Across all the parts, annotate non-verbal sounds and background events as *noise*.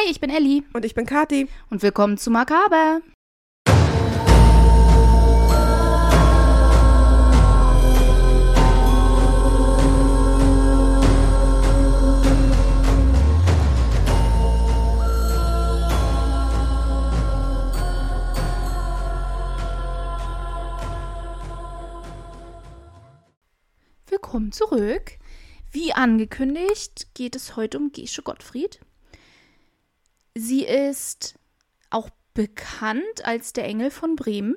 Hi, ich bin Elli Und ich bin Kati. und willkommen zu Makaber. Willkommen zurück. Wie angekündigt geht es heute um Gesche Gottfried. Sie ist auch bekannt als der Engel von Bremen.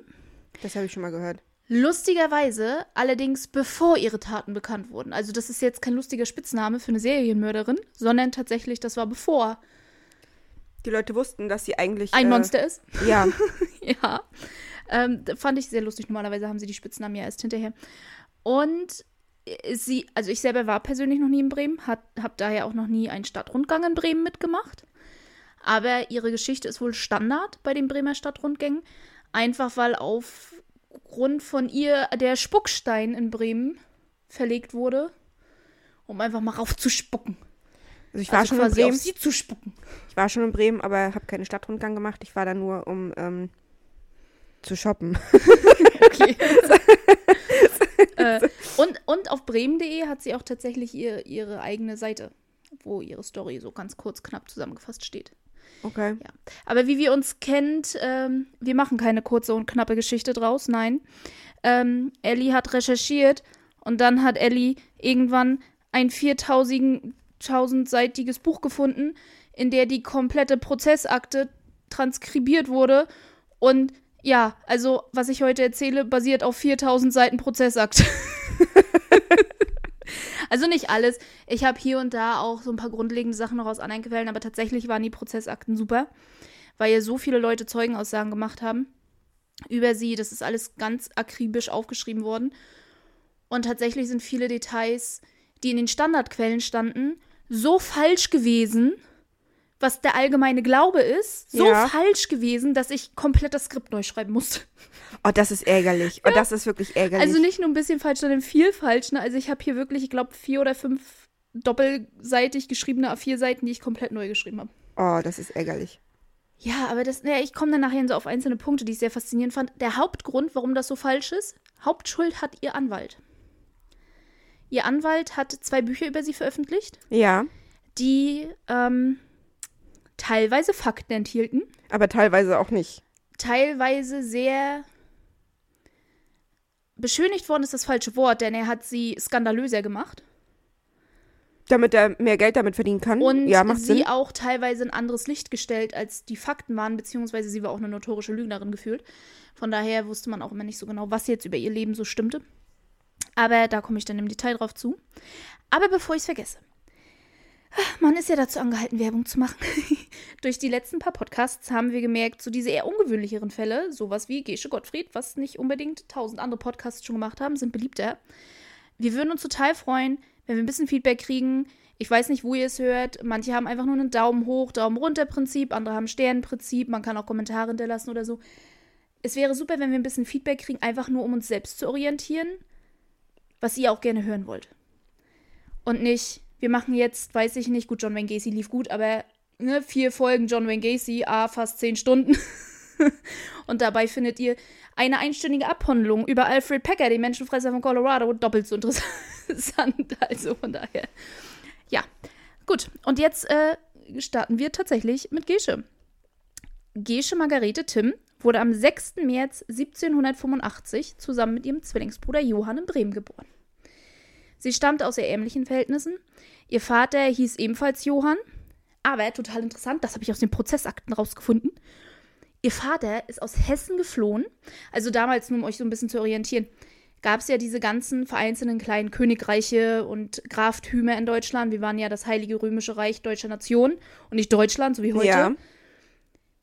Das habe ich schon mal gehört. Lustigerweise allerdings bevor ihre Taten bekannt wurden. Also das ist jetzt kein lustiger Spitzname für eine Serienmörderin, sondern tatsächlich, das war bevor Die Leute wussten, dass sie eigentlich. ein äh, Monster ist. *laughs* Ja. *laughs* ja. Ähm, fand ich sehr lustig. Normalerweise haben sie die Spitznamen ja erst hinterher. Und äh, sie, also ich selber war persönlich noch nie in Bremen, habe daher auch noch nie einen Stadtrundgang in Bremen mitgemacht. Aber ihre Geschichte ist wohl Standard bei den Bremer Stadtrundgängen. Einfach weil aufgrund von ihr der Spuckstein in Bremen verlegt wurde, um einfach mal raufzuspucken. Also ich war also schon in quasi auf Bremen. sie zu spucken. Ich war schon in Bremen, aber habe keinen Stadtrundgang gemacht. Ich war da nur, um ähm, zu shoppen. *laughs* Okay. *laughs* äh, und, und auf bremen.de hat sie auch tatsächlich ihr, ihre eigene Seite, wo ihre Story so ganz kurz, knapp zusammengefasst steht. Okay. Ja. Aber wie wir uns kennt, ähm, wir machen keine kurze und knappe Geschichte draus, nein. Ähm, Ellie hat recherchiert und dann hat Ellie irgendwann ein 4000-seitiges Buch gefunden, in der die komplette Prozessakte transkribiert wurde. Und ja, also was ich heute erzähle, basiert auf 4000 Seiten Prozessakt. *laughs* also nicht alles. Ich habe hier und da auch so ein paar grundlegende Sachen noch aus anderen Quellen, aber tatsächlich waren die Prozessakten super, weil ja so viele Leute Zeugenaussagen gemacht haben über sie. Das ist alles ganz akribisch aufgeschrieben worden. Und tatsächlich sind viele Details, die in den Standardquellen standen, so falsch gewesen, was der allgemeine Glaube ist, so Ja. falsch gewesen, dass ich komplett das Skript neu schreiben musste. Oh, das ist ärgerlich. Oh, das ist wirklich ärgerlich. Also nicht nur ein bisschen falsch, sondern viel falsch. Ne? Also ich habe hier wirklich, ich glaube, vier oder fünf doppelseitig geschriebene A4-Seiten, die ich komplett neu geschrieben habe. oh, das ist ärgerlich. Ja, aber das, ja, ich komme dann nachher so auf einzelne Punkte, die ich sehr faszinierend fand. Der Hauptgrund, warum das so falsch ist, Hauptschuld hat ihr Anwalt. Ihr Anwalt hat zwei Bücher über sie veröffentlicht, Ja, die ähm, teilweise Fakten enthielten, aber teilweise auch nicht. teilweise sehr beschönigt worden ist das falsche Wort, denn er hat sie skandalöser gemacht. Damit er mehr Geld damit verdienen kann. Und ja, macht sie Sinn. auch teilweise in anderes Licht gestellt, als die Fakten waren, beziehungsweise sie war auch eine notorische Lügnerin gefühlt. Von daher wusste man auch immer nicht so genau, was jetzt über ihr Leben so stimmte. Aber da komme ich dann im Detail drauf zu. Aber bevor ich es vergesse. Man ist ja dazu angehalten, Werbung zu machen. *laughs* Durch die letzten paar Podcasts haben wir gemerkt, so diese eher ungewöhnlicheren Fälle, sowas wie Gesche Gottfried, was nicht unbedingt tausend andere Podcasts schon gemacht haben, sind beliebter. Wir würden uns total freuen, wenn wir ein bisschen Feedback kriegen. Ich weiß nicht, wo ihr es hört. Manche haben einfach nur einen Daumen hoch, Daumen runter Prinzip, andere haben Sternenprinzip. Man kann auch Kommentare hinterlassen oder so. Es wäre super, wenn wir ein bisschen Feedback kriegen, einfach nur um uns selbst zu orientieren, was ihr auch gerne hören wollt. Und nicht, wir machen jetzt, weiß ich nicht, gut, John Wayne Gacy lief gut, aber ne, vier Folgen John Wayne Gacy, a fast zehn Stunden. *laughs* Und dabei findet ihr eine einstündige Abhandlung über Alfred Packer, den Menschenfresser von Colorado, doppelt so interessant. *laughs* Also von daher. Ja, gut. Und jetzt äh, starten wir tatsächlich mit Gesche. Gesche Margarete Tim wurde am 6. März 1785 zusammen mit ihrem Zwillingsbruder Johann in Bremen geboren. Sie stammt aus sehr ärmlichen Verhältnissen. Ihr Vater hieß ebenfalls Johann, aber total interessant, das habe ich aus den Prozessakten rausgefunden. Ihr Vater ist aus Hessen geflohen. Also damals, nur um euch so ein bisschen zu orientieren, gab es ja diese ganzen vereinzelten kleinen Königreiche und Graftümer in Deutschland. Wir waren ja das Heilige Römische Reich deutscher Nation und nicht Deutschland, so wie heute. Ja.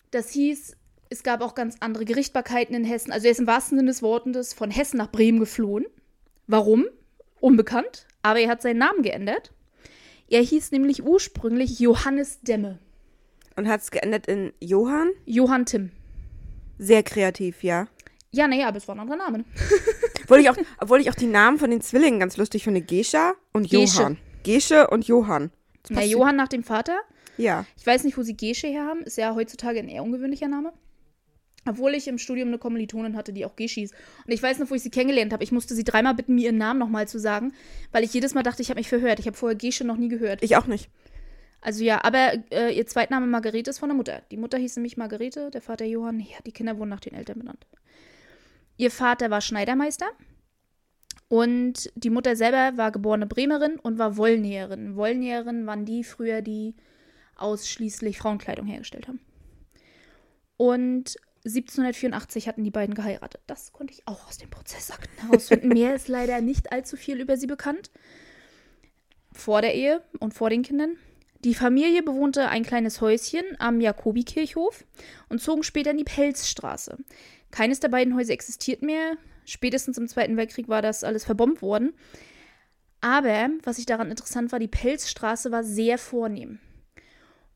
Das hieß, es gab auch ganz andere Gerichtbarkeiten in Hessen. Also er ist im wahrsten Sinne des Wortes von Hessen nach Bremen geflohen. Warum? Unbekannt. Aber er hat seinen Namen geändert. Er hieß nämlich ursprünglich Johannes Demme. Und hat es geändert in Johann. Johann Tim. Sehr kreativ, ja. Ja, naja, aber es war ein anderer Name. *laughs* Obwohl ich, auch, obwohl ich auch die Namen von den Zwillingen ganz lustig finde. Gescha und Gesche. Johann. Gesche und Johann. Na, Johann nach dem Vater Ja. Ich weiß nicht, wo sie Gesche her haben. Ist ja heutzutage ein eher ungewöhnlicher Name. Obwohl ich im Studium eine Kommilitonin hatte, die auch Gesche hieß. Und ich weiß noch, wo ich sie kennengelernt habe. Ich musste sie dreimal bitten, mir ihren Namen nochmal zu sagen, weil ich jedes Mal dachte, ich habe mich verhört. Ich habe vorher Gesche noch nie gehört. Ich auch nicht. Also ja, aber äh, ihr Zweitname Margarete ist von der Mutter. Die Mutter hieß nämlich Margarete, der Vater Johann. Ja, die Kinder wurden nach den Eltern benannt. Ihr Vater war Schneidermeister und die Mutter selber war geborene Bremerin und war Wollnäherin. Wollnäherin waren die früher, die ausschließlich Frauenkleidung hergestellt haben. Und 1784 hatten die beiden geheiratet. Das konnte ich auch aus dem Prozessakten herausfinden. *laughs* Mehr ist leider nicht allzu viel über sie bekannt. Vor der Ehe und vor den Kindern. Die Familie bewohnte ein kleines Häuschen am Jakobikirchhof und zogen später in die Pelzstraße. Keines der beiden Häuser existiert mehr. Spätestens im Zweiten Weltkrieg war das alles verbombt worden. Aber was ich daran interessant war, die Pelzstraße war sehr vornehm.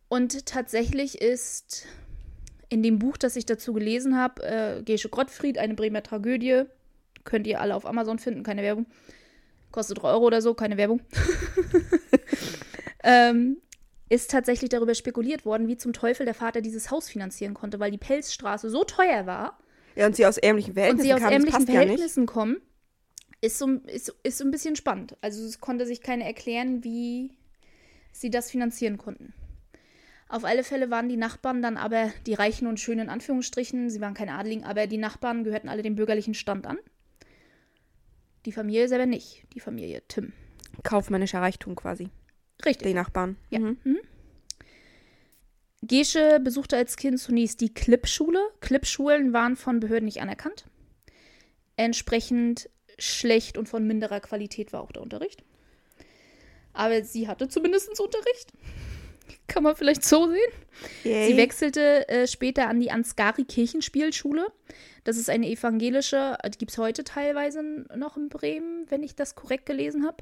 Und tatsächlich ist in dem Buch, das ich dazu gelesen habe, äh, Gesche Gottfried, eine Bremer Tragödie, könnt ihr alle auf Amazon finden, keine Werbung. Kostet 3 Euro oder so, keine Werbung. *laughs* ähm, ist tatsächlich darüber spekuliert worden, wie zum Teufel der Vater dieses Haus finanzieren konnte, weil die Pelzstraße so teuer war Ja, und sie aus ärmlichen und Verhältnissen sie aus ärmlichen. Verhältnissen kommen, ist so, ist, ist so ein bisschen spannend. Also es konnte sich keiner erklären, wie sie das finanzieren konnten. Auf alle Fälle waren die Nachbarn dann aber die Reichen und Schönen in Anführungsstrichen. Sie waren keine Adligen, aber die Nachbarn gehörten alle dem bürgerlichen Stand an. Die Familie selber nicht. Die Familie Tim. Kaufmännischer Reichtum quasi. Richtig. Die Nachbarn. Ja. Mhm. Mhm. Gesche besuchte als Kind zunächst die Klippschule. Klippschulen waren von Behörden nicht anerkannt. Entsprechend schlecht und von minderer Qualität war auch der Unterricht. Aber sie hatte zumindest Unterricht. Kann man vielleicht so sehen. Yay. Sie wechselte äh, später an die Ansgari Kirchenspielschule. Das ist eine evangelische, die gibt es heute teilweise noch in Bremen, wenn ich das korrekt gelesen habe.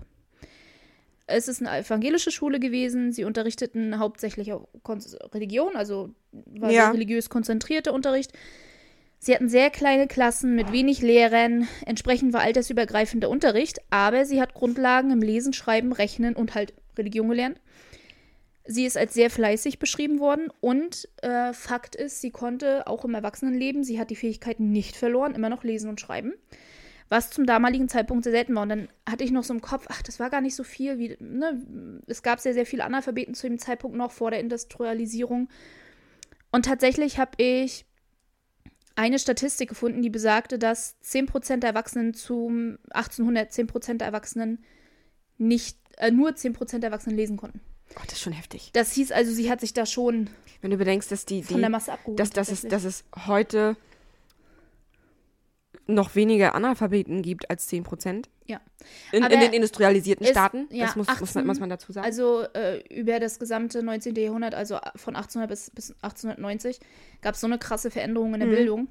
Es ist eine evangelische Schule gewesen. Sie unterrichteten hauptsächlich auch Kon Religion, also war Ja. religiös konzentrierter Unterricht. Sie hatten sehr kleine Klassen mit wenig Lehrern. Entsprechend war altersübergreifender Unterricht, aber sie hat Grundlagen im Lesen, Schreiben, Rechnen und halt Religion gelernt. Sie ist als sehr fleißig beschrieben worden und äh, Fakt ist, sie konnte auch im Erwachsenenleben, sie hat die Fähigkeiten nicht verloren, immer noch lesen und schreiben, was zum damaligen Zeitpunkt sehr selten war. Und dann hatte ich noch so im Kopf, ach, das war gar nicht so viel, wie, ne, es gab sehr, sehr viele Analphabeten zu dem Zeitpunkt noch vor der Industrialisierung. Und tatsächlich habe ich eine Statistik gefunden, die besagte, dass 10% der Erwachsenen zum 1800 10% der Erwachsenen nicht, äh, nur 10% der Erwachsenen lesen konnten. Oh, das ist schon heftig. Das hieß also, sie hat sich da schon Wenn du bedenkst, dass die, von die der Masse abgeholt. dass, dass, es, dass es heute noch weniger Analphabeten gibt als 10 Prozent. Ja. In, in den industrialisierten es- Staaten. ja, das muss, muss, 18 man, muss man dazu sagen. Also äh, über das gesamte 19. Jahrhundert, also von 1800 bis, bis 1890, gab es so eine krasse Veränderung in der Mhm. Bildung,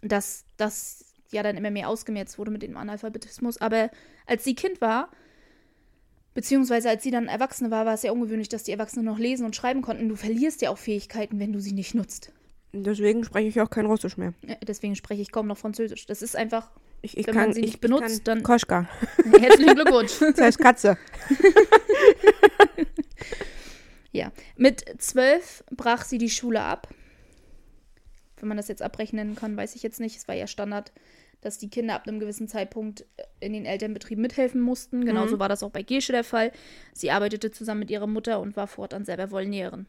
dass das ja dann immer mehr ausgemerzt wurde mit dem Analphabetismus. Aber als sie Kind war, beziehungsweise als sie dann Erwachsene war, war es ja ungewöhnlich, dass die Erwachsenen noch lesen und schreiben konnten. Du verlierst ja auch Fähigkeiten, wenn du sie nicht nutzt. Deswegen spreche ich auch kein Russisch mehr. Äh, Deswegen spreche ich kaum noch Französisch. Das ist einfach Ich, ich Wenn kann, man sie ich, nicht ich benutzt, dann- Koschka. herzlichen Glückwunsch. *laughs* Das heißt Katze. *laughs* Ja, mit zwölf brach sie die Schule ab. Wenn man das jetzt abrechnen kann, weiß ich jetzt nicht. Es war ja Standard, dass die Kinder ab einem gewissen Zeitpunkt in den Elternbetrieben mithelfen mussten. Genauso war das auch bei Gesche der Fall. Sie arbeitete zusammen mit ihrer Mutter und war fortan selber Wollnäherin.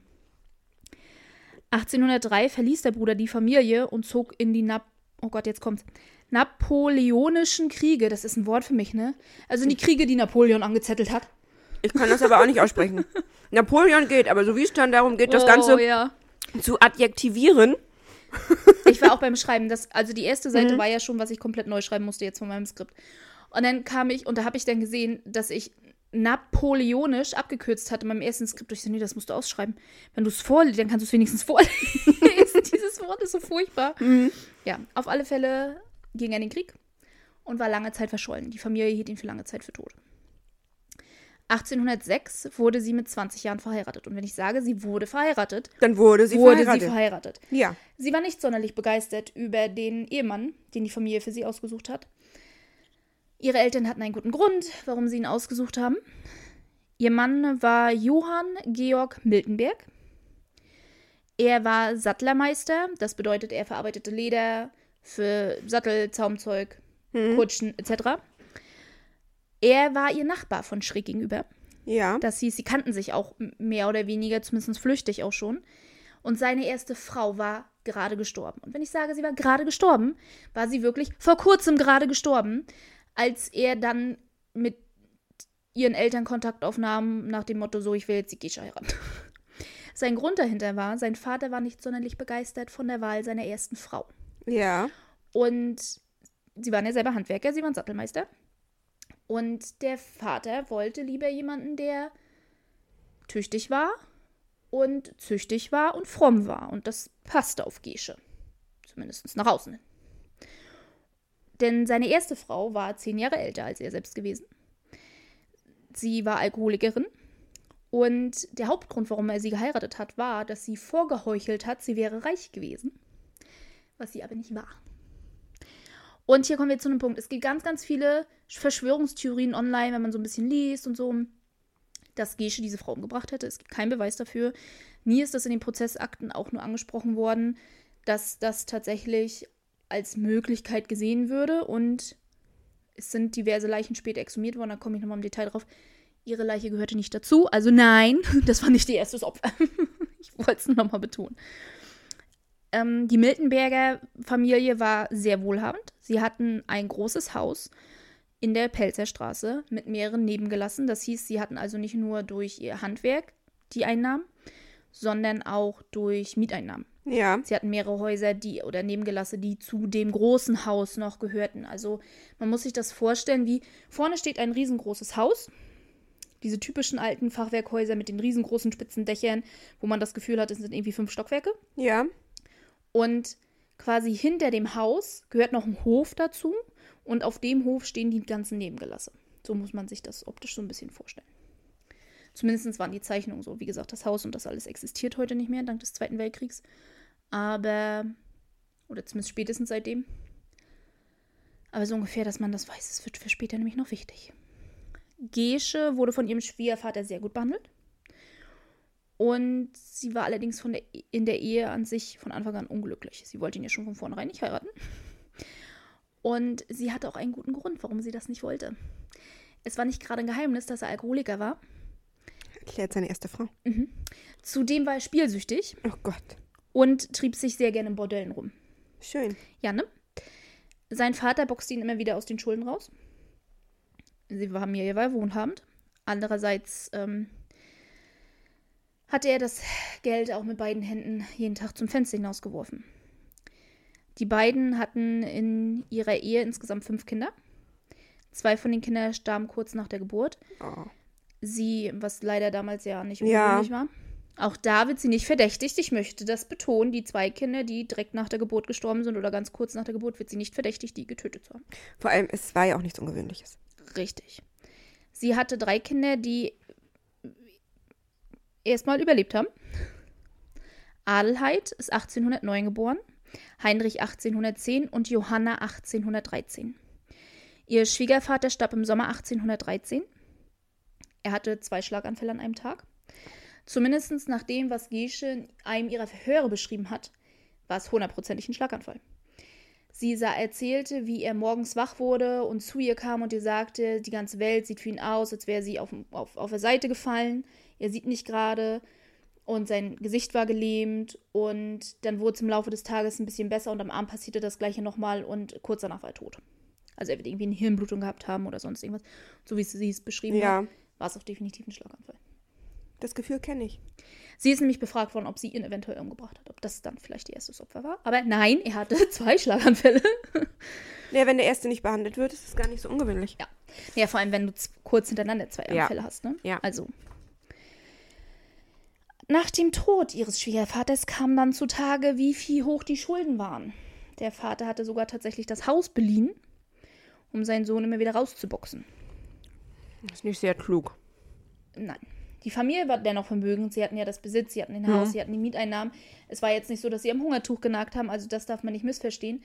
1803 verließ der Bruder die Familie und zog in die Nap oh Gott, jetzt kommt's. Napoleonischen Kriege. Das ist ein Wort für mich, ne? Also in die Kriege, die Napoleon angezettelt hat. Ich kann das aber auch nicht aussprechen. *laughs* Napoleon geht, aber so wie es dann darum geht, das oh, Ganze ja. zu adjektivieren. Ich war auch beim Schreiben. Das, also die erste Mhm. Seite war ja schon, was ich komplett neu schreiben musste jetzt von meinem Skript. Und dann kam ich, und da habe ich dann gesehen, dass ich napoleonisch abgekürzt hatte in meinem ersten Skript. Ich so, nee, das musst du ausschreiben. Wenn du es vorliest, dann kannst du es wenigstens vorlesen. *laughs* Dieses Wort ist so furchtbar. Mhm. Ja, auf alle Fälle ging er in den Krieg und war lange Zeit verschollen. Die Familie hielt ihn für lange Zeit für tot. 1806 wurde sie mit 20 Jahren verheiratet. Und wenn ich sage, sie wurde verheiratet, Dann wurde sie wurde verheiratet. sie verheiratet. ja. Sie war nicht sonderlich begeistert über den Ehemann, den die Familie für sie ausgesucht hat. Ihre Eltern hatten einen guten Grund, warum sie ihn ausgesucht haben. Ihr Mann war Johann Georg Miltenberg. Er war Sattlermeister, das bedeutet, er verarbeitete Leder für Sattel, Zaumzeug, Mhm. Kutschen etc. Er war ihr Nachbar von schräg gegenüber. Ja. Das hieß, sie kannten sich auch mehr oder weniger, zumindest flüchtig auch schon. Und seine erste Frau war gerade gestorben. Und wenn ich sage, sie war gerade gestorben, war sie wirklich vor kurzem gerade gestorben, als er dann mit ihren Eltern Kontakt aufnahm, nach dem Motto, so, ich will jetzt die Gesche heiraten. *laughs* Sein Grund dahinter war, sein Vater war nicht sonderlich begeistert von der Wahl seiner ersten Frau. Ja. Und sie waren ja selber Handwerker, sie waren Sattelmeister. Und der Vater wollte lieber jemanden, der tüchtig war und züchtig war und fromm war. Und das passte auf Gesche. Zumindest nach außen. Denn seine erste Frau war zehn Jahre älter als er selbst gewesen. Sie war Alkoholikerin. Und der Hauptgrund, warum er sie geheiratet hat, war, dass sie vorgeheuchelt hat, sie wäre reich gewesen. Was sie aber nicht war. Und hier kommen wir zu einem Punkt. Es gibt ganz, ganz viele Verschwörungstheorien online, wenn man so ein bisschen liest und so, dass Gesche diese Frau umgebracht hätte. Es gibt keinen Beweis dafür. Nie ist das in den Prozessakten auch nur angesprochen worden, dass das tatsächlich als Möglichkeit gesehen würde. Und es sind diverse Leichen später exhumiert worden. Da komme ich nochmal im Detail drauf. Ihre Leiche gehörte nicht dazu. Also nein, *laughs* das war nicht ihr erstes Opfer. *laughs* ich wollte es nur nochmal betonen. Ähm, die Miltenberger Familie war sehr wohlhabend. Sie hatten ein großes Haus in der Pelzerstraße mit mehreren Nebengelassen. Das hieß, sie hatten also nicht nur durch ihr Handwerk die Einnahmen, sondern auch durch Mieteinnahmen. Ja. Sie hatten mehrere Häuser, die oder Nebengelasse, die zu dem großen Haus noch gehörten. Also man muss sich das vorstellen, wie vorne steht ein riesengroßes Haus. Diese typischen alten Fachwerkhäuser mit den riesengroßen spitzen Dächern, wo man das Gefühl hat, es sind irgendwie fünf Stockwerke. Ja. Und quasi hinter dem Haus gehört noch ein Hof dazu. Und auf dem Hof stehen die ganzen Nebengelasse. So muss man sich das optisch so ein bisschen vorstellen. Zumindest waren die Zeichnungen so. Wie gesagt, das Haus und das alles existiert heute nicht mehr, dank des Zweiten Weltkriegs. Aber, oder zumindest spätestens seitdem. Aber so ungefähr, dass man das weiß, es wird für später nämlich noch wichtig. Gesche wurde von ihrem Schwiegervater sehr gut behandelt. Und sie war allerdings von der, in der Ehe an sich von Anfang an unglücklich. Sie wollte ihn ja schon von vornherein nicht heiraten. Und sie hatte auch einen guten Grund, warum sie das nicht wollte. Es war nicht gerade ein Geheimnis, dass er Alkoholiker war. Erklärt seine erste Frau. Zudem war er spielsüchtig Oh Gott. und trieb sich sehr gerne in Bordellen rum. Schön. Ja, ne? Sein Vater boxte ihn immer wieder aus den Schulden raus. Sie war Familie war wohnhabend. Andererseits ähm, hatte er das Geld auch mit beiden Händen jeden Tag zum Fenster hinausgeworfen. Die beiden hatten in ihrer Ehe insgesamt fünf Kinder. Zwei von den Kindern starben kurz nach der Geburt. Oh. Sie, was leider damals ja nicht Ja. ungewöhnlich war. Auch da wird sie nicht verdächtigt. Ich möchte das betonen. Die zwei Kinder, die direkt nach der Geburt gestorben sind oder ganz kurz nach der Geburt, wird sie nicht verdächtigt, die getötet zu haben. Vor allem, es war ja auch nichts Ungewöhnliches. Richtig. Sie hatte drei Kinder, die erstmal überlebt haben. Adelheid ist 1809 geboren, Heinrich 1810 und Johanna 1813. Ihr Schwiegervater starb im Sommer 1813. Er hatte zwei Schlaganfälle an einem Tag. Zumindest nach dem, was Gesche in einem ihrer Verhöre beschrieben hat, war es hundertprozentig ein Schlaganfall. Sie sah, erzählte, wie er morgens wach wurde und zu ihr kam und ihr sagte, die ganze Welt sieht für ihn aus, als wäre sie auf, auf, auf der Seite gefallen. Er sieht nicht gerade und sein Gesicht war gelähmt und dann wurde es im Laufe des Tages ein bisschen besser und am Abend passierte das gleiche nochmal und kurz danach war er tot. Also er wird irgendwie eine Hirnblutung gehabt haben oder sonst irgendwas. So wie sie es beschrieben Ja. hat, war es auch definitiv ein Schlaganfall. Das Gefühl kenne ich. Sie ist nämlich befragt worden, ob sie ihn eventuell umgebracht hat, ob das dann vielleicht ihr erstes Opfer war. Aber nein, er hatte *laughs* zwei Schlaganfälle. Ja, wenn der erste nicht behandelt wird, ist es gar nicht so ungewöhnlich. Ja. Ja, vor allem, wenn du kurz hintereinander zwei Ja. Anfälle hast, ne? Ja. Also. Nach dem Tod ihres Schwiegervaters kam dann zutage, wie viel hoch die Schulden waren. Der Vater hatte sogar tatsächlich das Haus beliehen, um seinen Sohn immer wieder rauszuboxen. Das ist nicht sehr klug. Nein. Die Familie war dennoch vermögend. Sie hatten ja das Besitz, sie hatten den Mhm. Haus, sie hatten die Mieteinnahmen. Es war jetzt nicht so, dass sie am Hungertuch genagt haben, also das darf man nicht missverstehen.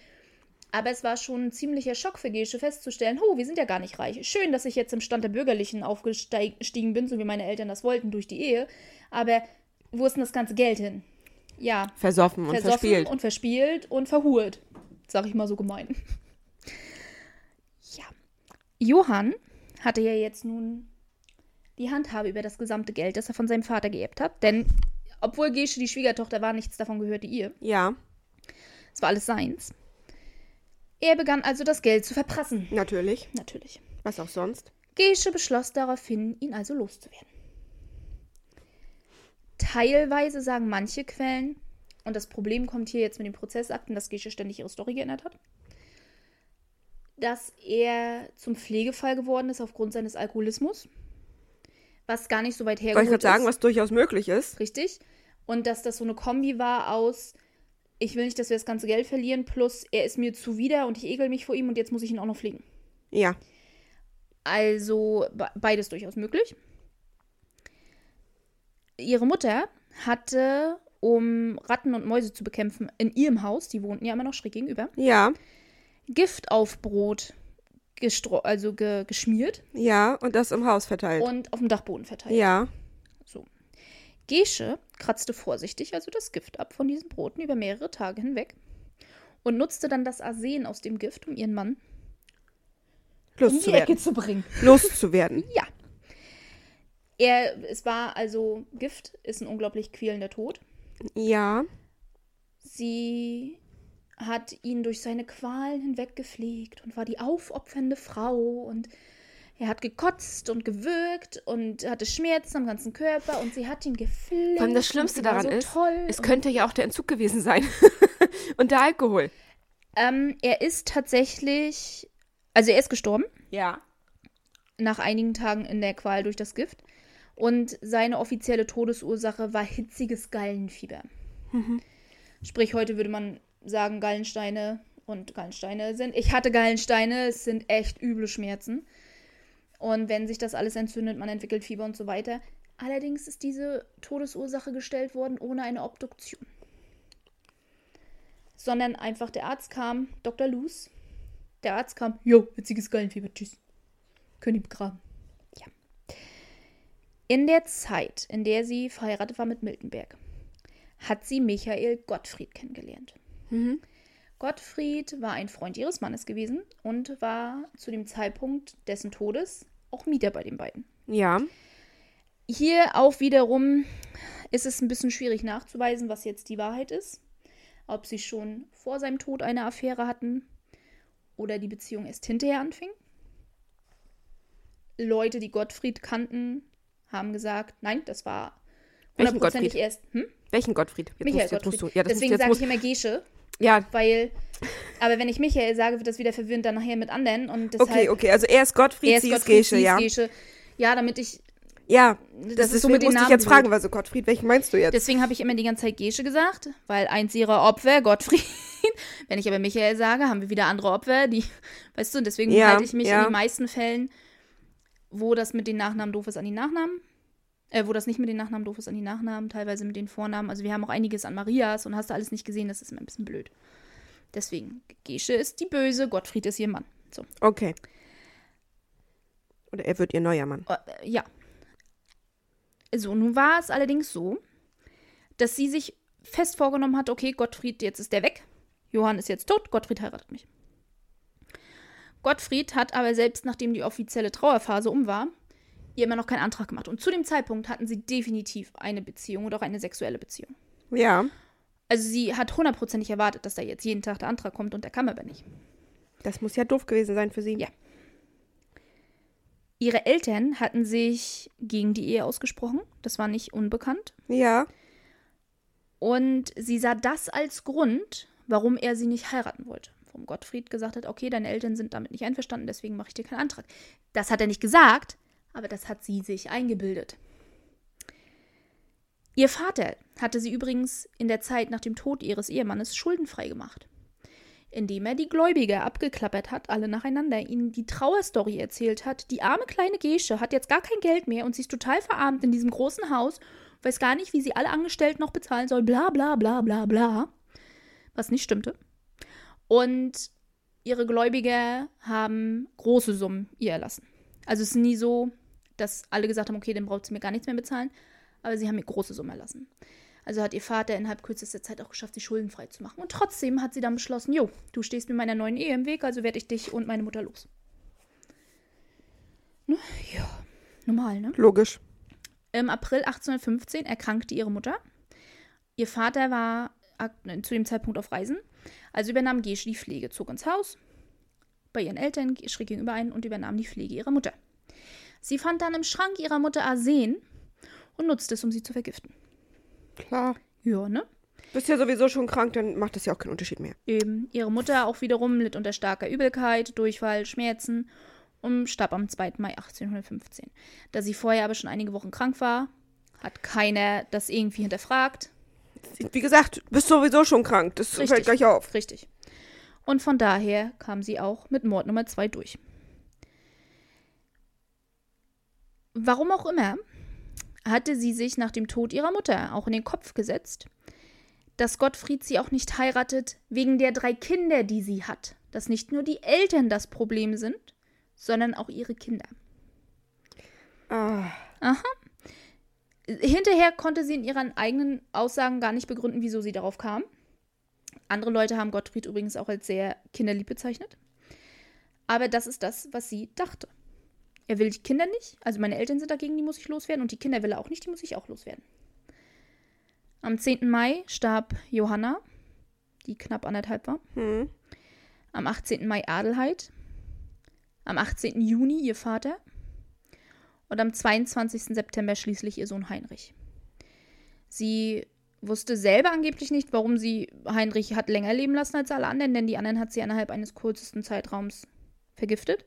Aber es war schon ein ziemlicher Schock für Gesche festzustellen, oh, wir sind ja gar nicht reich. Schön, dass ich jetzt im Stand der Bürgerlichen aufgestiegen bin, so wie meine Eltern das wollten, durch die Ehe. Aber wo ist denn das ganze Geld hin? Ja, Versoffen und versoffen verspielt. und verspielt und verhurt. Sag ich mal so gemein. Ja. Johann hatte ja jetzt nun die Handhabe über das gesamte Geld, das er von seinem Vater geerbt hat. Denn, obwohl Gesche die Schwiegertochter war, nichts davon gehörte ihr. ja, Es war alles seins. Er begann also das Geld zu verprassen. natürlich. Natürlich. Was auch sonst. Gesche beschloss daraufhin, ihn also loszuwerden. Teilweise sagen manche Quellen, und das Problem kommt hier jetzt mit den Prozessakten, dass Gesche ständig ihre Story geändert hat, dass er zum Pflegefall geworden ist aufgrund seines Alkoholismus, was gar nicht so weit Wollte ich hergeholt gerade sagen, ist. was durchaus möglich ist. Richtig. Und dass das so eine Kombi war aus, ich will nicht, dass wir das ganze Geld verlieren, plus er ist mir zuwider und ich ekel mich vor ihm und jetzt muss ich ihn auch noch pflegen. Ja. Also be- beides durchaus möglich. Ihre Mutter hatte, um Ratten und Mäuse zu bekämpfen, in ihrem Haus, die wohnten ja immer noch schräg gegenüber, Ja. Gift auf Brot also ge geschmiert Ja. Und das im Haus verteilt. und auf dem Dachboden verteilt. ja. So. Gesche kratzte vorsichtig also das Gift ab von diesen Broten über mehrere Tage hinweg und nutzte dann das Arsen aus dem Gift, um ihren Mann um die Loszuwerden. Ecke zu bringen. Loszuwerden. Ja. Er, es war also Gift, ist ein unglaublich quälender Tod. Ja. Sie hat ihn durch seine Qualen hinweg gepflegt und war die aufopfernde Frau und er hat gekotzt und gewürgt und hatte Schmerzen am ganzen Körper und sie hat ihn gepflegt. Vor allem das und Schlimmste daran so ist, es und- könnte ja auch der Entzug gewesen sein. *laughs* Und der Alkohol. Ähm, er ist tatsächlich, also er ist gestorben Ja. nach einigen Tagen in der Qual durch das Gift. Und seine offizielle Todesursache war hitziges Gallenfieber. Sprich, heute würde man sagen, Gallensteine und Gallensteine sind. Ich hatte Gallensteine, es sind echt üble Schmerzen. Und wenn sich das alles entzündet, man entwickelt Fieber und so weiter. Allerdings ist diese Todesursache gestellt worden ohne eine Obduktion. Sondern einfach der Arzt kam, Dr. Luz. Der Arzt kam, jo, hitziges Gallenfieber, tschüss. Können die begraben. In der Zeit, in der sie verheiratet war mit Miltenberg, hat sie Michael Gottfried kennengelernt. Mhm. Gottfried war ein Freund ihres Mannes gewesen und war zu dem Zeitpunkt dessen Todes auch Mieter bei den beiden. Ja. Hier auch wiederum ist es ein bisschen schwierig nachzuweisen, was jetzt die Wahrheit ist. Ob sie schon vor seinem Tod eine Affäre hatten oder die Beziehung erst hinterher anfing. Leute, die Gottfried kannten, haben gesagt, nein, das war Welchen hundertprozentig Gottfried? erst. Hm? Welchen Gottfried? Jetzt Michael musst, Gottfried. musst du. Ja, Deswegen sage ich immer Gesche, ja. weil, aber wenn ich Michael sage, wird das wieder verwirrend dann nachher mit anderen und deshalb. Okay, okay. Also er ist Gottfried, Er ist sie ist Gottfried, Gesche, sie ist ja. Gesche. Ja, damit ich. Ja. Das, Das ist ist so mit musste Namen ich jetzt fragen, also Gottfried, welchen meinst du jetzt? Deswegen habe ich immer die ganze Zeit Gesche gesagt, weil eins ihrer Opfer, *laughs* Gottfried. Wenn ich aber Michael sage, haben wir wieder andere Opfer, die, weißt du, und deswegen Ja, halte ich mich ja. in den meisten Fällen, wo das mit den Nachnamen doof ist, an die Nachnamen. Äh, wo das nicht mit den Nachnamen doof ist, an die Nachnamen, teilweise mit den Vornamen. Also wir haben auch einiges an Marias und hast du alles nicht gesehen, das ist immer ein bisschen blöd. Deswegen, Gesche ist die Böse, Gottfried ist ihr Mann. So, Okay. Oder er wird ihr neuer Mann. äh, ja. So, nun war es allerdings so, dass sie sich fest vorgenommen hat, okay, Gottfried, jetzt ist der weg. Johann ist jetzt tot, Gottfried heiratet mich. Gottfried hat aber selbst nachdem die offizielle Trauerphase um war, ihr immer noch keinen Antrag gemacht. Und zu dem Zeitpunkt hatten sie definitiv eine Beziehung oder auch eine sexuelle Beziehung. Ja. Also sie hat hundertprozentig erwartet, dass da jetzt jeden Tag der Antrag kommt und der kam aber nicht. Das muss ja doof gewesen sein für sie. Ja. Ihre Eltern hatten sich gegen die Ehe ausgesprochen. Das war nicht unbekannt. Ja. Und sie sah das als Grund, warum er sie nicht heiraten wollte. Warum Gottfried gesagt hat, okay, deine Eltern sind damit nicht einverstanden, deswegen mache ich dir keinen Antrag. Das hat er nicht gesagt, aber das hat sie sich eingebildet. Ihr Vater hatte sie übrigens in der Zeit nach dem Tod ihres Ehemannes schuldenfrei gemacht, indem er die Gläubiger abgeklappert hat, alle nacheinander, ihnen die Trauerstory erzählt hat. Die arme kleine Gesche hat jetzt gar kein Geld mehr und sie ist total verarmt in diesem großen Haus, weiß gar nicht, wie sie alle Angestellten noch bezahlen soll, bla bla bla bla bla. Was nicht stimmte. Und ihre Gläubiger haben große Summen ihr erlassen. Also es ist nie so, dass alle gesagt haben, okay, dann braucht sie mir gar nichts mehr bezahlen, aber sie haben mir große Summen erlassen. Also hat ihr Vater innerhalb kürzester Zeit auch geschafft, sie schuldenfrei zu machen. Und trotzdem hat sie dann beschlossen, jo, du stehst mit meiner neuen Ehe im Weg, also werde ich dich und meine Mutter los. Ne? Ja, normal, ne? Logisch. Im April 1815 erkrankte ihre Mutter. Ihr Vater war zu dem Zeitpunkt auf Reisen, also übernahm Gesche die Pflege, zog ins Haus bei ihren Eltern, schräg gegenüber ein und übernahm die Pflege ihrer Mutter. Sie fand dann im Schrank ihrer Mutter Arsen und nutzte es, um sie zu vergiften. Klar. Ja, ne? Bist ja sowieso schon krank, dann macht das ja auch keinen Unterschied mehr. Eben. Ihre Mutter auch wiederum litt unter starker Übelkeit, Durchfall, Schmerzen und starb am 2. Mai 1815. Da sie vorher aber schon einige Wochen krank war, hat keiner das irgendwie hinterfragt. Wie gesagt, du bist sowieso schon krank. Das Richtig. fällt gleich auf. Richtig. Und von daher kam sie auch mit Mord Nummer 2 durch. Warum auch immer, hatte sie sich nach dem Tod ihrer Mutter auch in den Kopf gesetzt, dass Gottfried sie auch nicht heiratet wegen der drei Kinder, die sie hat. Dass nicht nur die Eltern das Problem sind, sondern auch ihre Kinder. Ah, Hinterher konnte sie in ihren eigenen Aussagen gar nicht begründen, wieso sie darauf kam. Andere Leute haben Gottfried übrigens auch als sehr kinderlieb bezeichnet. Aber das ist das, was sie dachte. Er will die Kinder nicht, also meine Eltern sind dagegen, die muss ich loswerden, und die Kinder will er auch nicht, die muss ich auch loswerden. Am 10. Mai starb Johanna, die knapp anderthalb war. hm. Am 18. Mai Adelheid. Am 18. Juni ihr Vater. Und am 22. September schließlich ihr Sohn Heinrich. Sie wusste selber angeblich nicht, warum sie Heinrich hat länger leben lassen als alle anderen, denn die anderen hat sie innerhalb eines kürzesten Zeitraums vergiftet.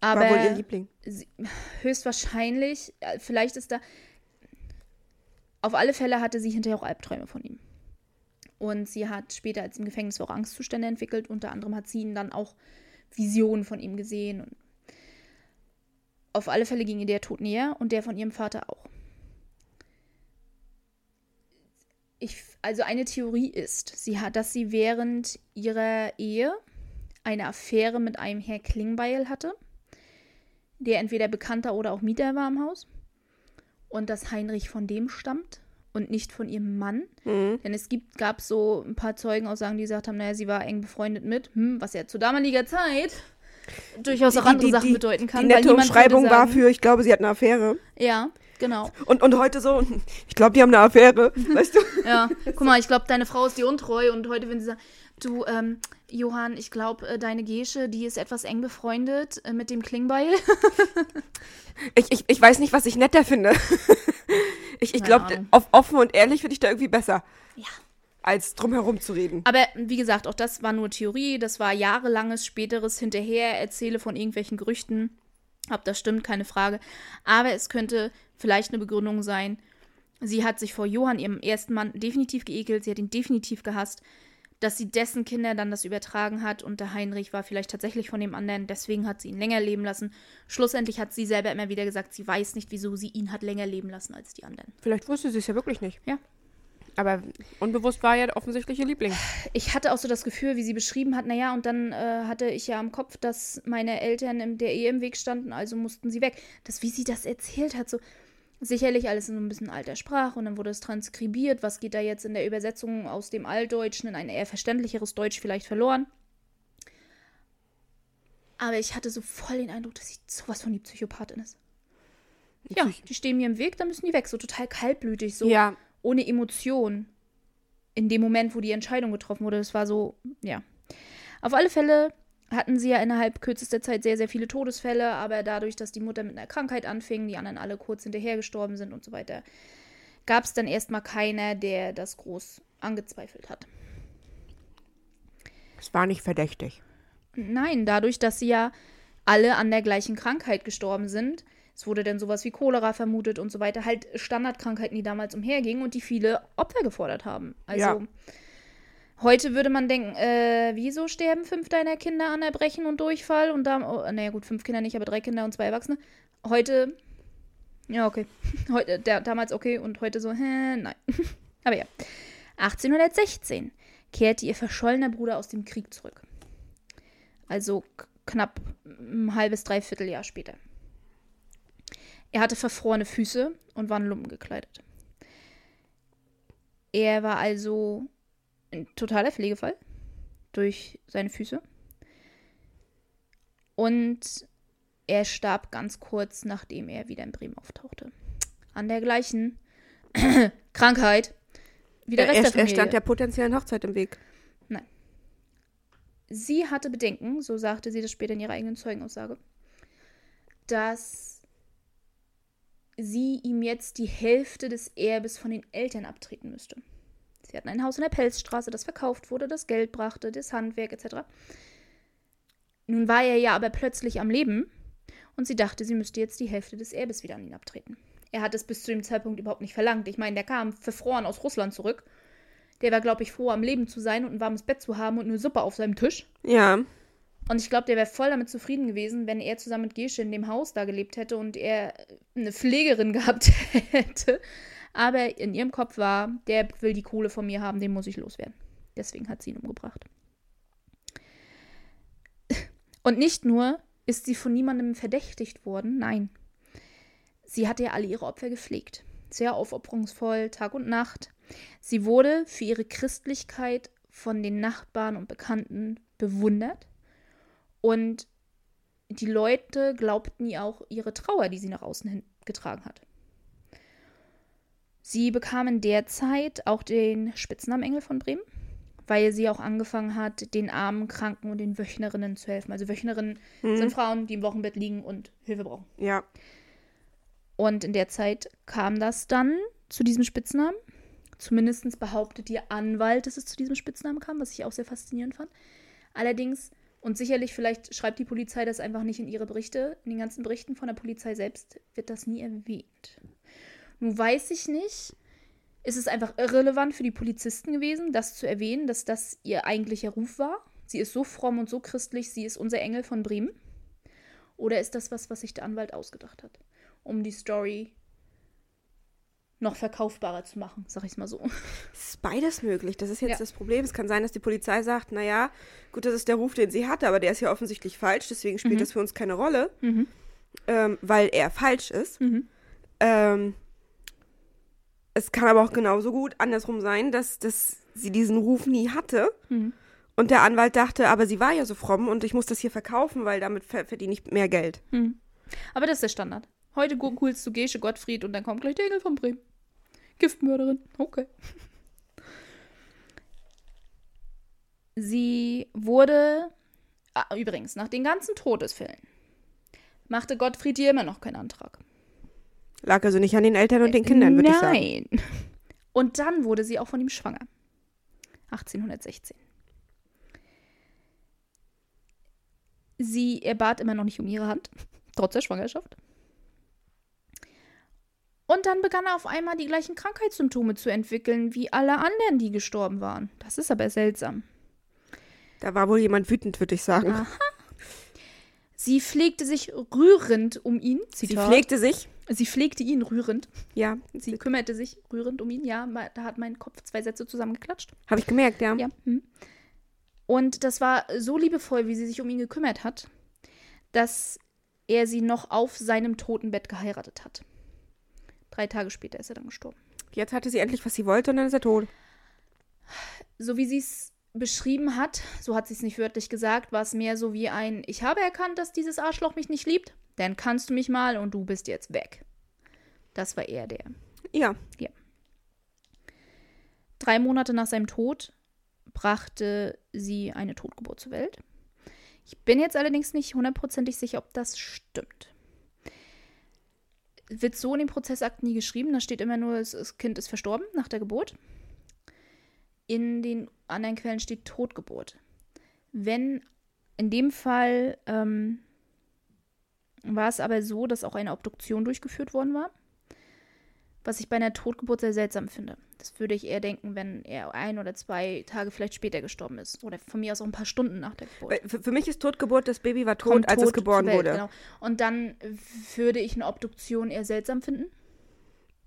Aber War wohl ihr Liebling. sie, höchstwahrscheinlich, äh, vielleicht ist da. Auf alle Fälle hatte sie hinterher auch Albträume von ihm. Und sie hat später, als im Gefängnis auch Angstzustände entwickelt. Unter anderem hat sie ihn dann auch Visionen von ihm gesehen. Und auf alle Fälle ging ihr der Tod näher und der von ihrem Vater auch. Ich, also eine Theorie ist, sie hat, dass sie während ihrer Ehe eine Affäre mit einem Herr Klingbeil hatte der entweder Bekannter oder auch Mieter war im Haus. Und dass Heinrich von dem stammt und nicht von ihrem Mann. Mhm. Denn es gibt, gab so ein paar Zeugenaussagen, die gesagt haben, naja, sie war eng befreundet mit, hm, was ja zu damaliger Zeit durchaus auch andere Sachen bedeuten kann. Die nette Umschreibung war für, ich glaube, sie hat eine Affäre. Ja, genau. Und, und heute so, *laughs* ich glaube, die haben eine Affäre. *laughs* Weißt du? Ja, guck mal, ich glaube, deine Frau ist dir untreu und heute, wenn sie sagt, du, ähm, Johann, ich glaube, äh, deine Gesche, die ist etwas eng befreundet äh, mit dem Klingbeil. *laughs* Ich, ich, ich weiß nicht, was ich netter finde. ich ich glaube, offen und ehrlich finde ich da irgendwie besser, ja. Als drumherum zu reden. Aber wie gesagt, auch das war nur Theorie, das war jahrelanges späteres Hinterher, erzähle von irgendwelchen Gerüchten. Ob das stimmt, keine Frage. Aber es könnte vielleicht eine Begründung sein. Sie hat sich vor Johann, ihrem ersten Mann, definitiv geekelt, sie hat ihn definitiv gehasst. Dass sie dessen Kinder dann das übertragen hat und der Heinrich war vielleicht tatsächlich von dem anderen, deswegen hat sie ihn länger leben lassen. Schlussendlich hat sie selber immer wieder gesagt, sie weiß nicht, wieso sie ihn hat länger leben lassen als die anderen. Vielleicht wusste sie es ja wirklich nicht. Ja. Aber unbewusst war ja offensichtlich ihr Liebling. ich hatte auch so das Gefühl, wie sie beschrieben hat, naja, und dann äh, hatte ich ja im Kopf, dass meine Eltern in der Ehe im Weg standen, also mussten sie weg. Das, wie sie das erzählt hat, so sicherlich alles in so ein bisschen alter Sprache und dann wurde es transkribiert. Was geht da jetzt in der Übersetzung aus dem Altdeutschen in ein eher verständlicheres Deutsch vielleicht verloren? Aber ich hatte so voll den Eindruck, dass sie sowas von die Psychopathin ist. Ja, die stehen mir im Weg, dann müssen die weg. So total kaltblütig, so Ja, ohne Emotion in dem Moment, wo die Entscheidung getroffen wurde. Das war so, ja. Auf alle Fälle hatten sie ja innerhalb kürzester Zeit sehr, sehr viele Todesfälle, aber dadurch, dass die Mutter mit einer Krankheit anfing, die anderen alle kurz hinterher gestorben sind und so weiter, gab es dann erstmal keiner, der das groß angezweifelt hat. es war nicht verdächtig. Nein, dadurch, dass sie ja alle an der gleichen Krankheit gestorben sind. Es wurde dann sowas wie Cholera vermutet und so weiter. Halt Standardkrankheiten, die damals umhergingen und die viele Opfer gefordert haben. Also Ja. heute würde man denken, äh, wieso sterben fünf deiner Kinder an Erbrechen und Durchfall? Und da, oh, naja gut, fünf Kinder nicht, aber drei Kinder und zwei Erwachsene. Heute, ja okay. *laughs* Heute, der, damals okay und heute so, hä, nein. *laughs* aber ja. 1816 kehrte ihr verschollener Bruder aus dem Krieg zurück. Also knapp ein halbes, dreiviertel Jahr später. Er hatte verfrorene Füße und war in Lumpen gekleidet. Er war also ein totaler Pflegefall durch seine Füße. Und er starb ganz kurz, nachdem er wieder in Bremen auftauchte. An der gleichen *coughs* Krankheit wie der er, Rest der er, er Familie. stand der potenziellen Hochzeit im Weg. Sie hatte Bedenken, so sagte sie das später in ihrer eigenen Zeugenaussage, dass sie ihm jetzt die Hälfte des Erbes von den Eltern abtreten müsste. Sie hatten ein Haus in der Pelzstraße, das verkauft wurde, das Geld brachte, das Handwerk etc. Nun war er ja aber plötzlich am Leben und sie dachte, sie müsste jetzt die Hälfte des Erbes wieder an ihn abtreten. Er hat es bis zu dem Zeitpunkt überhaupt nicht verlangt. Ich meine, der kam verfroren aus Russland zurück. Der war, glaube ich, froh, am Leben zu sein und ein warmes Bett zu haben und eine Suppe auf seinem Tisch. Ja. Und ich glaube, der wäre voll damit zufrieden gewesen, wenn er zusammen mit Gesche in dem Haus da gelebt hätte und er eine Pflegerin *laughs* gehabt hätte. Aber in ihrem Kopf war, der will die Kohle von mir haben, den muss ich loswerden. Deswegen hat sie ihn umgebracht. Und nicht nur ist sie von niemandem verdächtigt worden, nein. Sie hatte ja alle ihre Opfer gepflegt. Sehr aufopferungsvoll, Tag und Nacht. Sie wurde für ihre Christlichkeit von den Nachbarn und Bekannten bewundert. Und die Leute glaubten ihr auch ihre Trauer, die sie nach außen hin getragen hat. Sie bekam in der Zeit auch den Spitznamen Engel von Bremen, weil sie auch angefangen hat, den armen, Kranken und den Wöchnerinnen zu helfen. Also Wöchnerinnen sind Frauen, die im Wochenbett liegen und Hilfe brauchen. Ja. Und in der Zeit kam das dann zu diesem Spitznamen. Zumindest behauptet ihr Anwalt, dass es zu diesem Spitznamen kam, was ich auch sehr faszinierend fand. Allerdings, und sicherlich, vielleicht schreibt die Polizei das einfach nicht in ihre Berichte, in den ganzen Berichten von der Polizei selbst wird das nie erwähnt. Nun weiß ich nicht, ist es einfach irrelevant für die Polizisten gewesen, das zu erwähnen, dass das ihr eigentlicher Ruf war? Sie ist so fromm und so christlich, sie ist unser Engel von Bremen? Oder ist das was, was sich der Anwalt ausgedacht hat, um die Story noch verkaufbarer zu machen, sag ich mal so. Es ist beides möglich. Das ist jetzt Ja. das Problem. Es kann sein, dass die Polizei sagt, naja, gut, das ist der Ruf, den sie hatte, aber der ist ja offensichtlich falsch, deswegen spielt das für uns keine Rolle, Mhm. ähm, weil er falsch ist. Mhm. Ähm, es kann aber auch genauso gut andersrum sein, dass, dass sie diesen Ruf nie hatte Mhm. und der Anwalt dachte, aber sie war ja so fromm und ich muss das hier verkaufen, weil damit ver verdiene ich mehr Geld. Mhm. Aber das ist der Standard. Heute googelst du Gesche Gottfried und dann kommt gleich der Engel von Bremen. Giftmörderin. Okay. Sie wurde. Ah, übrigens, nach den ganzen Todesfällen machte Gottfried ihr immer noch keinen Antrag. Lag also nicht an den Eltern und den Kindern, würde ich sagen. Nein. Und dann wurde sie auch von ihm schwanger. 1816. Sie, er bat immer noch nicht um ihre Hand, *laughs* trotz der Schwangerschaft. Und dann begann er auf einmal die gleichen Krankheitssymptome zu entwickeln wie alle anderen, die gestorben waren. Das ist aber seltsam. Da war wohl jemand wütend, würde ich sagen. Aha. Sie pflegte sich rührend um ihn. Sie Zitat. pflegte sich. Sie pflegte ihn rührend. Ja, Sie kümmerte sich rührend um ihn. Ja, da hat mein Kopf zwei Sätze zusammengeklatscht. habe ich gemerkt, ja. Ja. hm. Und das war so liebevoll, wie sie sich um ihn gekümmert hat, dass er sie noch auf seinem Totenbett geheiratet hat. Drei Tage später ist er dann gestorben. Jetzt hatte sie endlich, was sie wollte und dann ist er tot. So wie sie es beschrieben hat, so hat sie es nicht wörtlich gesagt, war es mehr so wie ein, ich habe erkannt, dass dieses Arschloch mich nicht liebt, dann kannst du mich mal und du bist jetzt weg. Das war eher der. Ja. Drei Monate nach seinem Tod brachte sie eine Totgeburt zur Welt. Ich bin jetzt allerdings nicht hundertprozentig sicher, ob das stimmt. Wird so in den Prozessakten nie geschrieben. Da steht immer nur, das Kind ist verstorben nach der Geburt. In den anderen Quellen steht Totgeburt. Wenn in dem Fall ähm, war es aber so, dass auch eine Obduktion durchgeführt worden war. Was ich bei einer Totgeburt sehr seltsam finde. Das würde ich eher denken, wenn er ein oder zwei Tage vielleicht später gestorben ist. Oder von mir aus auch ein paar Stunden nach der Geburt. Für, für mich ist Totgeburt, das Baby war tot, Kommt als tot es geboren Welt, wurde. Genau. Und dann würde ich eine Obduktion eher seltsam finden.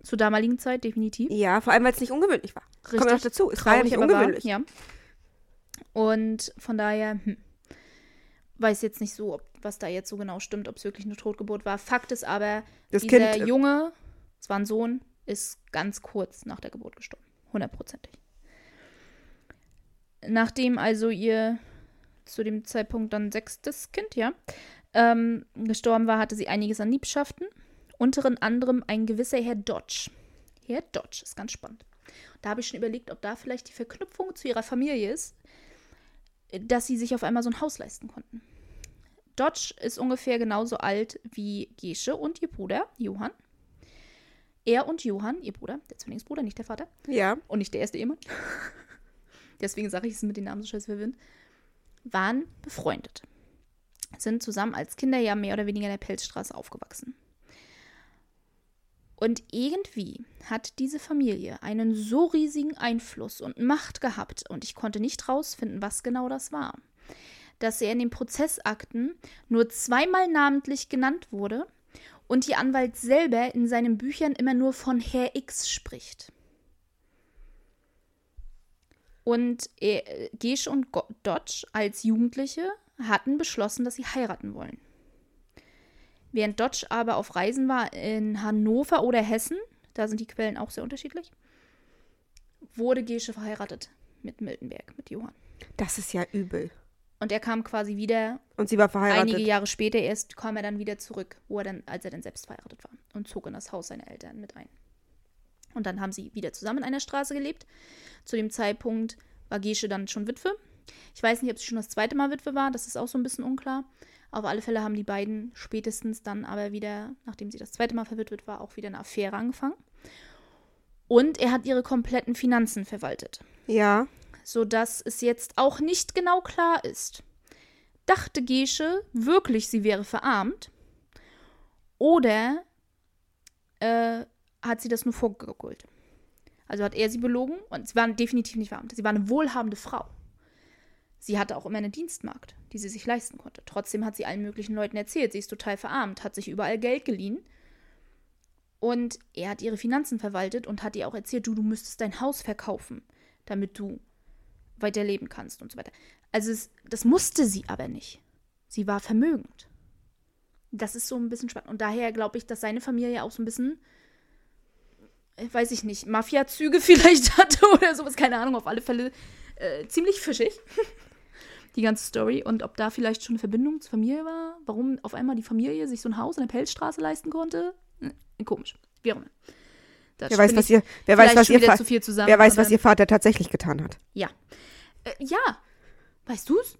Zur damaligen Zeit, definitiv. Ja, vor allem, weil es nicht ungewöhnlich war. Kommt noch dazu. Es war ja Traurig, nicht ungewöhnlich. Ja. Und von daher, hm, weiß jetzt nicht so, ob, was da jetzt so genau stimmt, ob es wirklich eine Totgeburt war. Fakt ist aber, Das dieser Kind, äh, Junge, es war ein Sohn, ist ganz kurz nach der Geburt gestorben. Hundertprozentig. Nachdem also ihr zu dem Zeitpunkt dann sechstes Kind, ja, ähm, gestorben war, hatte sie einiges an Liebschaften. Unter anderem ein gewisser Herr Dodge. Herr Dodge ist ganz spannend. Da habe ich schon überlegt, ob da vielleicht die Verknüpfung zu ihrer Familie ist, dass sie sich auf einmal so ein Haus leisten konnten. Dodge ist ungefähr genauso alt wie Gesche und ihr Bruder Johann. Er und Johann, ihr Bruder, der Zwillingsbruder, nicht der Vater, ja. und nicht der erste Ehemann, *laughs* deswegen sage ich es mit den Namen so scheiße verwirrend, waren befreundet. Sind zusammen als Kinder ja mehr oder weniger in der Pelzstraße aufgewachsen. Und irgendwie hat diese Familie einen so riesigen Einfluss und Macht gehabt, und ich konnte nicht rausfinden, was genau das war, dass er in den Prozessakten nur zweimal namentlich genannt wurde und ihr Anwalt selber in seinen Büchern immer nur von Herr X spricht. Und Gesche und Dodge als Jugendliche hatten beschlossen, dass sie heiraten wollen. Während Dodge aber auf Reisen war in Hannover oder Hessen, da sind die Quellen auch sehr unterschiedlich, wurde Gesche verheiratet mit Miltenberg, mit Johann. Das ist ja übel. Und er kam quasi wieder, Und sie war verheiratet. einige Jahre später erst kam er dann wieder zurück, wo er dann, als er dann selbst verheiratet war und zog in das Haus seiner Eltern mit ein. Und dann haben sie wieder zusammen in einer Straße gelebt. Zu dem Zeitpunkt war Gesche dann schon Witwe. Ich weiß nicht, ob sie schon das zweite Mal Witwe war, das ist auch so ein bisschen unklar. Auf alle Fälle haben die beiden spätestens dann aber wieder, nachdem sie das zweite Mal verwitwet war, auch wieder eine Affäre angefangen. Und er hat ihre kompletten Finanzen verwaltet Ja. Sodass es jetzt auch nicht genau klar ist. Dachte Gesche wirklich, sie wäre verarmt? Oder äh, hat sie das nur vorgegaukelt? Also hat er sie belogen und sie war definitiv nicht verarmt. Sie war eine wohlhabende Frau. Sie hatte auch immer eine Dienstmagd, die sie sich leisten konnte. Trotzdem hat sie allen möglichen Leuten erzählt, sie ist total verarmt, hat sich überall Geld geliehen. Und er hat ihre Finanzen verwaltet und hat ihr auch erzählt, du, du müsstest dein Haus verkaufen, damit du weiterleben kannst und so weiter. Also es, das musste sie aber nicht. Sie war vermögend. Das ist so ein bisschen spannend. Und daher glaube ich, dass seine Familie auch so ein bisschen, äh, weiß ich nicht, Mafia-Züge *laughs* vielleicht hatte oder sowas, keine Ahnung, auf alle Fälle äh, ziemlich fischig. *laughs* Die ganze Story. Und ob da vielleicht schon eine Verbindung zur Familie war, warum auf einmal die Familie sich so ein Haus in der Pelzstraße leisten konnte, hm, komisch. Wie auch immer. Da Wer weiß, was ihr, wer weiß, was ihr, Fa zusammen. wer weiß, was ihr Vater tatsächlich getan hat. ja. Äh, ja. Weißt du's?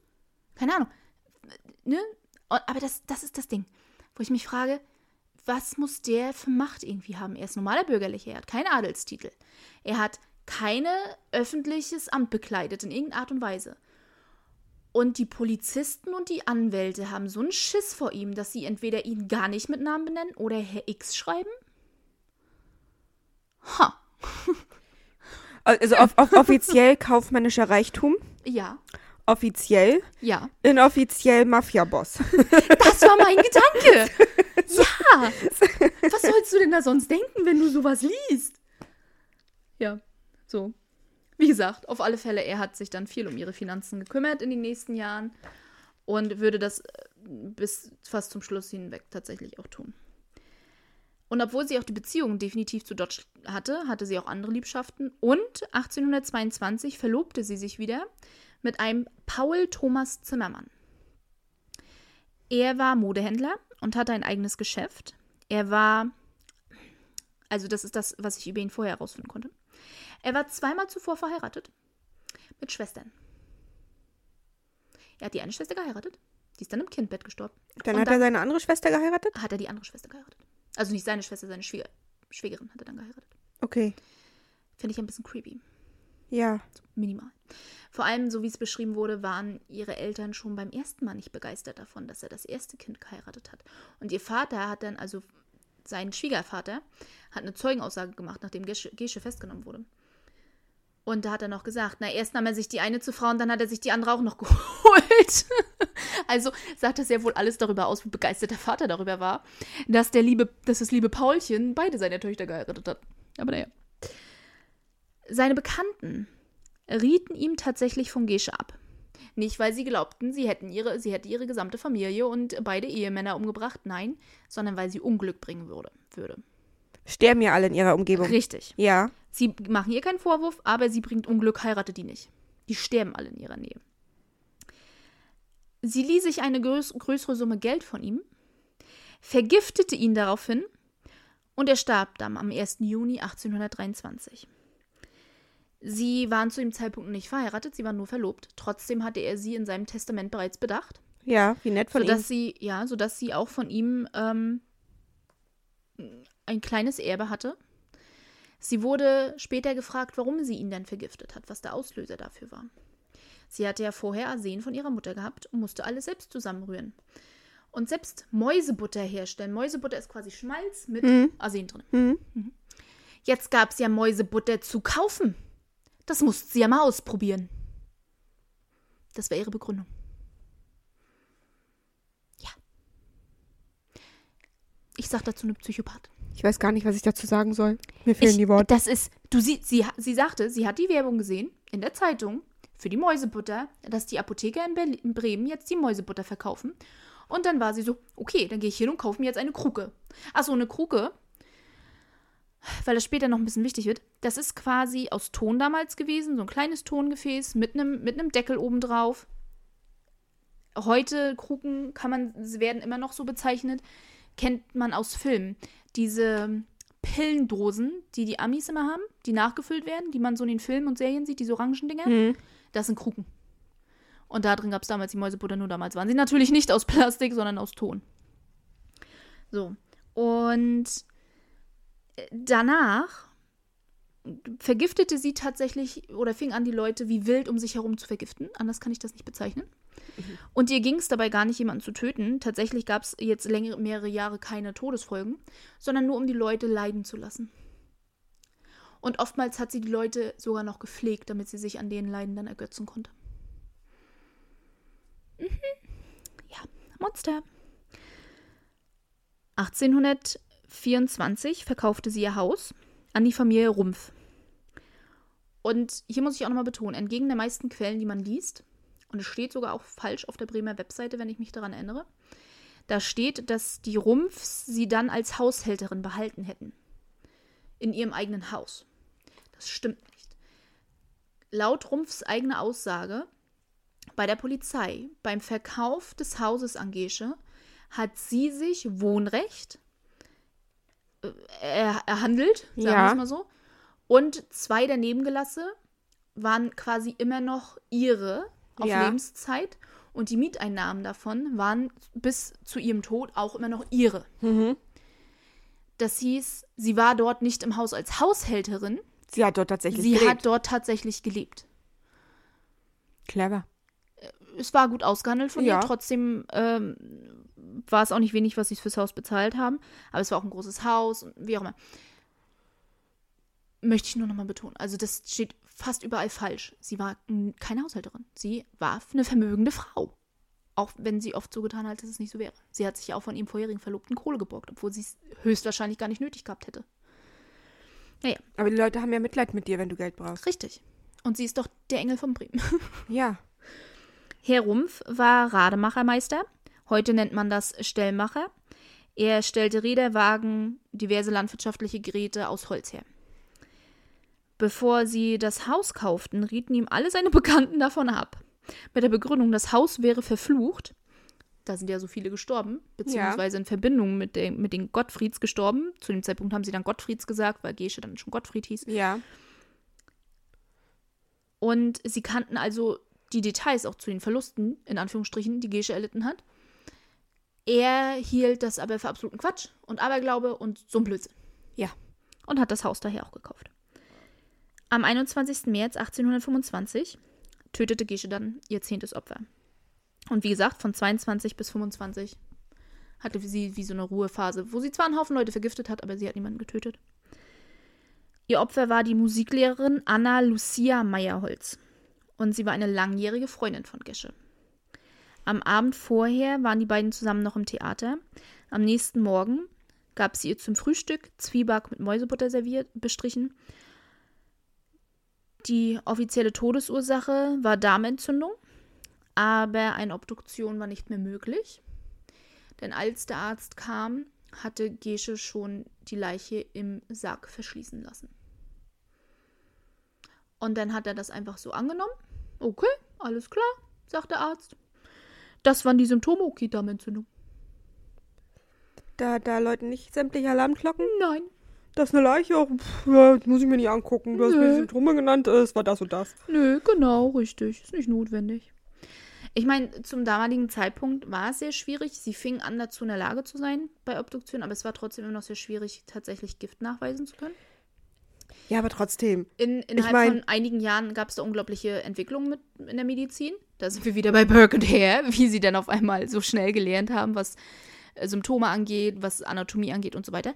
Keine Ahnung. Ne? Aber das, das ist das Ding, wo ich mich frage, was muss der für Macht irgendwie haben? Er ist normaler Bürgerlicher, er hat keinen Adelstitel. Er hat keine öffentliches Amt bekleidet in irgendeiner Art und Weise. Und die Polizisten und die Anwälte haben so einen Schiss vor ihm, dass sie entweder ihn gar nicht mit Namen benennen oder Herr X schreiben. Ha. Also off off offiziell kaufmännischer Reichtum, Ja. offiziell, Ja. inoffiziell Mafia-Boss. Das war mein Gedanke. *laughs* Ja. Was sollst du denn da sonst denken, wenn du sowas liest? Ja, so. Wie gesagt, auf alle Fälle, er hat sich dann viel um ihre Finanzen gekümmert in den nächsten Jahren und würde das äh, bis fast zum Schluss hinweg tatsächlich auch tun. Und obwohl sie auch die Beziehung definitiv zu Dodge hatte, hatte sie auch andere Liebschaften und 1822 verlobte sie sich wieder mit einem Paul Thomas Zimmermann. Er war Modehändler und hatte ein eigenes Geschäft. Er war, also das ist das, was ich über ihn vorher herausfinden konnte. Er war zweimal zuvor verheiratet mit Schwestern. Er hat die eine Schwester geheiratet, die ist dann im Kindbett gestorben. Dann Und hat er seine andere Schwester geheiratet? hat er die andere Schwester geheiratet. Also nicht seine Schwester, seine Schwieger Schwägerin hat er dann geheiratet. Okay. Finde ich ein bisschen creepy. Ja. Minimal. Vor allem, so wie es beschrieben wurde, waren ihre Eltern schon beim ersten Mal nicht begeistert davon, dass er das erste Kind geheiratet hat. Und ihr Vater hat dann, also sein Schwiegervater, hat eine Zeugenaussage gemacht, nachdem Gesche, Gesche festgenommen wurde. Und da hat er noch gesagt, na, erst nahm er sich die eine zur Frau und dann hat er sich die andere auch noch *laughs* geholt. also sagt das ja wohl alles darüber aus, wie begeistert der Vater darüber war, dass der liebe, dass das liebe Paulchen beide seine Töchter geheiratet hat. Aber naja. Seine Bekannten rieten ihm tatsächlich von Gesche ab. Nicht, weil sie glaubten, sie hätten ihre, sie hätte ihre gesamte Familie und beide Ehemänner umgebracht, nein, sondern weil sie Unglück bringen würde. würde. Sterben ja alle in ihrer Umgebung. Richtig. Ja. Sie machen ihr keinen Vorwurf, aber sie bringt Unglück, heiratet die nicht. Die sterben alle in ihrer Nähe. Sie lieh sich eine größ größere Summe Geld von ihm, vergiftete ihn daraufhin und er starb dann am 1. Juni 1823. Sie waren zu dem Zeitpunkt nicht verheiratet, sie waren nur verlobt. Trotzdem hatte er sie in seinem Testament bereits bedacht. Ja, wie nett von sodass ihm. sie, ja, sodass sie auch von ihm ähm, ein kleines Erbe hatte. Sie wurde später gefragt, warum sie ihn denn vergiftet hat, was der Auslöser dafür war. Sie hatte ja vorher Arsen von ihrer Mutter gehabt und musste alles selbst zusammenrühren. Und selbst Mäusebutter herstellen. Mäusebutter ist quasi Schmalz mit Mhm. Arsen drin. Mhm. Jetzt gab es ja Mäusebutter zu kaufen. Das musste sie ja mal ausprobieren. Das war ihre Begründung. Ja. Ich sag dazu eine Psychopath. Ich weiß gar nicht, was ich dazu sagen soll. Mir fehlen Ich, die Worte. Das ist, du sie, sie, sie sagte, sie hat die Werbung gesehen in der Zeitung für die Mäusebutter, dass die Apotheker in, Berlin, in Bremen jetzt die Mäusebutter verkaufen. Und dann war sie so, okay, dann gehe ich hin und kaufe mir jetzt eine Kruke. Achso, eine Kruke, weil das später noch ein bisschen wichtig wird, das ist quasi aus Ton damals gewesen, so ein kleines Tongefäß mit einem mit einem Deckel oben drauf. Heute Kruken kann man, sie werden immer noch so bezeichnet, kennt man aus Filmen. Diese Pillendosen, die die Amis immer haben, die nachgefüllt werden, die man so in den Filmen und Serien sieht, diese Orangendinger, Mhm. das sind Kruken. Und da drin gab es damals die Mäusebutter, nur damals waren sie natürlich nicht aus Plastik, sondern aus Ton. So. Und danach vergiftete sie tatsächlich oder fing an, die Leute wie wild um sich herum zu vergiften. Anders kann ich das nicht bezeichnen. Und ihr ging es dabei gar nicht, jemanden zu töten. Tatsächlich gab es jetzt längere, mehrere Jahre keine Todesfolgen, sondern nur um die Leute leiden zu lassen. Und oftmals hat sie die Leute sogar noch gepflegt, damit sie sich an den Leiden dann ergötzen konnte. Mhm. Ja, Monster. 1824 verkaufte sie ihr Haus an die Familie Rumpf. Und hier muss ich auch nochmal betonen, entgegen der meisten Quellen, die man liest, und es steht sogar auch falsch auf der Bremer Webseite, wenn ich mich daran erinnere, da steht, dass die Rumpfs sie dann als Haushälterin behalten hätten. In ihrem eigenen Haus. Das stimmt nicht. Laut Rumpfs eigener Aussage bei der Polizei beim Verkauf des Hauses an Gesche hat sie sich Wohnrecht äh, er, erhandelt, sagen wir Ja. es mal so. Und zwei der Nebengelasse waren quasi immer noch ihre auf Ja. Lebenszeit. Und die Mieteinnahmen davon waren bis zu ihrem Tod auch immer noch ihre. Mhm. Das hieß, sie war dort nicht im Haus als Haushälterin, Sie hat dort tatsächlich sie gelebt. hat dort tatsächlich gelebt. Clever. es war gut ausgehandelt von Ja. ihr. Trotzdem ähm, war es auch nicht wenig, was sie fürs Haus bezahlt haben. Aber es war auch ein großes Haus und wie auch immer. Möchte ich nur nochmal betonen. Also das steht fast überall falsch. Sie war keine Haushälterin. Sie war eine vermögende Frau. Auch wenn sie oft so getan hat, dass es nicht so wäre. Sie hat sich ja auch von ihrem vorherigen Verlobten Kohle geborgt, obwohl sie es höchstwahrscheinlich gar nicht nötig gehabt hätte. Aber die Leute haben ja Mitleid mit dir, wenn du Geld brauchst. Richtig. Und sie ist doch der Engel von Bremen. *laughs* Ja. Herr Rumpf war Rademachermeister. Heute nennt man das Stellmacher. Er stellte Räder, Wagen, diverse landwirtschaftliche Geräte aus Holz her. Bevor sie das Haus kauften, rieten ihm alle seine *laughs* Bekannten davon ab. Mit der Begründung, das Haus wäre verflucht. Da sind ja so viele gestorben, beziehungsweise in Verbindung mit, den- mit den Gottfrieds gestorben. Zu dem Zeitpunkt haben sie dann Gottfrieds gesagt, weil Gesche dann schon Gottfried hieß. Ja. Und sie kannten also die Details auch zu den Verlusten, in Anführungsstrichen, die Gesche erlitten hat. Er hielt das aber für absoluten Quatsch und Aberglaube und so ein Blödsinn. Ja. Und hat das Haus daher auch gekauft. Am 21. März 1825 tötete Gesche dann ihr zehntes Opfer. Und wie gesagt, von 22 bis 25 hatte sie wie so eine Ruhephase, wo sie zwar einen Haufen Leute vergiftet hat, aber sie hat niemanden getötet. Ihr Opfer war die Musiklehrerin Anna Lucia Meyerholz. Und sie war eine langjährige Freundin von Gesche. Am Abend vorher waren die beiden zusammen noch im Theater. Am nächsten Morgen gab sie ihr zum Frühstück Zwieback mit Mäusebutter serviert, bestrichen. Die offizielle Todesursache war Darmentzündung. Aber eine Obduktion war nicht mehr möglich. Denn als der Arzt kam, hatte Gesche schon die Leiche im Sarg verschließen lassen. Und dann hat er das einfach so angenommen. Okay, alles klar, sagt der Arzt. Das waren die Symptome, okay, Darmentzündung. Da, da läuten nicht sämtliche Alarmglocken. Nein. Das ist eine Leiche, auch, pff, ja, muss ich mir nicht angucken. Du hast mir die Symptome genannt, es war das und das. Nö, genau, richtig. Ist nicht notwendig. Ich meine, zum damaligen Zeitpunkt war es sehr schwierig. Sie fing an, dazu in der Lage zu sein bei Obduktion, aber es war trotzdem immer noch sehr schwierig, tatsächlich Gift nachweisen zu können. Ja, aber trotzdem. In, innerhalb mein- von einigen Jahren gab es da unglaubliche Entwicklungen mit in der Medizin. Da sind wir wieder bei Burke und Hare, wie sie dann auf einmal so schnell gelernt haben, was äh, Symptome angeht, was Anatomie angeht und so weiter.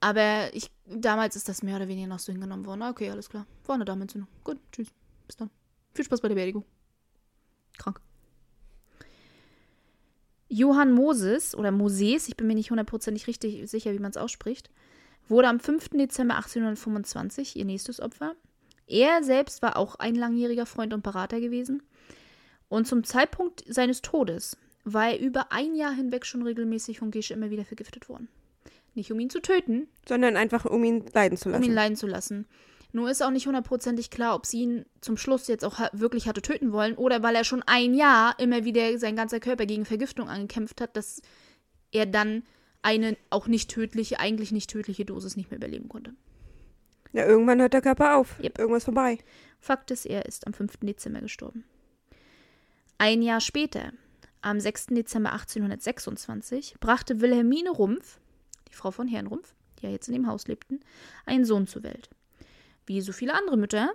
Aber ich, damals ist das mehr oder weniger noch so hingenommen worden. Ah, Okay, alles klar. War eine Darmentzündung. Gut, tschüss. Bis dann. Viel Spaß bei der Beerdigung. Krank. Johann Moses oder Moses, ich bin mir nicht hundertprozentig richtig sicher, wie man es ausspricht, wurde am 5. Dezember 1825 ihr nächstes Opfer. Er selbst war auch ein langjähriger Freund und Berater gewesen. Und zum Zeitpunkt seines Todes war er über ein Jahr hinweg schon regelmäßig von Gesche immer wieder vergiftet worden. Nicht um ihn zu töten, Sondern einfach, um ihn leiden zu um lassen. ihn leiden zu lassen. Nur ist auch nicht hundertprozentig klar, ob sie ihn zum Schluss jetzt auch ha- wirklich hatte töten wollen oder weil er schon ein Jahr immer wieder sein ganzer Körper gegen Vergiftung angekämpft hat, dass er dann eine auch nicht tödliche, eigentlich nicht tödliche Dosis nicht mehr überleben konnte. ja, irgendwann hört der Körper auf. Yep. Irgendwas vorbei. Fakt ist, er ist am 5. Dezember gestorben. Ein Jahr später, am 6. Dezember 1826, brachte Wilhelmine Rumpf, die Frau von Herrn Rumpf, die ja jetzt in dem Haus lebten, einen Sohn zur Welt. Wie so viele andere Mütter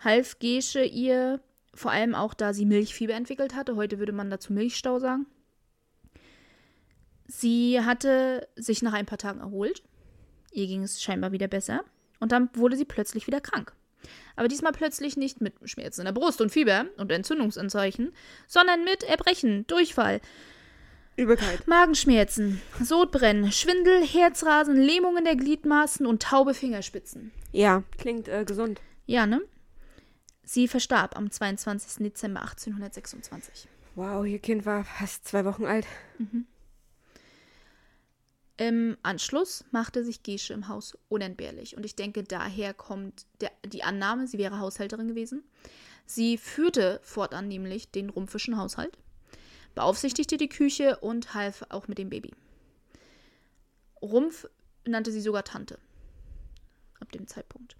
half Gesche ihr, vor allem auch da sie Milchfieber entwickelt hatte, heute würde man dazu Milchstau sagen. Sie hatte sich nach ein paar Tagen erholt, ihr ging es scheinbar wieder besser und dann wurde sie plötzlich wieder krank. Aber diesmal plötzlich nicht mit Schmerzen in der Brust und Fieber und Entzündungsanzeichen, sondern mit Erbrechen, Durchfall, Übelkeit. Magenschmerzen, Sodbrennen, Schwindel, Herzrasen, Lähmungen der Gliedmaßen und taube Fingerspitzen. Ja, klingt äh, gesund. Ja, ne? Sie verstarb am 22. Dezember 1826. Wow, ihr Kind war fast zwei Wochen alt. Im Anschluss machte sich Gesche im Haus unentbehrlich. Und ich denke, daher kommt der, die Annahme, sie wäre Haushälterin gewesen. Sie führte fortan nämlich den rumpfischen Haushalt, beaufsichtigte die Küche und half auch mit dem Baby. Rumpf nannte sie sogar Tante. Ab dem Zeitpunkt.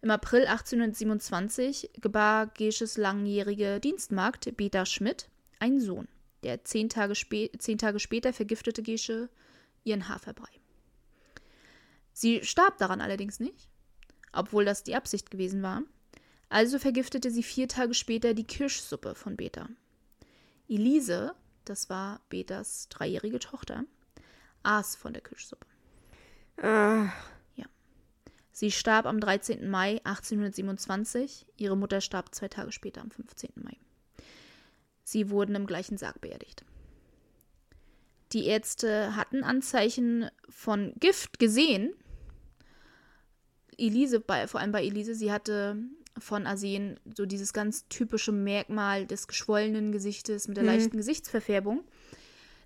Im April 1827 gebar Gesches langjährige Dienstmagd Beta Schmidt einen Sohn. Der zehn Tage, zehn Tage später vergiftete Gesche ihren Haferbrei. Sie starb daran allerdings nicht, obwohl das die Absicht gewesen war. Also vergiftete sie vier Tage später die Kirschsuppe von Beta. Elise, das war Betas dreijährige Tochter, aß von der Kirschsuppe. Äh, Sie starb am 13. Mai 1827. Ihre Mutter starb zwei Tage später, am 15. Mai. Sie wurden im gleichen Sarg beerdigt. Die Ärzte hatten Anzeichen von Gift gesehen. Elise, bei, vor allem bei Elise, sie hatte von Arsen so dieses ganz typische Merkmal des geschwollenen Gesichtes mit der Mhm. leichten Gesichtsverfärbung.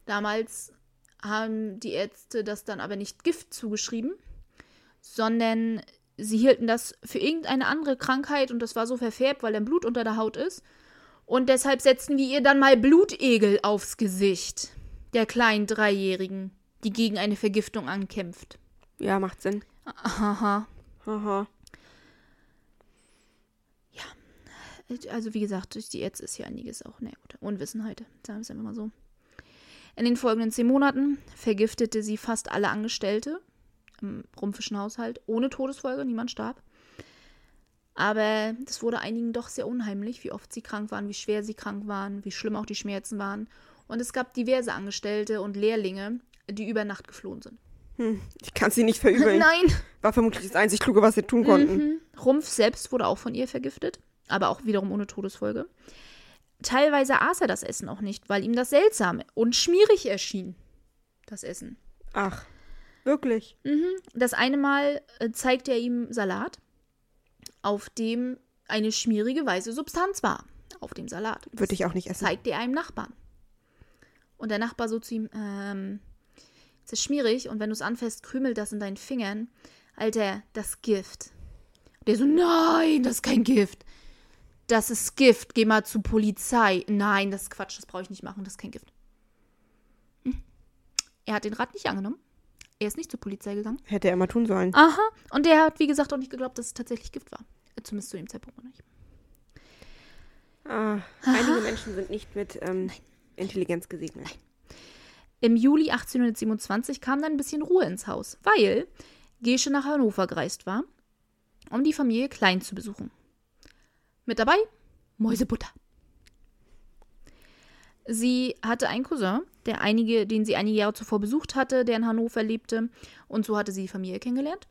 Damals haben die Ärzte das dann aber nicht Gift zugeschrieben, sondern sie hielten das für irgendeine andere Krankheit und das war so verfärbt, weil dann Blut unter der Haut ist. Und deshalb setzten wir ihr dann mal Blutegel aufs Gesicht, der kleinen Dreijährigen, die gegen eine Vergiftung ankämpft. ja, macht Sinn. Aha. Haha. Also wie gesagt, durch die Ärzte ist hier einiges auch, ne, gut, Unwissenheit, sagen wir es einfach mal so. In den folgenden zehn Monaten vergiftete sie fast alle Angestellte im rumpfischen Haushalt, ohne Todesfolge, niemand starb. Aber das wurde einigen doch sehr unheimlich, wie oft sie krank waren, wie schwer sie krank waren, wie schlimm auch die Schmerzen waren. Und es gab diverse Angestellte und Lehrlinge, die über Nacht geflohen sind. Hm, ich kann sie nicht verübeln. *laughs* Nein! War vermutlich das einzig Kluge, was sie tun konnten. Mhm. Rumpf selbst wurde auch von ihr vergiftet, aber auch wiederum ohne Todesfolge. Teilweise aß er das Essen auch nicht, weil ihm das seltsam und schmierig erschien. Das Essen. Ach, wirklich? Mhm. Das eine Mal äh, zeigte er ihm Salat, auf dem eine schmierige weiße Substanz war. auf dem Salat. Das Würde ich auch nicht essen. zeigt er einem Nachbarn. Und der Nachbar so zu ihm, ähm, es ist schmierig und wenn du es anfasst, krümelt das in deinen Fingern. Alter, das Gift. Der so, nein, das ist kein Gift. Das ist Gift, geh mal zur Polizei. Nein, das ist Quatsch, das brauche ich nicht machen, das ist kein Gift. Hm. Er hat den Rat nicht angenommen. Er ist nicht zur Polizei gegangen. Hätte er mal tun sollen. Aha. Und der hat, wie gesagt, auch nicht geglaubt, dass es tatsächlich Gift war. Zumindest zu dem Zeitpunkt noch nicht. Ah, einige Menschen sind nicht mit ähm, Intelligenz gesegnet. Im Juli 1827 kam dann ein bisschen Ruhe ins Haus, weil Gesche nach Hannover gereist war, um die Familie Klein zu besuchen. Mit dabei Mäusebutter. Sie hatte einen Cousin, der einige, den sie einige Jahre zuvor besucht hatte, der in Hannover lebte, und so hatte sie die Familie kennengelernt.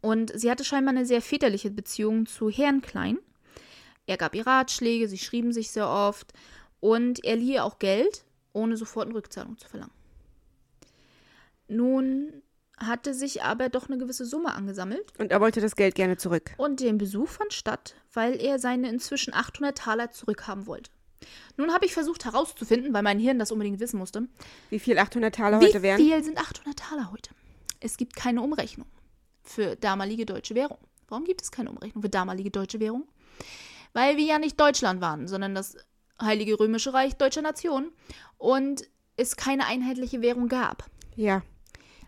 Und sie hatte scheinbar eine sehr väterliche Beziehung zu Herrn Klein. Er gab ihr Ratschläge, sie schrieben sich sehr oft und er lieh ihr auch Geld, ohne sofort eine Rückzahlung zu verlangen. Nun hatte sich aber doch eine gewisse Summe angesammelt Und er wollte das Geld gerne zurück. und der Besuch fand statt, weil er seine inzwischen 800 Taler zurückhaben wollte. Nun habe ich versucht herauszufinden, weil mein Hirn das unbedingt wissen musste, Wie viel 800 Taler wie heute wären? viel sind 800 Taler heute? Es gibt keine Umrechnung für damalige deutsche Währung. Warum gibt es keine Umrechnung für damalige deutsche Währung? Weil wir ja nicht Deutschland waren, sondern das Heilige Römische Reich deutscher Nation und es keine einheitliche Währung gab. Ja.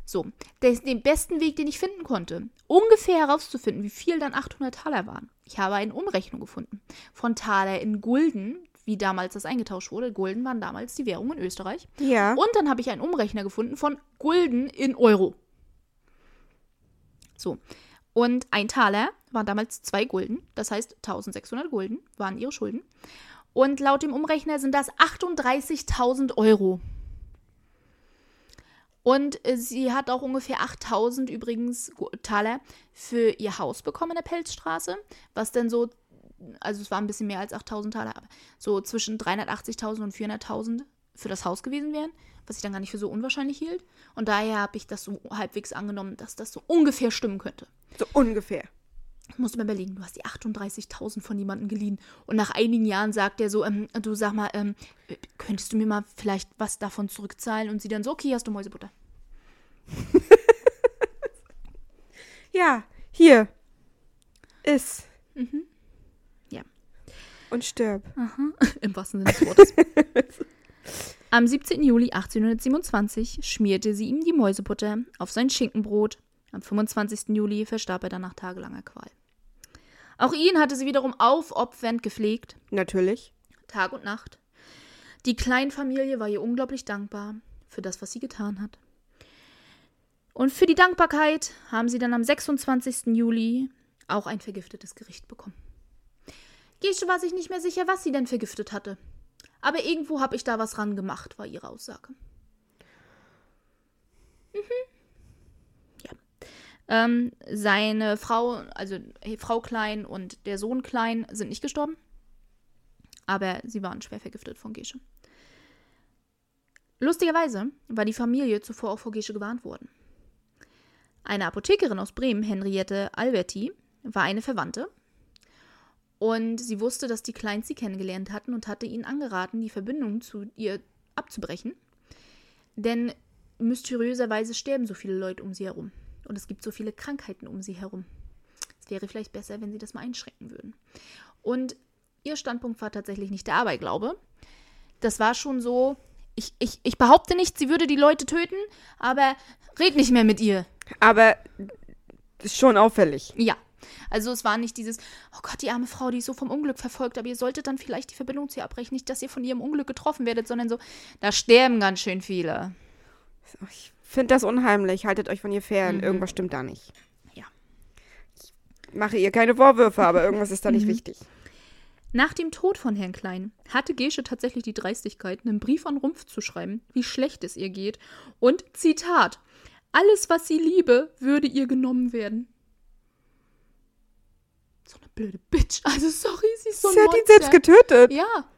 So, des, den besten Weg, den ich finden konnte, ungefähr herauszufinden, wie viel dann 800 Taler waren. Ich habe eine Umrechnung gefunden von Taler in Gulden, wie damals das eingetauscht wurde. Gulden waren damals die Währung in Österreich. Ja. Und dann habe ich einen Umrechner gefunden von Gulden in Euro. So. Und ein Taler waren damals zwei Gulden. Das heißt, 1600 Gulden waren ihre Schulden. Und laut dem Umrechner sind das 38.000 Euro. Und äh, sie hat auch ungefähr 8000 übrigens Taler für ihr Haus bekommen in der Pelzstraße, was dann so, also es war ein bisschen mehr als 8000 Taler, aber so zwischen 380.000 und 400.000 für das Haus gewesen wären, was ich dann gar nicht für so unwahrscheinlich hielt. Und daher habe ich das so halbwegs angenommen, dass das so ungefähr stimmen könnte. So ungefähr. Ich muss mir überlegen, du hast die 38.000 von jemandem geliehen und nach einigen Jahren sagt er so, ähm, du sag mal, ähm, könntest du mir mal vielleicht was davon zurückzahlen? Und sie dann so, okay, hast du Mäusebutter. *laughs* Ja, hier. Iss. Ja. Und stirb. *laughs* Im wahrsten Sinne des Wortes. *laughs* Am 17. Juli 1827 schmierte sie ihm die Mäusebutter auf sein Schinkenbrot. Am 25. Juli verstarb er dann nach tagelanger Qual. Auch ihn hatte sie wiederum aufopfernd gepflegt, Natürlich. Tag und Nacht. Die Kleinfamilie war ihr unglaublich dankbar für das, was sie getan hat. Und für die Dankbarkeit haben sie dann am 26. Juli auch ein vergiftetes Gericht bekommen. Gesche war sich nicht mehr sicher, was sie denn vergiftet hatte. Aber irgendwo habe ich da was ran gemacht, war ihre Aussage. Mhm. Ähm, seine Frau, also äh, Frau Klein und der Sohn Klein sind nicht gestorben. Aber sie waren schwer vergiftet von Gesche. Lustigerweise war die Familie zuvor auch vor Gesche gewarnt worden. Eine Apothekerin aus Bremen, Henriette Alberti, war eine Verwandte. Und sie wusste, dass die Kleins sie kennengelernt hatten und hatte ihnen angeraten, die Verbindung zu ihr abzubrechen. Denn mysteriöserweise sterben so viele Leute um sie herum. Und es gibt so viele Krankheiten um sie herum. Es wäre vielleicht besser, wenn sie das mal einschränken würden. Und ihr Standpunkt war tatsächlich nicht der Aberglaube. Das war schon so, ich, ich, ich behaupte nicht, sie würde die Leute töten, aber red nicht mehr mit ihr. Aber ist schon auffällig. Ja. Also es war nicht dieses, oh Gott, die arme Frau, die ist so vom Unglück verfolgt, aber ihr solltet dann vielleicht die Verbindung zu ihr abbrechen, nicht, dass ihr von ihrem Unglück getroffen werdet, sondern so, da sterben ganz schön viele. Ich finde das unheimlich. Haltet euch von ihr fern. Mhm. Irgendwas stimmt da nicht. Ja. Ich mache ihr keine Vorwürfe, aber irgendwas ist da nicht *laughs* Mhm. wichtig. Nach dem Tod von Herrn Klein hatte Gesche tatsächlich die Dreistigkeit, einen Brief an Rumpf zu schreiben, wie schlecht es ihr geht. Und Zitat: Alles, was sie liebe, würde ihr genommen werden. So eine blöde Bitch. Also, sorry, sie ist so ein Sie hat ihn Monster. selbst getötet. Ja.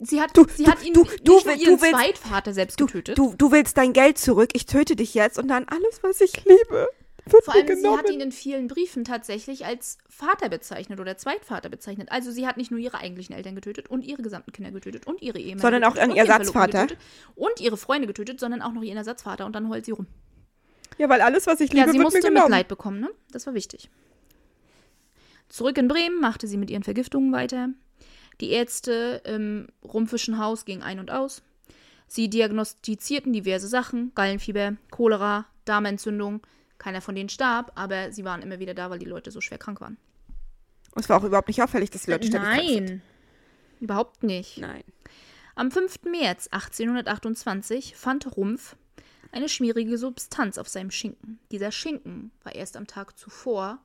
Sie hat, Du- sie du- hat ihn du- nicht du nur will- ihren du willst- Zweitvater selbst Du, getötet. du, du willst dein Geld zurück. Ich töte dich jetzt und dann alles, was ich liebe. Wird Vor mir allem, sie hat genommen. ihn in vielen Briefen tatsächlich als Vater bezeichnet oder Zweitvater bezeichnet. Also sie hat nicht nur ihre eigentlichen Eltern getötet und ihre gesamten Kinder getötet und ihre Ehemänner Sondern auch ihren Ersatzvater. Und ihre Freunde getötet, sondern auch noch ihren Ersatzvater und dann heult sie rum. Ja, weil alles, was ich liebe, Ja, sie wird mir musste genommen. Mitleid bekommen, ne? Das war wichtig. Zurück in Bremen machte sie mit ihren Vergiftungen weiter. Die Ärzte im Rumpfischen Haus gingen ein und aus. Sie diagnostizierten diverse Sachen: Gallenfieber, Cholera, Darmentzündung. Keiner von denen starb, aber sie waren immer wieder da, weil die Leute so schwer krank waren. Es war auch überhaupt nicht auffällig, dass die Leute sind. Nein, überhaupt nicht. Nein. Am 5. März 1828 fand Rumpf eine schmierige Substanz auf seinem Schinken. Dieser Schinken war erst am Tag zuvor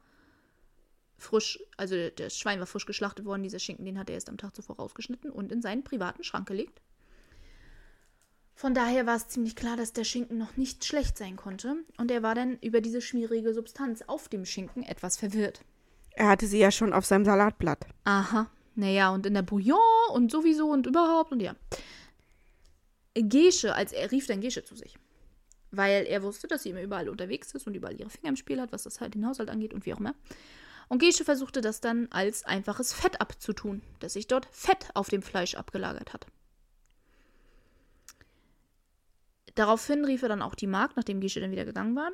frisch, also das Schwein war frisch geschlachtet worden, dieser Schinken, den hat er erst am Tag zuvor rausgeschnitten und in seinen privaten Schrank gelegt. Von daher war es ziemlich klar, dass der Schinken noch nicht schlecht sein konnte und er war dann über diese schmierige Substanz auf dem Schinken etwas verwirrt. Er hatte sie ja schon auf seinem Salatblatt. Aha. Naja, und in der Bouillon und sowieso und überhaupt und ja. Gesche, als er rief dann Gesche zu sich. Weil er wusste, dass sie immer überall unterwegs ist und überall ihre Finger im Spiel hat, was das halt den Haushalt angeht und wie auch immer. Und Gesche versuchte das dann als einfaches Fett abzutun, dass sich dort Fett auf dem Fleisch abgelagert hat. Daraufhin rief er dann auch die Magd, nachdem Gesche dann wieder gegangen war.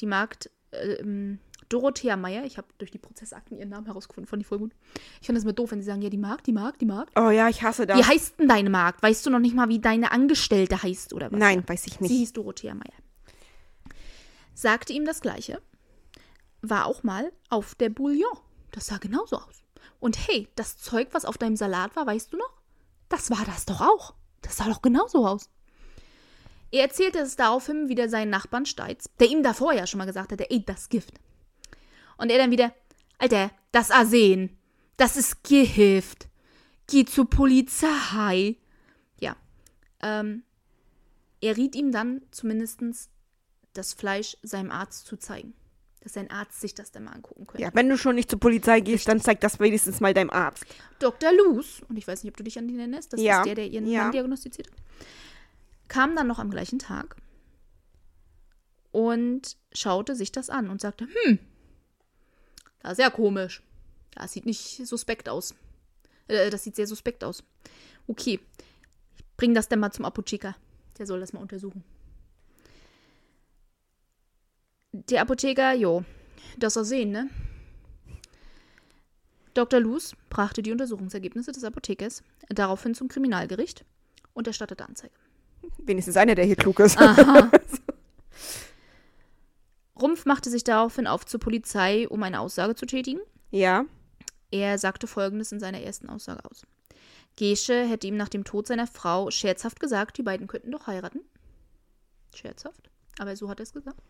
Die Magd ähm, Dorothea Meyer, ich habe durch die Prozessakten ihren Namen herausgefunden, fand ich voll gut. Ich finde es immer doof, wenn sie sagen, ja, die Magd, die Magd, die Magd. Oh ja, ich hasse das. Wie heißt denn deine Magd? Weißt du noch nicht mal, wie deine Angestellte heißt oder was? Nein, weiß ich Sie nicht. hieß Dorothea Meyer. Sagte ihm das Gleiche. War auch mal auf der Bouillon. Das sah genauso aus. Und hey, das Zeug, was auf deinem Salat war, weißt du noch? Das war das doch auch. Das sah doch genauso aus. Er erzählte es daraufhin wieder seinen Nachbarn Steitz, der ihm davor ja schon mal gesagt hatte, ey, das Gift. Und er dann wieder, Alter, das Arsen, das ist Gift. Geh zur Polizei. Ja. Ähm, er riet ihm dann zumindest das Fleisch seinem Arzt zu zeigen. Dass sein Arzt sich das dann mal angucken könnte. Ja, wenn du schon nicht zur Polizei gehst, dann zeig das wenigstens mal deinem Arzt. Dr. Luz, und ich weiß nicht, ob du dich an ihn erinnerst, das Ja. ist der, der ihren Ja. Mann diagnostiziert hat, kam dann noch am gleichen Tag und schaute sich das an und sagte, hm, das ist ja komisch. Das sieht nicht suspekt aus. Äh, das sieht sehr suspekt aus. Okay, ich bring das dann mal zum Apotheker. Der soll das mal untersuchen. Der Apotheker, jo, das er sehen, ne? Dr. Luz brachte die Untersuchungsergebnisse des Apothekers daraufhin zum Kriminalgericht und erstattete Anzeige. Wenigstens einer, der hier klug ist. Aha. *laughs* Rumpf machte sich daraufhin auf zur Polizei, um eine Aussage zu tätigen. Ja. Er sagte folgendes in seiner ersten Aussage aus. Gesche hätte ihm nach dem Tod seiner Frau scherzhaft gesagt, die beiden könnten doch heiraten. Scherzhaft, aber so hat er es gesagt.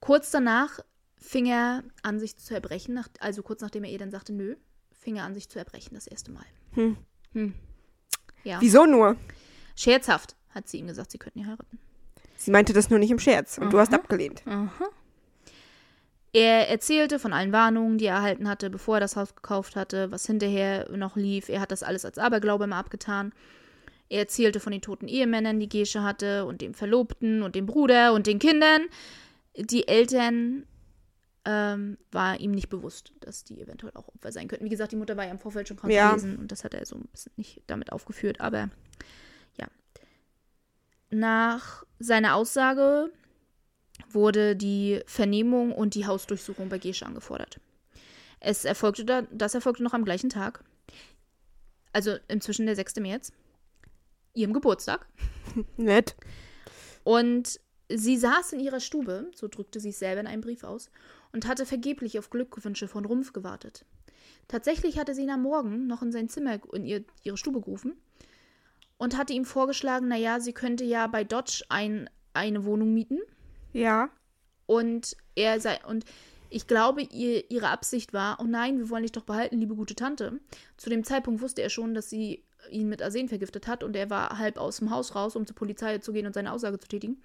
Kurz danach fing er an, sich zu erbrechen, nach, also kurz nachdem er ihr dann sagte, nö, fing er an, sich zu erbrechen das erste Mal. Hm. Hm. Ja. Wieso nur? Scherzhaft hat sie ihm gesagt, sie könnten ja heiraten. Sie meinte das nur nicht im Scherz und du hast abgelehnt. Aha. Er erzählte von allen Warnungen, die er erhalten hatte, bevor er das Haus gekauft hatte, was hinterher noch lief. Er hat das alles als Aberglaube immer abgetan. Er erzählte von den toten Ehemännern, die Gesche hatte, und dem Verlobten und dem Bruder und den Kindern. Die Eltern ähm, war ihm nicht bewusst, dass die eventuell auch Opfer sein könnten. Wie gesagt, die Mutter war ja im Vorfeld schon krank Ja. gewesen und das hat er so ein bisschen nicht damit aufgeführt, aber ja. Nach seiner Aussage wurde die Vernehmung und die Hausdurchsuchung bei Gesche angefordert. Es erfolgte da, das erfolgte noch am gleichen Tag, also inzwischen der 6. März, ihrem Geburtstag. *laughs* Nett. Und sie saß in ihrer Stube, so drückte sie es selber in einem Brief aus, und hatte vergeblich auf Glückwünsche von Rumpf gewartet. Tatsächlich hatte sie ihn am Morgen noch in sein Zimmer, in ihr, ihre Stube gerufen und hatte ihm vorgeschlagen, naja, sie könnte ja bei Dodge ein, eine Wohnung mieten. Ja. Und er sei, und ich glaube, ihr, ihre Absicht war, oh nein, wir wollen dich doch behalten, liebe gute Tante. Zu dem Zeitpunkt wusste er schon, dass sie ihn mit Arsen vergiftet hat und er war halb aus dem Haus raus, um zur Polizei zu gehen und seine Aussage zu tätigen.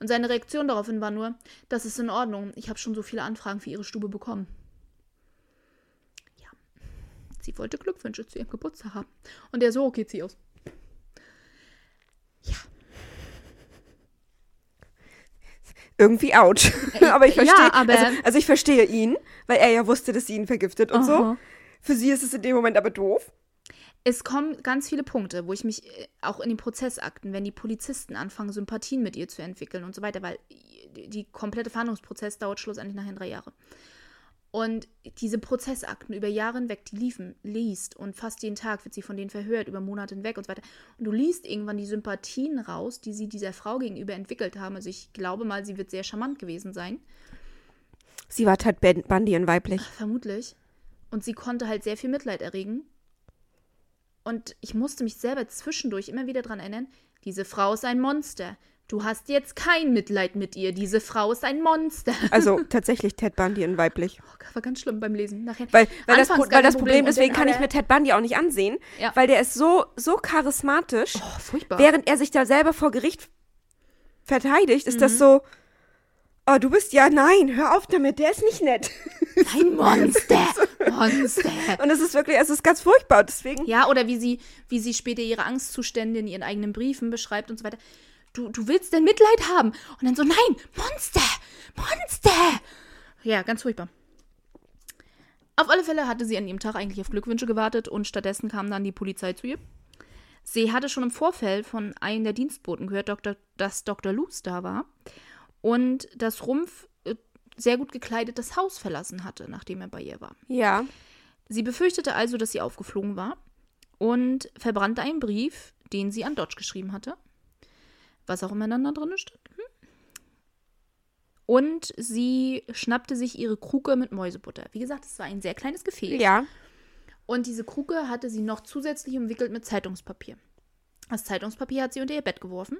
Und seine Reaktion daraufhin war nur, das ist in Ordnung, ich habe schon so viele Anfragen für ihre Stube bekommen. Ja. Sie wollte Glückwünsche zu ihrem Geburtstag haben. Und er so, okay, zieh aus. Ja. irgendwie ouch. *laughs* aber ich ja, verstehe, aber- also, also ich verstehe ihn, weil er ja wusste, dass sie ihn vergiftet und so. Aha. Für sie ist es in dem Moment aber doof. Es kommen ganz viele Punkte, wo ich mich äh, auch in den Prozessakten, wenn die Polizisten anfangen, Sympathien mit ihr zu entwickeln und so weiter, weil die die komplette Verhandlungsprozess dauert schlussendlich nachher drei Jahre. Und diese Prozessakten über Jahre hinweg, die liefen, liest und fast jeden Tag wird sie von denen verhört, über Monate hinweg und so weiter. Und du liest irgendwann die Sympathien raus, die sie dieser Frau gegenüber entwickelt haben. Also ich glaube mal, sie wird sehr charmant gewesen sein. Sie war Ben- Bundy in weiblich. Vermutlich. Und sie konnte halt sehr viel Mitleid erregen. Und ich musste mich selber zwischendurch immer wieder dran erinnern, diese Frau ist ein Monster. Du hast jetzt kein Mitleid mit ihr. Diese Frau ist ein Monster. *laughs* Also tatsächlich Ted Bundy in weiblich. Oh, war ganz schlimm beim Lesen. Nachher. Weil, weil, das, weil das Problem, und deswegen kann ich mir Ted Bundy auch nicht ansehen, Ja. weil der ist so, so charismatisch. Oh, furchtbar. Während er sich da selber vor Gericht verteidigt, ist Mhm. das so, oh, du bist ja, nein, hör auf damit, der ist nicht nett. *laughs* ein *laughs* Monster. Monster. *laughs* Und es ist wirklich, es ist ganz furchtbar, deswegen. Ja, oder wie sie, wie sie später ihre Angstzustände in ihren eigenen Briefen beschreibt und so weiter. Du, du willst denn Mitleid haben? Und dann so, nein, Monster, Monster. Ja, ganz furchtbar. Auf alle Fälle hatte sie an ihrem Tag eigentlich auf Glückwünsche gewartet und stattdessen kam dann die Polizei zu ihr. Sie hatte schon im Vorfeld von einem der Dienstboten gehört, Dr., dass Dr. Luz da war und dass Rumpf sehr gut gekleidet das Haus verlassen hatte, nachdem er bei ihr war. Ja. Sie befürchtete also, dass sie aufgeflogen war und verbrannte einen Brief, den sie an Dodge geschrieben hatte. Was auch immer dann da drin stand. Hm. Und sie schnappte sich ihre Kruke mit Mäusebutter. Wie gesagt, es war ein sehr kleines Gefäß. Ja. Und diese Kruke hatte sie noch zusätzlich umwickelt mit Zeitungspapier. Das Zeitungspapier hat sie unter ihr Bett geworfen.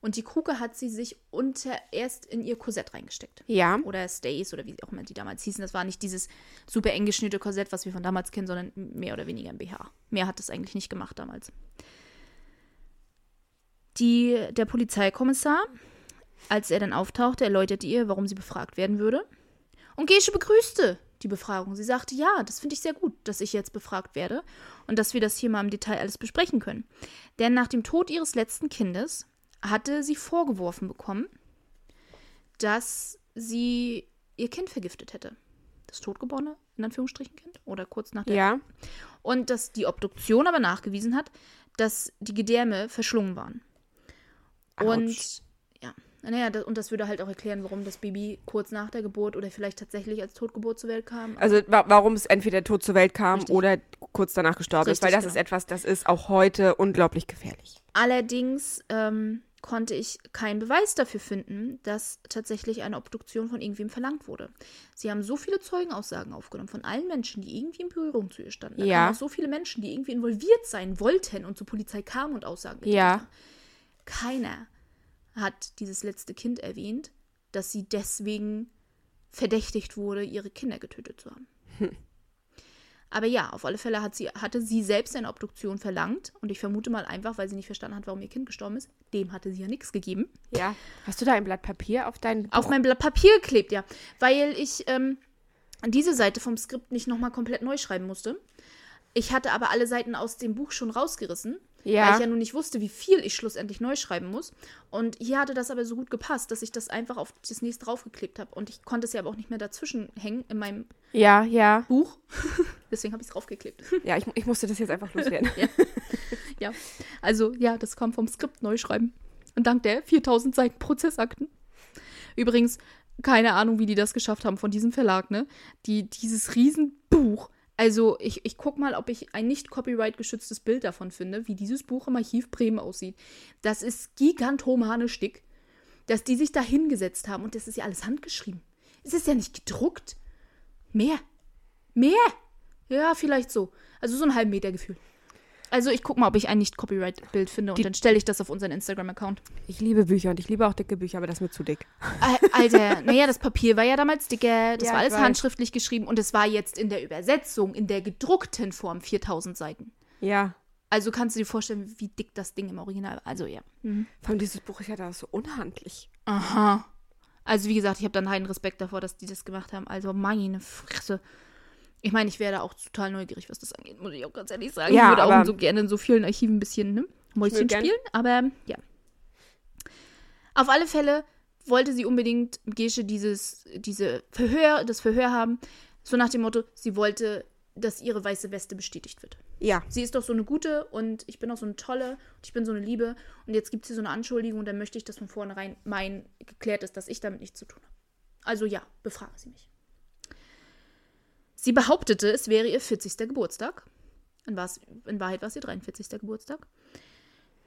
Und die Kruke hat sie sich unter erst in ihr Korsett reingesteckt Ja. oder Stays oder wie auch immer die damals hießen. Das war nicht dieses super eng geschnürte Korsett, was wir von damals kennen, sondern mehr oder weniger ein BH. Mehr hat es eigentlich nicht gemacht damals. Die, der Polizeikommissar, als er dann auftauchte, erläuterte ihr, warum sie befragt werden würde. Und Gesche begrüßte die Befragung. Sie sagte, ja, das finde ich sehr gut, dass ich jetzt befragt werde und dass wir das hier mal im Detail alles besprechen können. Denn nach dem Tod ihres letzten Kindes hatte sie vorgeworfen bekommen, dass sie ihr Kind vergiftet hätte. Das totgeborene, in Anführungsstrichen, Kind. Oder kurz nach der. Ja. Und dass die Obduktion aber nachgewiesen hat, dass die Gedärme verschlungen waren. Und Autsch. ja, naja, das, und das würde halt auch erklären, warum das Baby kurz nach der Geburt oder vielleicht tatsächlich als Totgeburt zur Welt kam. Also wa warum es entweder tot zur Welt kam Richtig. oder kurz danach gestorben ist, weil Richtig, das ist genau. etwas, das ist auch heute unglaublich gefährlich. Allerdings ähm, konnte ich keinen Beweis dafür finden, dass tatsächlich eine Obduktion von irgendwem verlangt wurde. Sie haben so viele Zeugenaussagen aufgenommen von allen Menschen, die irgendwie in Berührung zu ihr standen. Da Ja. auch so viele Menschen, die irgendwie involviert sein wollten und zur Polizei kamen und Aussagen getätigt Ja. haben. Keiner hat dieses letzte Kind erwähnt, dass sie deswegen verdächtigt wurde, ihre Kinder getötet zu haben. *laughs* Aber ja, auf alle Fälle hat sie, hatte sie selbst eine Obduktion verlangt. Und ich vermute mal einfach, weil sie nicht verstanden hat, warum ihr Kind gestorben ist. Dem hatte sie ja nichts gegeben. Ja. Hast du da ein Blatt Papier auf dein Auf mein Blatt Papier geklebt, ja. Weil ich ähm, diese Seite vom Skript nicht nochmal komplett neu schreiben musste. Ich hatte aber alle Seiten aus dem Buch schon rausgerissen, Ja. weil ich ja nun nicht wusste, wie viel ich schlussendlich neu schreiben muss. Und hier hatte das aber so gut gepasst, dass ich das einfach auf das nächste draufgeklebt habe. Und ich konnte es ja aber auch nicht mehr dazwischen hängen in meinem Ja, ja. Buch. *laughs* Deswegen habe ich es draufgeklebt. Ja, ich, ich musste das jetzt einfach loswerden. *laughs* Ja, also ja, das kam vom Skript neu schreiben. Und dank der 4000 Seiten Prozessakten. Übrigens, keine Ahnung, wie die das geschafft haben von diesem Verlag, ne? Die, dieses Riesenbuch. Also, ich, ich guck mal, ob ich ein nicht copyright-geschütztes Bild davon finde, wie dieses Buch im Archiv Bremen aussieht. Das ist gigantomanisch dick, dass die sich da hingesetzt haben und das ist ja alles handgeschrieben. Es ist ja nicht gedruckt. Mehr. Mehr. Ja, vielleicht so. Also so einen halben Meter Gefühl. Also ich guck mal, ob ich ein Nicht-Copyright-Bild finde und dann stelle ich das auf unseren Instagram-Account. Ich liebe Bücher und ich liebe auch dicke Bücher, aber das ist mir zu dick. Alter, naja, das Papier war ja damals dicker, das Ja, war ich alles weiß. handschriftlich geschrieben und es war jetzt in der Übersetzung, in der gedruckten Form 4000 Seiten. Ja. Also kannst du dir vorstellen, wie dick das Ding im Original war. Also ja. Vor allem dieses Buch ist ja da so unhandlich. Aha. Also wie gesagt, ich habe dann einen Respekt davor, dass die das gemacht haben. Also meine Fresse. Ich meine, ich wäre da auch total neugierig, was das angeht, muss ich auch ganz ehrlich sagen. Ja, ich würde auch so gerne in so vielen Archiven ein bisschen ne, Mäuschen spielen, aber ja. Auf alle Fälle wollte sie unbedingt Gesche dieses, diese Verhör, das Verhör haben, so nach dem Motto, sie wollte, dass ihre weiße Weste bestätigt wird. Ja. Sie ist doch so eine gute und ich bin auch so eine tolle und ich bin so eine Liebe und jetzt gibt es hier so eine Anschuldigung und dann möchte ich, dass von vornherein mein geklärt ist, dass ich damit nichts zu tun habe. Also ja, befrage sie mich. Sie behauptete, es wäre ihr 40. Geburtstag. In, Wahrheit- in Wahrheit war es ihr 43. Geburtstag.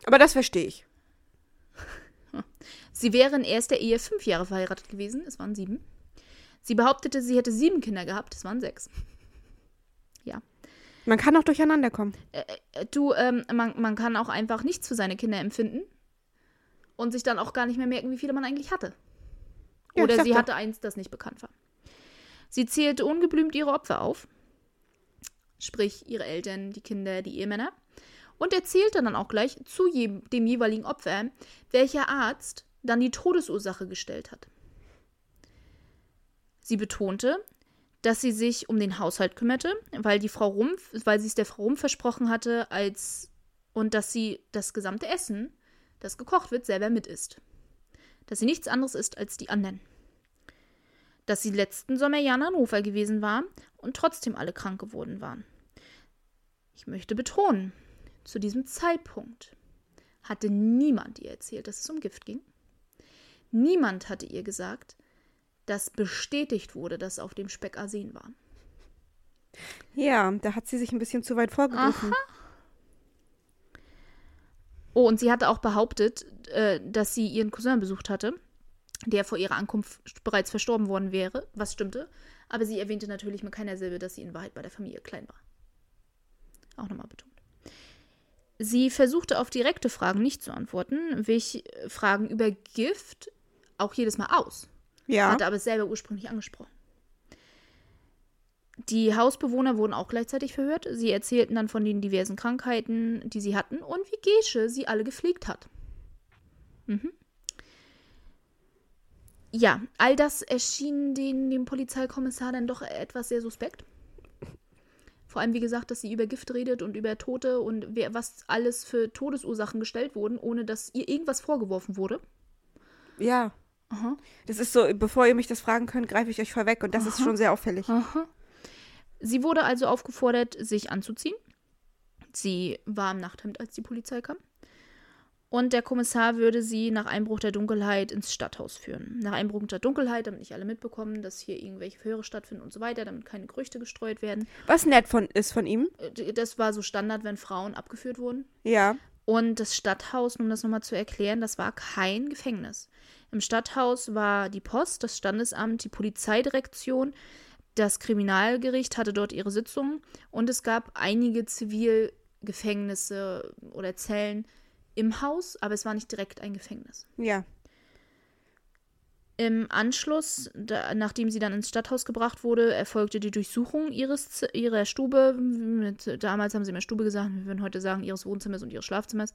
Aber das verstehe ich. Sie wäre in erster Ehe fünf Jahre verheiratet gewesen. Es waren sieben. Sie behauptete, sie hätte sieben Kinder gehabt. Es waren sechs. Ja. Man kann auch durcheinander kommen. Äh, Du, ähm, man, man kann auch einfach nichts für seine Kinder empfinden und sich dann auch gar nicht mehr merken, wie viele man eigentlich hatte. Ja, Oder sie hatte eins, das nicht bekannt war. Sie zählte ungeblümt ihre Opfer auf, sprich ihre Eltern, die Kinder, die Ehemänner, und erzählte dann auch gleich zu dem jeweiligen Opfer, welcher Arzt dann die Todesursache gestellt hat. Sie betonte, dass sie sich um den Haushalt kümmerte, weil die Frau Rumpf, weil sie es der Frau Rumpf versprochen hatte, als und dass sie das gesamte Essen, das gekocht wird, selber mit isst. Dass sie nichts anderes ist als die anderen. Dass sie letzten Sommer ja in Hannover gewesen war und trotzdem alle krank geworden waren. Ich möchte betonen, zu diesem Zeitpunkt hatte niemand ihr erzählt, dass es um Gift ging. Niemand hatte ihr gesagt, dass bestätigt wurde, dass auf dem Speck Arsen war. Ja, da hat sie sich ein bisschen zu weit vorgegriffen. Oh, und sie hatte auch behauptet, äh, dass sie ihren Cousin besucht hatte, der vor ihrer Ankunft bereits verstorben worden wäre, was stimmte. Aber sie erwähnte natürlich mit keiner Silbe, dass sie in Wahrheit bei der Familie klein war. Auch nochmal betont. Sie versuchte auf direkte Fragen nicht zu antworten, wich Fragen über Gift auch jedes Mal aus. Ja. Hatte aber selber ursprünglich angesprochen. Die Hausbewohner wurden auch gleichzeitig verhört. Sie erzählten dann von den diversen Krankheiten, die sie hatten und wie Gesche sie alle gepflegt hat. Mhm. Ja, all das erschien den, dem Polizeikommissar dann doch etwas sehr suspekt. Vor allem, wie gesagt, dass sie über Gift redet und über Tote und wer, was alles für Todesursachen gestellt wurden, ohne dass ihr irgendwas vorgeworfen wurde. Ja. Aha. Das ist so, bevor ihr mich das fragen könnt, greife ich euch vorweg und das ist schon sehr auffällig. Aha. Sie wurde also aufgefordert, sich anzuziehen. Sie war im Nachthemd, als die Polizei kam. Und der Kommissar würde sie nach Einbruch der Dunkelheit ins Stadthaus führen. Nach Einbruch der Dunkelheit, damit nicht alle mitbekommen, dass hier irgendwelche Verhöre stattfinden und so weiter, damit keine Gerüchte gestreut werden. Was nett von, ist von ihm. Äh, Das war so Standard, wenn Frauen abgeführt wurden. Ja. Und das Stadthaus, um das nochmal zu erklären, das war kein Gefängnis. Im Stadthaus war die Post, das Standesamt, die Polizeidirektion, das Kriminalgericht hatte dort ihre Sitzungen und es gab einige Zivilgefängnisse oder Zellen im Haus, aber es war nicht direkt ein Gefängnis. Ja. Im Anschluss, da, nachdem sie dann ins Stadthaus gebracht wurde, erfolgte die Durchsuchung ihres, ihrer Stube. Mit, damals haben sie immer Stube gesagt, wir würden heute sagen ihres Wohnzimmers und ihres Schlafzimmers.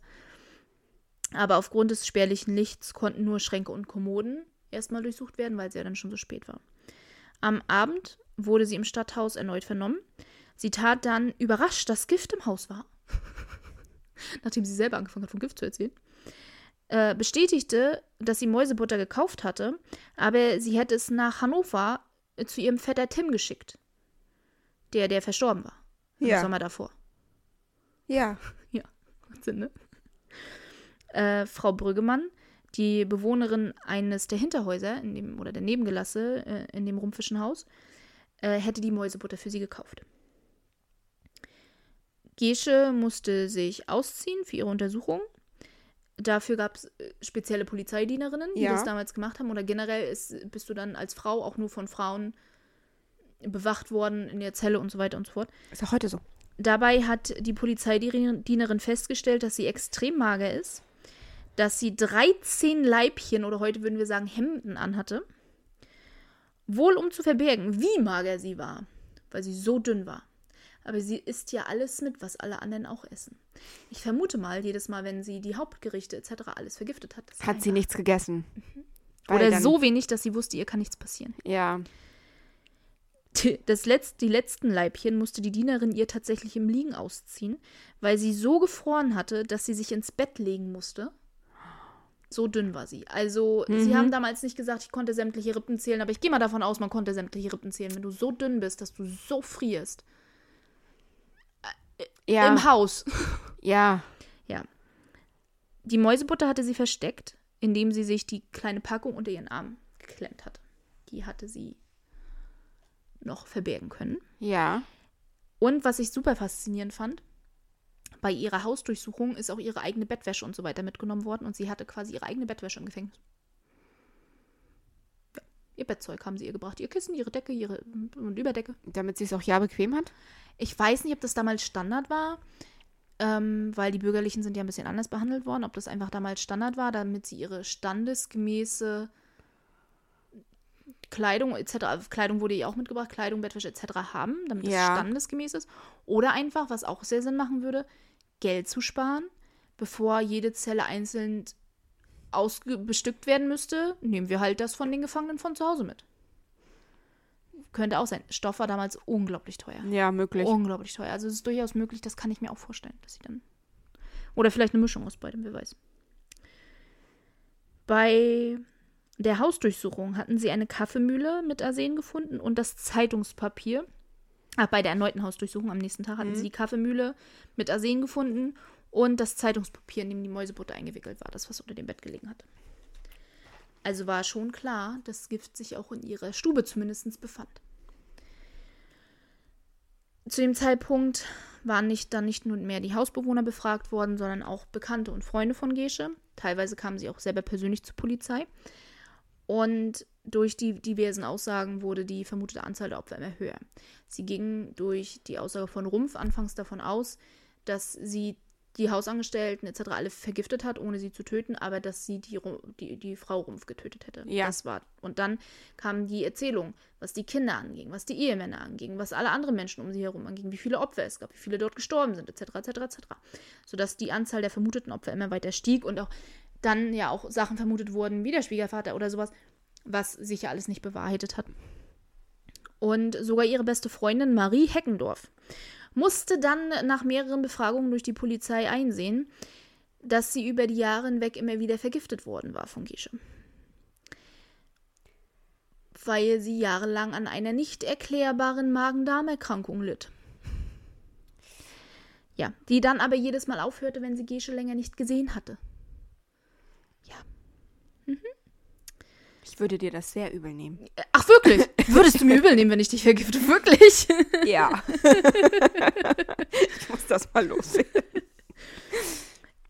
Aber aufgrund des spärlichen Lichts konnten nur Schränke und Kommoden erstmal durchsucht werden, weil es ja dann schon so spät war. Am Abend wurde sie im Stadthaus erneut vernommen. Sie tat dann überrascht, dass Gift im Haus war. *laughs* Nachdem sie selber angefangen hat, von Gift zu erzählen äh, bestätigte, dass sie Mäusebutter gekauft hatte, aber sie hätte es nach Hannover äh, zu ihrem Vetter Tim geschickt. Der, der verstorben war. Im Ja. Sommer davor. Ja. *laughs* Macht Sinn, ne? Äh, Frau Brüggemann, die Bewohnerin eines der Hinterhäuser in dem, oder der Nebengelasse äh, in dem rumpfischen Haus, äh, hätte die Mäusebutter für sie gekauft. Gesche musste sich ausziehen für ihre Untersuchung. Dafür gab es spezielle Polizeidienerinnen, die Ja. das damals gemacht haben. Oder generell ist, bist du dann als Frau auch nur von Frauen bewacht worden in der Zelle und so weiter und so fort. Ist auch heute so. Dabei hat die Polizeidienerin festgestellt, dass sie extrem mager ist, dass sie 13 Leibchen oder heute würden wir sagen Hemden anhatte. Wohl um zu verbergen, wie mager sie war, weil sie so dünn war. Aber sie isst ja alles mit, was alle anderen auch essen. Ich vermute mal, jedes Mal, wenn sie die Hauptgerichte etc. alles vergiftet hat. Hat sie nichts gegessen. Weil Oder so wenig, dass sie wusste, ihr kann nichts passieren. Ja. Die- Das Letz-, die letzten Leibchen musste die Dienerin ihr tatsächlich im Liegen ausziehen, weil sie so gefroren hatte, dass sie sich ins Bett legen musste. So dünn war sie. Also, Mhm. sie haben damals nicht gesagt, ich konnte sämtliche Rippen zählen, aber ich gehe mal davon aus, man konnte sämtliche Rippen zählen. Wenn du so dünn bist, dass du so frierst. Ja. Im Haus. ja. Ja. Die Mäusebutter hatte sie versteckt, indem sie sich die kleine Packung unter ihren Arm geklemmt hatte. Die hatte sie noch verbergen können. Ja. Und was ich super faszinierend fand, bei ihrer Hausdurchsuchung ist auch ihre eigene Bettwäsche und so weiter mitgenommen worden und sie hatte quasi ihre eigene Bettwäsche im Gefängnis. Ihr Bettzeug haben sie ihr gebracht. Ihr Kissen, ihre Decke, ihre und Überdecke. Damit sie es auch ja bequem hat. Ich weiß nicht, ob das damals Standard war, ähm, weil die Bürgerlichen sind ja ein bisschen anders behandelt worden, ob das einfach damals Standard war, damit sie ihre standesgemäße Kleidung etc., Kleidung wurde ihr auch mitgebracht, Kleidung, Bettwäsche etc. haben, damit es Ja. standesgemäß ist. Oder einfach, was auch sehr Sinn machen würde, Geld zu sparen, bevor jede Zelle einzeln ausbestückt werden müsste, nehmen wir halt das von den Gefangenen von zu Hause mit. Könnte auch sein. Stoff war damals unglaublich teuer. Ja, möglich. Unglaublich teuer. Also es ist durchaus möglich, das kann ich mir auch vorstellen, dass sie dann. Oder vielleicht eine Mischung aus beidem, wer weiß. Bei der Hausdurchsuchung hatten sie eine Kaffeemühle mit Arsen gefunden und das Zeitungspapier. Ach, bei der erneuten Hausdurchsuchung am nächsten Tag hatten sie die Kaffeemühle mit Arsen gefunden und das Zeitungspapier, in dem die Mäusebutter eingewickelt war, das, was unter dem Bett gelegen hat. Also war schon klar, dass Gift sich auch in ihrer Stube zumindest befand. Zu dem Zeitpunkt waren nicht dann nicht nur mehr die Hausbewohner befragt worden, sondern auch Bekannte und Freunde von Gesche. Teilweise kamen sie auch selber persönlich zur Polizei. Und durch die diversen Aussagen wurde die vermutete Anzahl der Opfer immer höher. Sie gingen durch die Aussage von Rumpf anfangs davon aus, dass sie die Hausangestellten etc. alle vergiftet hat, ohne sie zu töten, aber dass sie die, die, die Frau Rumpf getötet hätte. Ja. Das war. Und dann kam die Erzählung, was die Kinder anging, was die Ehemänner anging, was alle anderen Menschen um sie herum anging, wie viele Opfer es gab, wie viele dort gestorben sind, etc. etc. etc. Sodass die Anzahl der vermuteten Opfer immer weiter stieg und auch dann ja auch Sachen vermutet wurden, wie der Schwiegervater oder sowas, was sich ja alles nicht bewahrheitet hat. Und sogar ihre beste Freundin Marie Heckendorf musste dann nach mehreren Befragungen durch die Polizei einsehen, dass sie über die Jahre hinweg immer wieder vergiftet worden war von Gesche. Weil sie jahrelang an einer nicht erklärbaren Magen-Darm-Erkrankung litt. Ja, die dann aber jedes Mal aufhörte, wenn sie Gesche länger nicht gesehen hatte. Ich würde dir das sehr übel nehmen. Ach, wirklich? Würdest du mir übel nehmen, wenn ich dich vergifte? Wirklich? Ja. *laughs* ich muss das mal loswerden.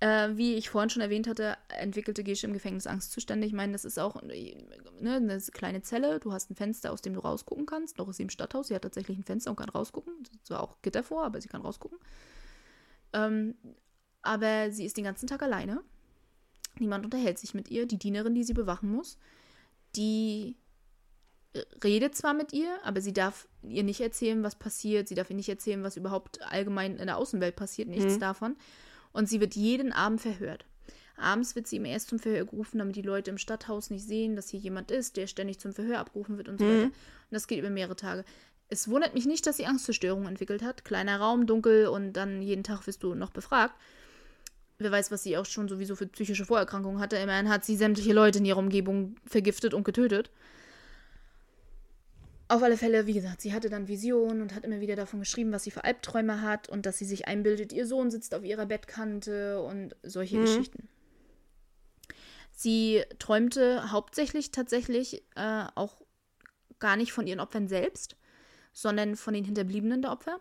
Äh, wie ich vorhin schon erwähnt hatte, entwickelte Gesche im Gefängnis Angstzustände. Ich meine, das ist auch äh, ne, eine kleine Zelle. Du hast ein Fenster, aus dem du rausgucken kannst. Noch ist sie im Stadthaus. Sie hat tatsächlich ein Fenster und kann rausgucken. Zwar auch Gitter vor, aber sie kann rausgucken. Ähm, aber sie ist den ganzen Tag alleine. Niemand unterhält sich mit ihr. Die Dienerin, die sie bewachen muss, die äh, redet zwar mit ihr, aber sie darf ihr nicht erzählen, was passiert. Sie darf ihr nicht erzählen, was überhaupt allgemein in der Außenwelt passiert. Nichts Mhm. davon. Und sie wird jeden Abend verhört. Abends wird sie immer erst zum Verhör gerufen, damit die Leute im Stadthaus nicht sehen, dass hier jemand ist, der ständig zum Verhör abgerufen wird und so Mhm. weiter. Und das geht über mehrere Tage. Es wundert mich nicht, dass sie Angststörungen entwickelt hat. Kleiner Raum, dunkel und dann jeden Tag wirst du noch befragt. Wer weiß, was sie auch schon sowieso für psychische Vorerkrankungen hatte. Immerhin hat sie sämtliche Leute in ihrer Umgebung vergiftet und getötet. Auf alle Fälle, wie gesagt, sie hatte dann Visionen und hat immer wieder davon geschrieben, was sie für Albträume hat und dass sie sich einbildet, ihr Sohn sitzt auf ihrer Bettkante und solche Mhm. Geschichten. Sie träumte hauptsächlich tatsächlich äh, auch gar nicht von ihren Opfern selbst, sondern von den Hinterbliebenen der Opfer.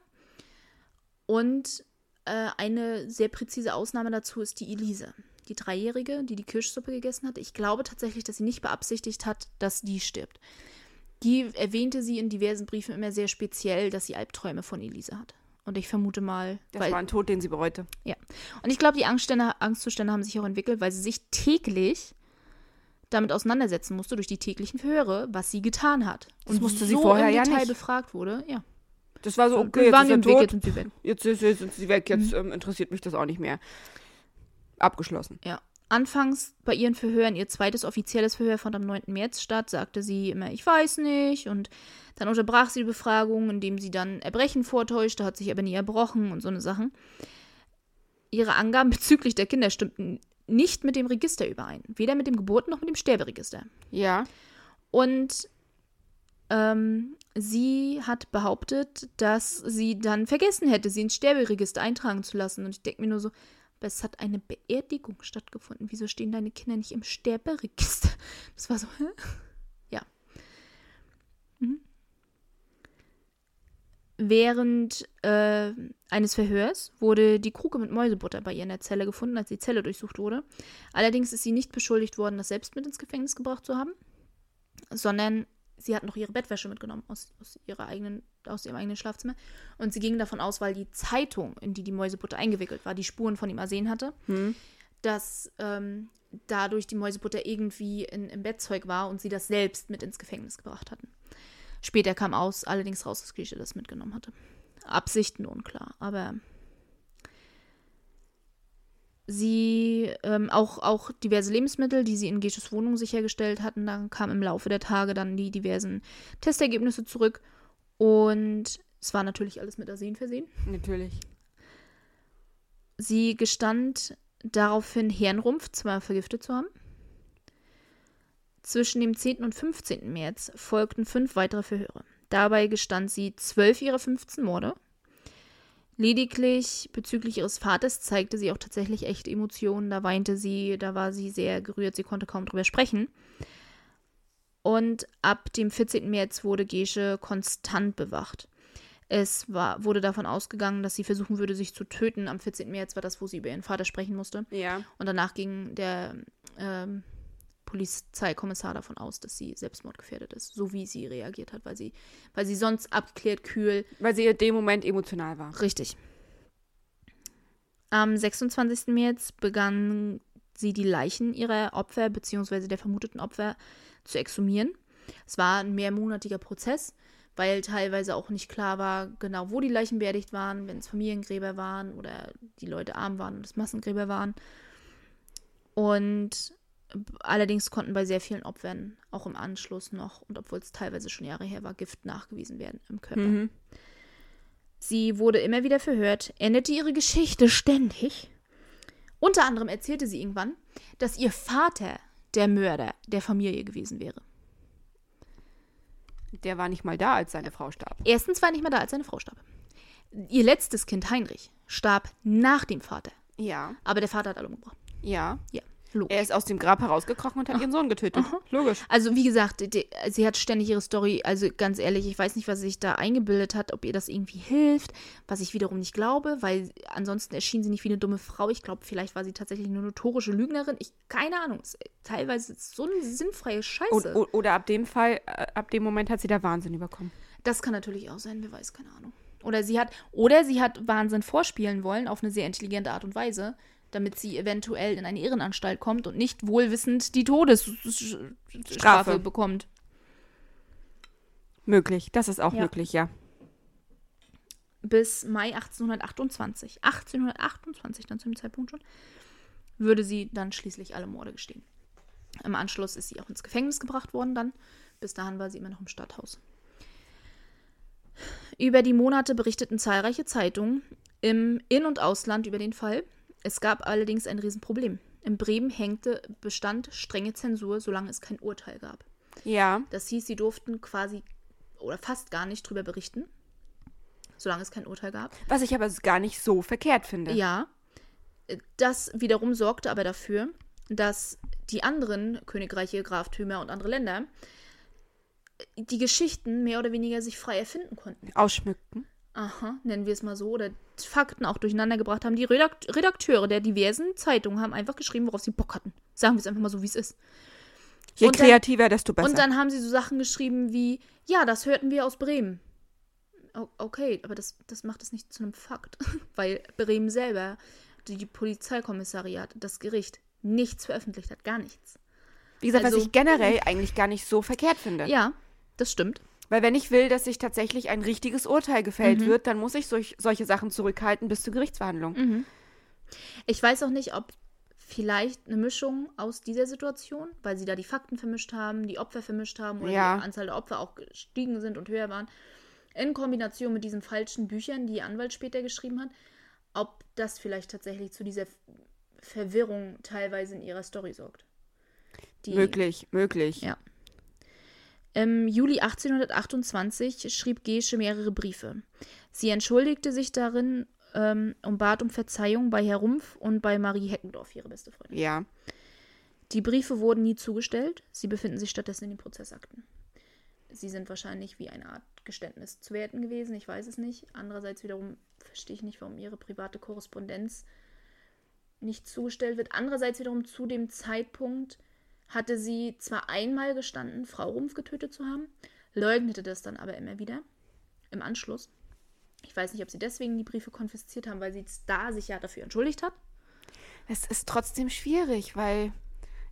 Und äh, eine sehr präzise Ausnahme dazu ist die Elise, die Dreijährige, die die Kirschsuppe gegessen hat. Ich glaube tatsächlich, dass sie nicht beabsichtigt hat, dass die stirbt. Die erwähnte sie in diversen Briefen immer sehr speziell, dass sie Albträume von Elise hat. Und ich vermute mal, Das weil, war ein Tod, den sie bereute. ja. Und ich glaube, die Angststände, Angstzustände haben sich auch entwickelt, weil sie sich täglich damit auseinandersetzen musste, durch die täglichen Verhöre, was sie getan hat. Das wusste sie so vorher im ja Detail nicht. befragt wurde. Ja. Das war so, okay, wir jetzt waren ist er im Weg, tot. jetzt sind sie weg. Jetzt, ist- jetzt sind sie weg. Jetzt ähm, interessiert mich das auch nicht mehr. Abgeschlossen. Ja. Anfangs bei ihren Verhören, ihr zweites offizielles Verhör fand am 9. März statt, sagte sie immer, ich weiß nicht. Und dann unterbrach sie die Befragung, indem sie dann Erbrechen vortäuschte, hat sich aber nie erbrochen und so eine Sachen. Ihre Angaben *laughs* bezüglich der Kinder stimmten nicht mit dem Register überein. Weder mit dem Geburten- noch mit dem Sterberegister. Ja. Und ähm, sie hat behauptet, dass sie dann vergessen hätte, sie ins Sterberegister eintragen zu lassen. Und ich denke mir nur so, es hat eine Beerdigung stattgefunden. Wieso stehen deine Kinder nicht im Sterberegister? *laughs* Das war so, hä? Ja. Mhm. Während äh, eines Verhörs wurde die Kruke mit Mäusebutter bei ihr in der Zelle gefunden, als die Zelle durchsucht wurde. Allerdings ist sie nicht beschuldigt worden, das selbst mit ins Gefängnis gebracht zu haben, sondern sie hat noch ihre Bettwäsche mitgenommen aus, aus, ihrer eigenen, aus ihrem eigenen Schlafzimmer. Und sie ging davon aus, weil die Zeitung, in die die Mäusebutter eingewickelt war, die Spuren von ihm ersehen hatte, Hm. dass ähm, dadurch die Mäusebutter irgendwie in, im Bettzeug war und sie das selbst mit ins Gefängnis gebracht hatten. Später kam aus, allerdings raus, dass Grieche das mitgenommen hatte. Absichten unklar, aber sie ähm, auch, auch diverse Lebensmittel, die sie in Gesches Wohnung sichergestellt hatten, dann kamen im Laufe der Tage dann die diversen Testergebnisse zurück und es war natürlich alles mit Arsen versehen. Natürlich. Sie gestand daraufhin, Hirnrumpf zwar vergiftet zu haben. Zwischen dem 10. und 15. März folgten fünf weitere Verhöre. Dabei gestand sie zwölf ihrer 15 Morde. Lediglich bezüglich ihres Vaters zeigte sie auch tatsächlich echte Emotionen. Da weinte sie, da war sie sehr gerührt, sie konnte kaum drüber sprechen. Und ab dem 14. März wurde Gesche konstant bewacht. Es war, wurde davon ausgegangen, dass sie versuchen würde, sich zu töten. Am 14. März war das, wo sie über ihren Vater sprechen musste. Ja. Und danach ging der ähm, Polizeikommissar davon aus, dass sie selbstmordgefährdet ist, so wie sie reagiert hat, weil sie, weil sie sonst abgeklärt, kühl, Weil sie in dem Moment emotional war. richtig. Am 26. März begann sie die Leichen ihrer Opfer bzw. der vermuteten Opfer zu exhumieren. Es war ein mehrmonatiger Prozess, weil teilweise auch nicht klar war, genau wo die Leichen beerdigt waren, wenn es Familiengräber waren oder die Leute arm waren und es Massengräber waren. Und allerdings konnten bei sehr vielen Opfern auch im Anschluss noch, und obwohl es teilweise schon Jahre her war, Gift nachgewiesen werden im Körper. Mhm. Sie wurde immer wieder verhört, änderte ihre Geschichte ständig. Unter anderem erzählte sie irgendwann, dass ihr Vater der Mörder der Familie gewesen wäre. Der war nicht mal da, als seine Frau starb. Erstens war er nicht mehr da, als seine Frau starb. Ihr letztes Kind, Heinrich, starb nach dem Vater. Ja. Aber der Vater hat alle umgebracht. Ja. Ja, logisch. Er ist aus dem Grab herausgekrochen und hat ihren Sohn getötet. Logisch. Also wie gesagt, die, sie hat ständig ihre Story, also ganz ehrlich, ich weiß nicht, was sie sich da eingebildet hat, ob ihr das irgendwie hilft, was ich wiederum nicht glaube, weil ansonsten erschien sie nicht wie eine dumme Frau. Ich glaube, vielleicht war sie tatsächlich eine notorische Lügnerin. Ich, keine Ahnung, es, teilweise ist so eine sinnfreie Scheiße. O- o- oder ab dem Fall, äh, ab dem Moment hat sie da Wahnsinn überkommen. Das kann natürlich auch sein, wer weiß, keine Ahnung. Oder sie hat, oder sie hat Wahnsinn vorspielen wollen auf eine sehr intelligente Art und Weise, damit sie eventuell in eine Irrenanstalt kommt und nicht wohlwissend die Todesstrafe Strafe. bekommt. Möglich. Das ist auch Ja. möglich, ja. bis Mai 1828, 1828 dann zu dem Zeitpunkt schon, würde sie dann schließlich alle Morde gestehen. Im Anschluss ist sie auch ins Gefängnis gebracht worden dann. Bis dahin war sie immer noch im Stadthaus. Über die Monate berichteten zahlreiche Zeitungen im In- und Ausland über den Fall. Es gab allerdings ein Riesenproblem. In Bremen hängte, bestand strenge Zensur, solange es kein Urteil gab. Ja. Das hieß, sie durften quasi oder fast gar nicht drüber berichten, solange es kein Urteil gab. Was ich aber gar nicht so verkehrt finde. Ja, das wiederum sorgte aber dafür, dass die anderen Königreiche, Graftümer und andere Länder die Geschichten mehr oder weniger sich frei erfinden konnten. Ausschmückten. Aha, nennen wir es mal so, oder Fakten auch durcheinander gebracht haben. Die Redakt Redakteure der diversen Zeitungen haben einfach geschrieben, worauf sie Bock hatten. Sagen wir es einfach mal so, wie es ist. Je Und dann- kreativer, desto besser. Und dann haben sie so Sachen geschrieben wie, ja, das hörten wir aus Bremen. O- Okay, aber das, das macht es nicht zu einem Fakt, *laughs* weil Bremen selber, die Polizeikommissariat, das Gericht, nichts veröffentlicht hat, gar nichts. Wie gesagt, also- was ich generell eigentlich gar nicht so verkehrt finde. Ja, das stimmt. Weil wenn ich will, dass sich tatsächlich ein richtiges Urteil gefällt Mhm. wird, dann muss ich solch, solche Sachen zurückhalten bis zur Gerichtsverhandlung. Mhm. Ich weiß auch nicht, ob vielleicht eine Mischung aus dieser Situation, weil sie da die Fakten vermischt haben, die Opfer vermischt haben oder Ja. die Anzahl der Opfer auch gestiegen sind und höher waren, in Kombination mit diesen falschen Büchern, die ihr Anwalt später geschrieben hat, ob das vielleicht tatsächlich zu dieser Verwirrung teilweise in ihrer Story sorgt. Die, Möglich, möglich. Ja. Im Juli 1828 schrieb Gesche mehrere Briefe. Sie entschuldigte sich darin ähm, und bat um Verzeihung bei Herr Rumpf und bei Marie Heckendorf, ihre beste Freundin. Ja. Die Briefe wurden nie zugestellt. Sie befinden sich stattdessen in den Prozessakten. Sie sind wahrscheinlich wie eine Art Geständnis zu werten gewesen. Ich weiß es nicht. Andererseits wiederum verstehe ich nicht, warum ihre private Korrespondenz nicht zugestellt wird. Andererseits wiederum zu dem Zeitpunkt hatte sie zwar einmal gestanden, Frau Rumpf getötet zu haben, leugnete das dann aber immer wieder im Anschluss. Ich weiß nicht, ob sie deswegen die Briefe konfisziert haben, weil sie da sich ja dafür entschuldigt hat. Es ist trotzdem schwierig, weil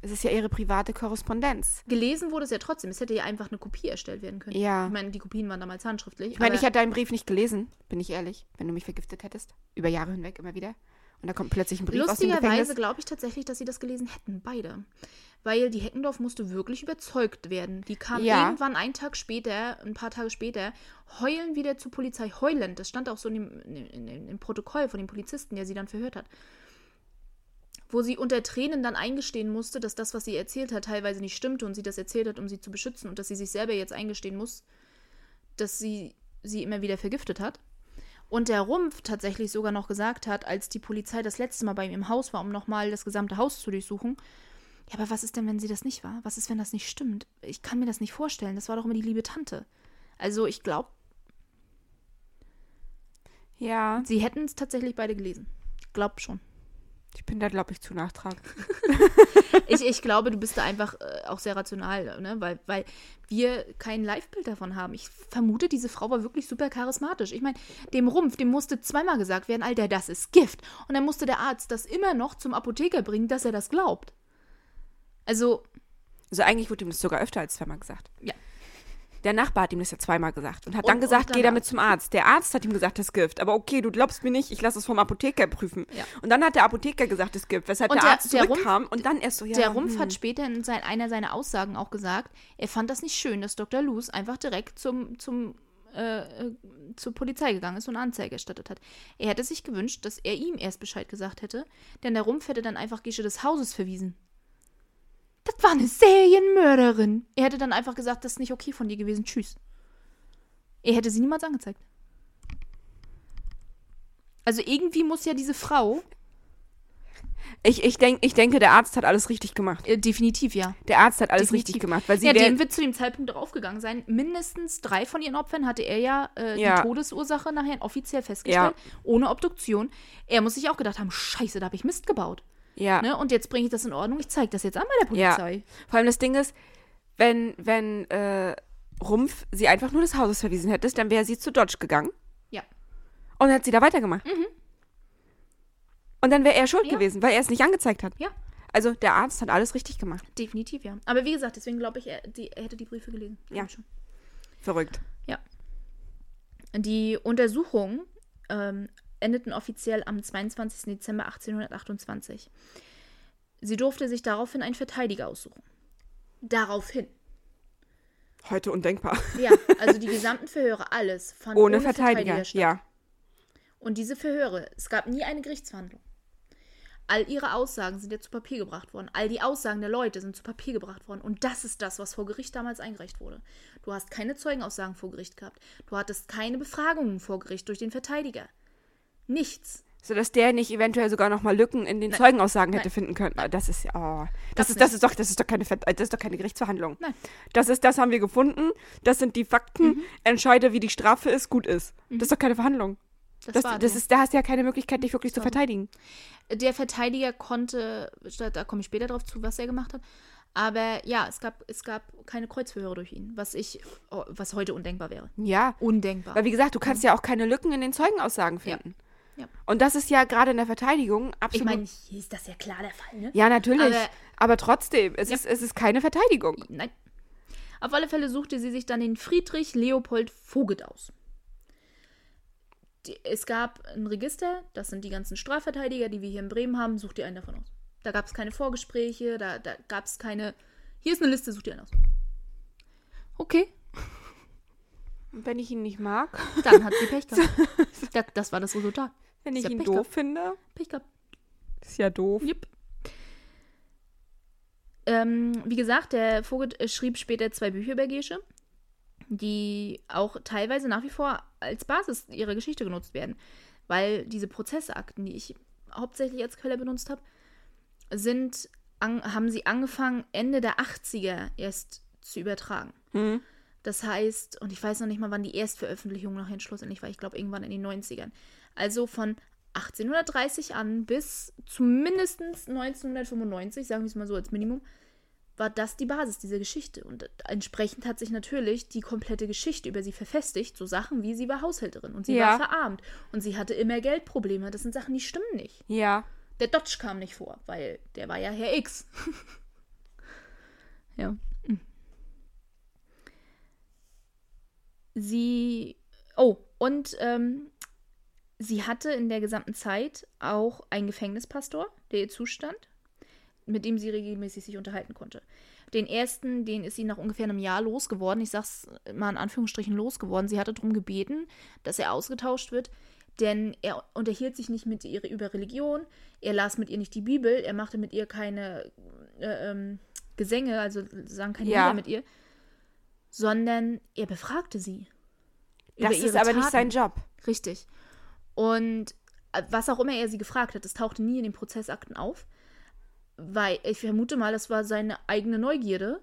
es ist ja ihre private Korrespondenz. Gelesen wurde es ja trotzdem. Es hätte ja einfach eine Kopie erstellt werden können. Ja. Ich meine, die Kopien waren damals handschriftlich. Ich meine, ich hätte deinen Brief nicht gelesen, bin ich ehrlich, wenn du mich vergiftet hättest. Über Jahre hinweg immer wieder. Und da kommt plötzlich ein Brief aus dem Lustigerweise glaube ich tatsächlich, dass sie das gelesen hätten, beide. Weil die Heckendorf musste wirklich überzeugt werden. Die kam Ja. irgendwann einen Tag später, ein paar Tage später, heulen wieder zur Polizei. Heulend. Das stand auch so in dem, in, in, im Protokoll von dem Polizisten, der sie dann verhört hat. Wo sie unter Tränen dann eingestehen musste, dass das, was sie erzählt hat, teilweise nicht stimmte und sie das erzählt hat, um sie zu beschützen und dass sie sich selber jetzt eingestehen muss, dass sie sie immer wieder vergiftet hat. Und der Rumpf tatsächlich sogar noch gesagt hat, als die Polizei das letzte Mal bei ihm im Haus war, um nochmal das gesamte Haus zu durchsuchen. Ja, aber was ist denn, wenn sie das nicht war? Was ist, wenn das nicht stimmt? Ich kann mir das nicht vorstellen. Das war doch immer die liebe Tante. Also ich glaube, Ja, sie hätten es tatsächlich beide gelesen. Ich glaube schon. ich bin da, glaube ich, zu nachtragend. *laughs* Ich, ich glaube, du bist da einfach äh, auch sehr rational, ne? weil, weil wir kein Live-Bild davon haben. Ich vermute, diese Frau war wirklich super charismatisch. Ich meine, dem Rumpf, dem musste zweimal gesagt werden, Alter, das ist Gift. Und dann musste der Arzt das immer noch zum Apotheker bringen, dass er das glaubt. Also, Also eigentlich wurde ihm das sogar öfter als zweimal gesagt. Ja. Der Nachbar hat ihm das ja zweimal gesagt und hat Und- dann gesagt, geh damit zum Arzt. Der Arzt hat ihm gesagt, das Gift. Aber okay, du glaubst mir nicht, ich lasse es vom Apotheker prüfen. Ja. Und dann hat der Apotheker gesagt, das Gift, weshalb der, der- Arzt der Rumpf- zurückkam und dann erst so, ja. der Rumpf hm. hat später in sein, einer seiner Aussagen auch gesagt, er fand das nicht schön, dass Dr. Luz einfach direkt zum, zum, äh, äh, zur Polizei gegangen ist und eine Anzeige erstattet hat. Er hätte sich gewünscht, dass er ihm erst Bescheid gesagt hätte, denn der Rumpf hätte dann einfach Gesche des Hauses verwiesen. Das war eine Serienmörderin. Er hätte dann einfach gesagt, das ist nicht okay von dir gewesen. Tschüss. Er hätte sie niemals angezeigt. Also irgendwie muss ja diese Frau, Ich, ich, denk, ich denke, der Arzt hat alles richtig gemacht. äh, definitiv ja, Der Arzt hat alles Definitiv. richtig gemacht, weil sie ja, dem wird zu dem Zeitpunkt darauf gegangen sein. Mindestens drei von ihren Opfern hatte er ja, äh, Ja. die Todesursache nachher offiziell festgestellt, ohne Obduktion. Er muss sich auch gedacht haben, scheiße, da habe ich Mist gebaut. Ja. Ne? Und jetzt bringe ich das in Ordnung, ich zeige das jetzt an bei der Ja. Polizei. Vor allem das Ding ist, wenn, wenn äh, Rumpf sie einfach nur des Hauses verwiesen hätte, dann wäre sie zu Dodge gegangen Ja. und hat sie da weitergemacht. Und dann wäre er schuld Ja. gewesen, weil er es nicht angezeigt hat. Ja. Also der Arzt hat alles richtig gemacht. Definitiv, ja. Aber wie gesagt, deswegen glaube ich, er, die, er hätte die Briefe gelesen. Ja. Schon. Verrückt. Die Untersuchungen ähm, endeten offiziell am 22. Dezember 1828. Sie durfte sich daraufhin einen Verteidiger aussuchen. Daraufhin. Heute undenkbar. *laughs* Ja, also die gesamten Verhöre, alles fand Ohne, Verteidiger. statt. Ja. Und diese Verhöre, es gab nie eine Gerichtsverhandlung. All ihre Aussagen sind ja zu Papier gebracht worden. All die Aussagen der Leute sind zu Papier gebracht worden. Und das ist das, was vor Gericht damals eingereicht wurde. Du hast keine Zeugenaussagen vor Gericht gehabt. Du hattest keine Befragungen vor Gericht durch den Verteidiger. Nichts. Sodass der nicht eventuell sogar nochmal Lücken in den Nein. Zeugenaussagen hätte Nein. finden können. Ah, Das ist ja. Oh. Das, Das ist, das, ist doch, das, ist doch keine, Ver- das ist doch keine Gerichtsverhandlung. Nein. Das ist, das haben wir gefunden. Das sind die Fakten. Mhm. Entscheide, wie die Strafe ist, gut ist. Das ist doch keine Verhandlung. Das, Das, das ist, da hast du ja keine Möglichkeit, dich wirklich zu So. verteidigen. Der Verteidiger konnte, da komme ich später drauf zu, was er gemacht hat. Aber ja, es gab, es gab keine Kreuzverhöre durch ihn, was ich, oh, was heute undenkbar wäre. Ja. Undenkbar. Weil, wie gesagt, du kannst ja auch keine Lücken in den Zeugenaussagen finden. Ja. Und das ist ja gerade in der Verteidigung absolut. ich meine, hier ist das ja klar der Fall, ne? ja, natürlich. Aber, Aber- trotzdem, es, Ja. ist, es ist keine Verteidigung. Nein. Auf alle Fälle suchte sie sich dann den Friedrich Leopold Voget aus. Die, es gab ein Register, das sind die ganzen Strafverteidiger, die wir hier in Bremen haben, such dir einen davon aus. Da gab es keine Vorgespräche, da, da gab es keine. Hier ist eine Liste, such dir einen aus. Okay, wenn ich ihn nicht mag, dann hat sie Pech *laughs* gehabt. das, das war das Resultat. wenn ich ja ihn Pech doof gehabt. finde. Pech gehabt. Ist ja doof. Jupp. Ähm, wie gesagt, der Vogel äh, schrieb später zwei Bücher über Gesche, die auch teilweise nach wie vor als Basis ihrer Geschichte genutzt werden. Weil diese Prozessakten, die ich hauptsächlich als Quelle benutzt habe, sind, an, haben sie angefangen, Ende der 80er erst zu übertragen. Hm. Das heißt, und ich weiß noch nicht mal, wann die Erstveröffentlichung nachher schlussendlich war, ich glaube irgendwann in den 90ern. Also von 1830 an bis zumindest 1995, sagen wir es mal so als Minimum, war das die Basis dieser Geschichte. Und entsprechend hat sich natürlich die komplette Geschichte über sie verfestigt. So Sachen wie sie war Haushälterin und sie Ja. war verarmt und sie hatte immer Geldprobleme. Das sind Sachen, die stimmen nicht. Ja. Der Dodge kam nicht vor, weil der war ja Herr X. *laughs* ja. Sie. Oh, und ähm, sie hatte in der gesamten Zeit auch einen Gefängnispastor, der ihr zustand, mit dem sie regelmäßig sich unterhalten konnte. Den ersten, den ist sie nach ungefähr einem Jahr losgeworden. Ich sag's mal in Anführungsstrichen losgeworden. Sie hatte darum gebeten, dass er ausgetauscht wird, denn er unterhielt sich nicht mit ihr über Religion, er las mit ihr nicht die Bibel, er machte mit ihr keine äh, ähm, Gesänge, also sang keine Ja. Lieder mit ihr, sondern er befragte sie. über Das ist aber nicht sein Taten. Job. Richtig. Und äh, was auch immer er sie gefragt hat, das tauchte nie in den Prozessakten auf. Weil ich vermute mal, das war seine eigene Neugierde,